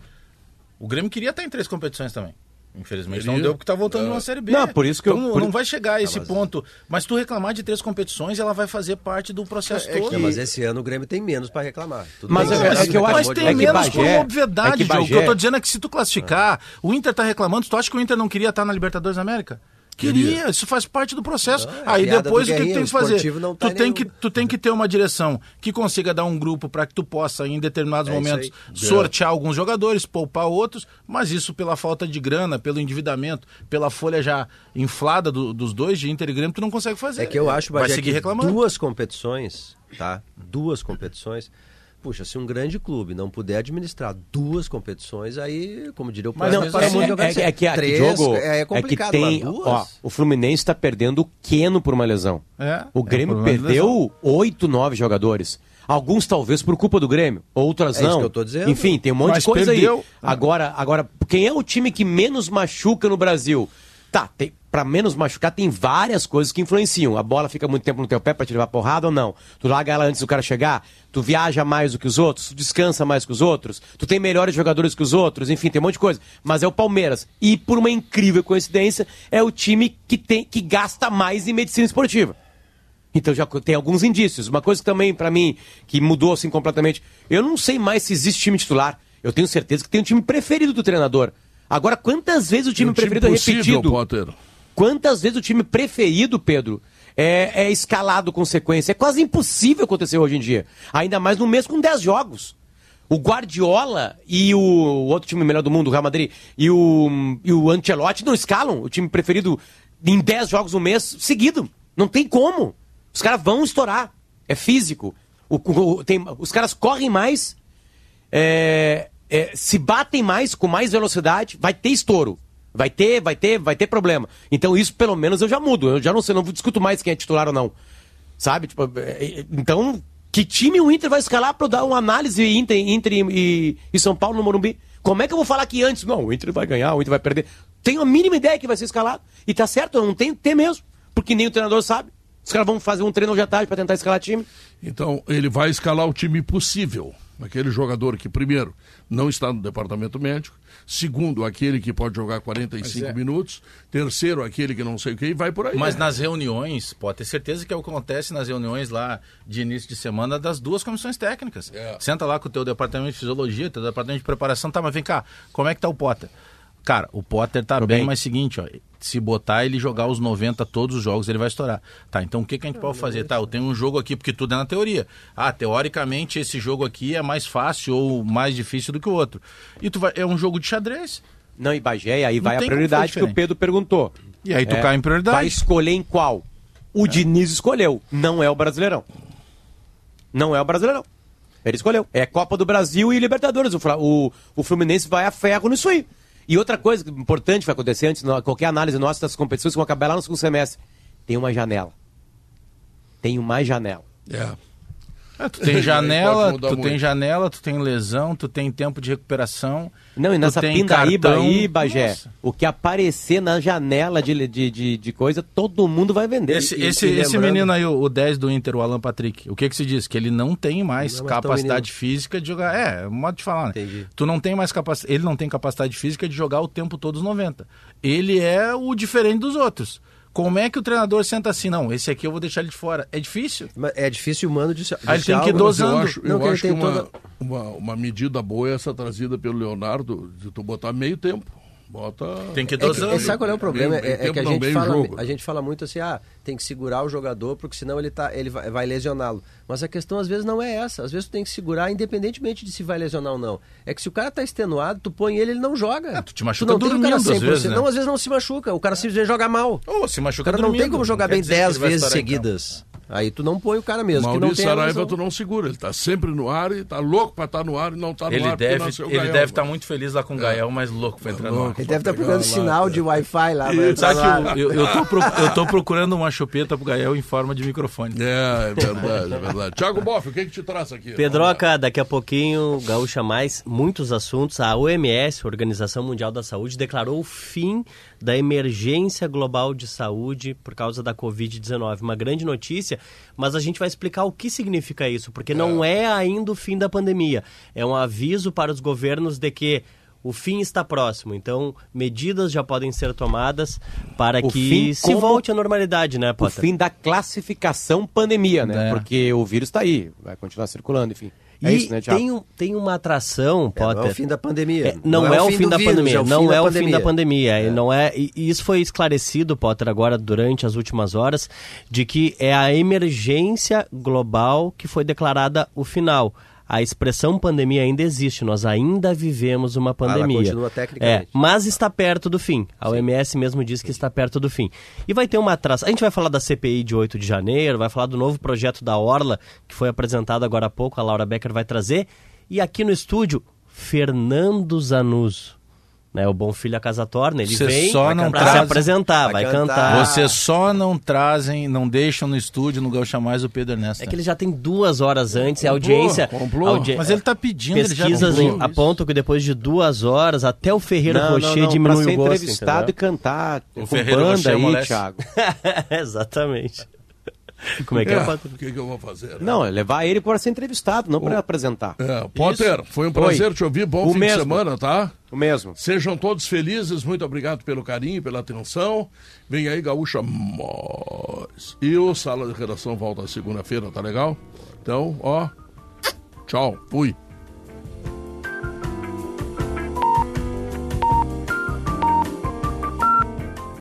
O Grêmio queria estar em três competições também. Infelizmente não Queria. deu porque tá voltando uma Série B. Não, por isso que eu- Então, por- Não vai chegar a esse ponto. Mas tu reclamar de três competições, ela vai fazer parte do processo É- é todo. que- Não, mas esse ano o Grêmio tem menos para reclamar. Tudo Mas bem, é- é que eu acho- Mas tem é menos Bagé- por obviedade, é que Diogo. O que eu Bagé- tô dizendo é que se tu classificar, o Inter tá reclamando, tu acha que o Inter não queria estar na Libertadores da América? Queria, isso faz parte do processo. Não, é Aí depois o que tu tem que fazer? tá tu, tem nenhum. que, tu tem que ter uma direção que consiga dar um grupo para que tu possa, em determinados É momentos, sortear alguns jogadores, poupar outros, mas isso pela falta de grana, pelo endividamento, pela folha já inflada do- dos dois, de Inter e Grêmio, tu não consegue fazer. É que eu acho, Vai Bagé, seguir que reclamando. duas competições, tá? Duas competições. Puxa, se um grande clube não puder administrar duas competições, aí, como diria o Mas Paulo, não, passamos é, a jogar é, é, é que, é, três, Diogo, é, é que complicado, tem, ó, o Fluminense está perdendo o Queno por uma lesão. É, o é Grêmio lesão. perdeu oito, nove jogadores. Alguns talvez por culpa do Grêmio, outras É isso não. que eu tô dizendo. Enfim, tem um monte Mas de coisa perdeu. aí. Agora, agora, quem é o time que menos machuca no Brasil? Tá, tem, pra menos machucar tem várias coisas que influenciam. A bola fica muito tempo no teu pé pra te levar porrada ou não. Tu larga ela antes do cara chegar, tu viaja mais do que os outros, tu descansa mais que os outros, tu tem melhores jogadores que os outros, enfim, tem um monte de coisa. Mas é o Palmeiras. E por uma incrível coincidência, é o time que, tem, que gasta mais em medicina esportiva. Então já tem alguns indícios. Uma coisa que também, pra mim, que mudou assim completamente. Eu não sei mais se existe time titular. Eu tenho certeza que tem um time preferido do treinador. Agora, quantas vezes o time Um time preferido possível, é repetido? Potter. Quantas vezes o time preferido, Pedro, é, é escalado com sequência? É quase impossível acontecer hoje em dia. Ainda mais num mês com 10 jogos. O Guardiola e o, o outro time melhor do mundo, o Real Madrid, e o, e o Ancelotti não escalam o time preferido em 10 jogos no mês seguido. Não tem como. Os caras vão estourar. É físico. O- o- tem- os caras correm mais é, é, se batem mais, com mais velocidade, vai ter estouro. Vai ter, vai ter, vai ter problema. Então isso pelo menos eu já mudo. Eu já não sei, não discuto mais quem é titular ou não. Sabe? Tipo, é, é, então, que time o Inter vai escalar para dar uma análise Inter, Inter e, e, São Paulo no Morumbi? Como é que eu vou falar que antes? Não, o Inter vai ganhar, o Inter vai perder. Tenho a mínima ideia que vai ser escalado. E tá certo, eu não tenho ter mesmo. Porque nem o treinador sabe. Os caras vão fazer um treino hoje à tarde para tentar escalar time. Então, ele vai escalar o time possível. Aquele jogador que, primeiro, não está no departamento médico. Segundo, aquele que pode jogar 45 é. minutos. Terceiro, aquele que não sei o que, e vai por aí. Mas nas reuniões, pode ter certeza que é o que acontece nas reuniões lá de início de semana das duas comissões técnicas. É. Senta lá com o teu departamento de fisiologia, teu departamento de preparação, tá, mas vem cá, como é que tá o Potter? Cara, o Potter tá bem, bem, mas seguinte, ó, se botar ele jogar os 90 todos os jogos, ele vai estourar. Tá, então o que, que a gente pode fazer? Tá, eu tenho um jogo aqui, porque tudo é na teoria. Ah, teoricamente esse jogo aqui é mais fácil ou mais difícil do que o outro. E tu vai, é um jogo de xadrez. Não, e Bagé, aí Não vai a prioridade que o Pedro perguntou. E aí tu é, cai em prioridade. Vai escolher em qual? O é. Diniz escolheu, não é o Brasileirão. Não é o Brasileirão. Ele escolheu. É Copa do Brasil e Libertadores. O, o, o Fluminense vai a ferro nisso aí. E outra coisa importante que vai acontecer antes qualquer análise nossa das competições que vão acabar lá no segundo semestre. Tem uma janela. Tem uma janela. É. É, tu tem janela, tu muito. tem janela, tu tem lesão, tu tem tempo de recuperação. Não, e nessa pindaíba cartão... aí, Bagé, Nossa. o que aparecer na janela de, de, de, de coisa, todo mundo vai vender. Esse, e, esse, e esse menino aí, o, o 10 do Inter, o Alan Patrick, o que que se diz? Que ele não tem mais não, capacidade física de jogar. É, é um modo de falar, né? Entendi. Tu não tem mais capacidade. Ele não tem capacidade física de jogar o tempo todo os 90. Ele é o diferente dos outros. Como é que o treinador senta assim? Não, esse aqui eu vou deixar ele de fora. É difícil. É difícil o mano de, de Aí ele tem que ir dosando. Eu acho, eu não, acho que, que uma, toda... uma, uma medida boa é essa trazida pelo Leonardo, de tu botar meio tempo. Bota. Tem que dosar. É sabe qual é o problema? é, é, que a gente, fala, a gente fala muito assim, ah, tem que segurar o jogador, porque senão ele, tá, ele vai, vai lesioná-lo. Mas a questão às vezes não é essa. Às vezes tu tem que segurar, independentemente de se vai lesionar ou não. É que se o cara tá extenuado, tu põe ele, ele não joga. É, tu te machuca tu não dormindo, tem o cara 100%. Às vezes, né? Não, às vezes não se machuca. O cara simplesmente joga mal. Ou se machuca O cara não tem como jogar bem 10 vezes seguidas. Aí tu não põe o cara mesmo. Maurício que não Saraiva tu não segura. Ele tá sempre no ar e tá louco pra estar tá no ar e não tá no ele ar. Deve, ele deve estar tá muito feliz lá com o é. Gael, mas louco pra entrar no ar. Ele deve estar tá procurando sinal de Wi-Fi lá. Sabe que eu, eu, tô pro, eu tô procurando uma chupeta pro Gael em forma de microfone. É, é verdade, é verdade. Tiago Boff, o que que te traz aqui? Pedroca, daqui a pouquinho, Gaúcha Mais, muitos assuntos. A OMS, Organização Mundial da Saúde, declarou o fim da emergência global de saúde por causa da Covid-19. Uma grande notícia, mas a gente vai explicar o que significa isso, porque não é, é ainda o fim da pandemia. É um aviso para os governos de que o fim está próximo, então medidas já podem ser tomadas para o que se volte à normalidade, né, Potter? O fim da classificação pandemia, né? É. Porque o vírus está aí, vai continuar circulando, enfim. É e isso, né, tem, tem uma atração, Potter. É, não é o fim da pandemia. É, não, não, é, é, o fim, fim da vírus, pandemia. É não é o fim da pandemia. É. Não é, e isso foi esclarecido, Potter, agora durante as últimas horas, de que é a emergência global que foi declarada o final a expressão pandemia ainda existe, nós ainda vivemos uma pandemia. Ela continua tecnicamente. É, mas está perto do fim. A OMS mesmo diz que está perto do fim. E vai ter uma atração. A gente vai falar da CPI de 8 de janeiro, vai falar do novo projeto da Orla, que foi apresentado agora há pouco, a Laura Becker vai trazer. E aqui no estúdio, Fernando Zanuso né? O Bom Filho a Casa Torna, ele Você vem só não traz, se apresentar, vai, vai cantar. Vocês só não trazem, não deixam no estúdio, no Gaúcha Mais, o Pedro Ernesto. É que ele já tem duas horas antes, a audiência... Comprou, audi... Mas ele está pedindo, Pesquisas ele já apontam que depois de duas horas, até o Ferreiro não, Rocher não, não, diminui o gosto, entrevistado entendeu? e cantar o com Ferreiro banda Rocher aí, Thiago. Exatamente. Como é que é, é O que, que, eu vou fazer? Né? Não, é levar ele para ser entrevistado, não para apresentar. É, Potter, Isso. foi um prazer Oi. te ouvir. Bom o fim mesmo. de semana, tá? O mesmo. Sejam todos felizes, muito obrigado pelo carinho, pela atenção. Vem aí, Gaúcha Mais. E o Sala de Redação volta segunda-feira, tá legal? Então, ó, tchau, fui.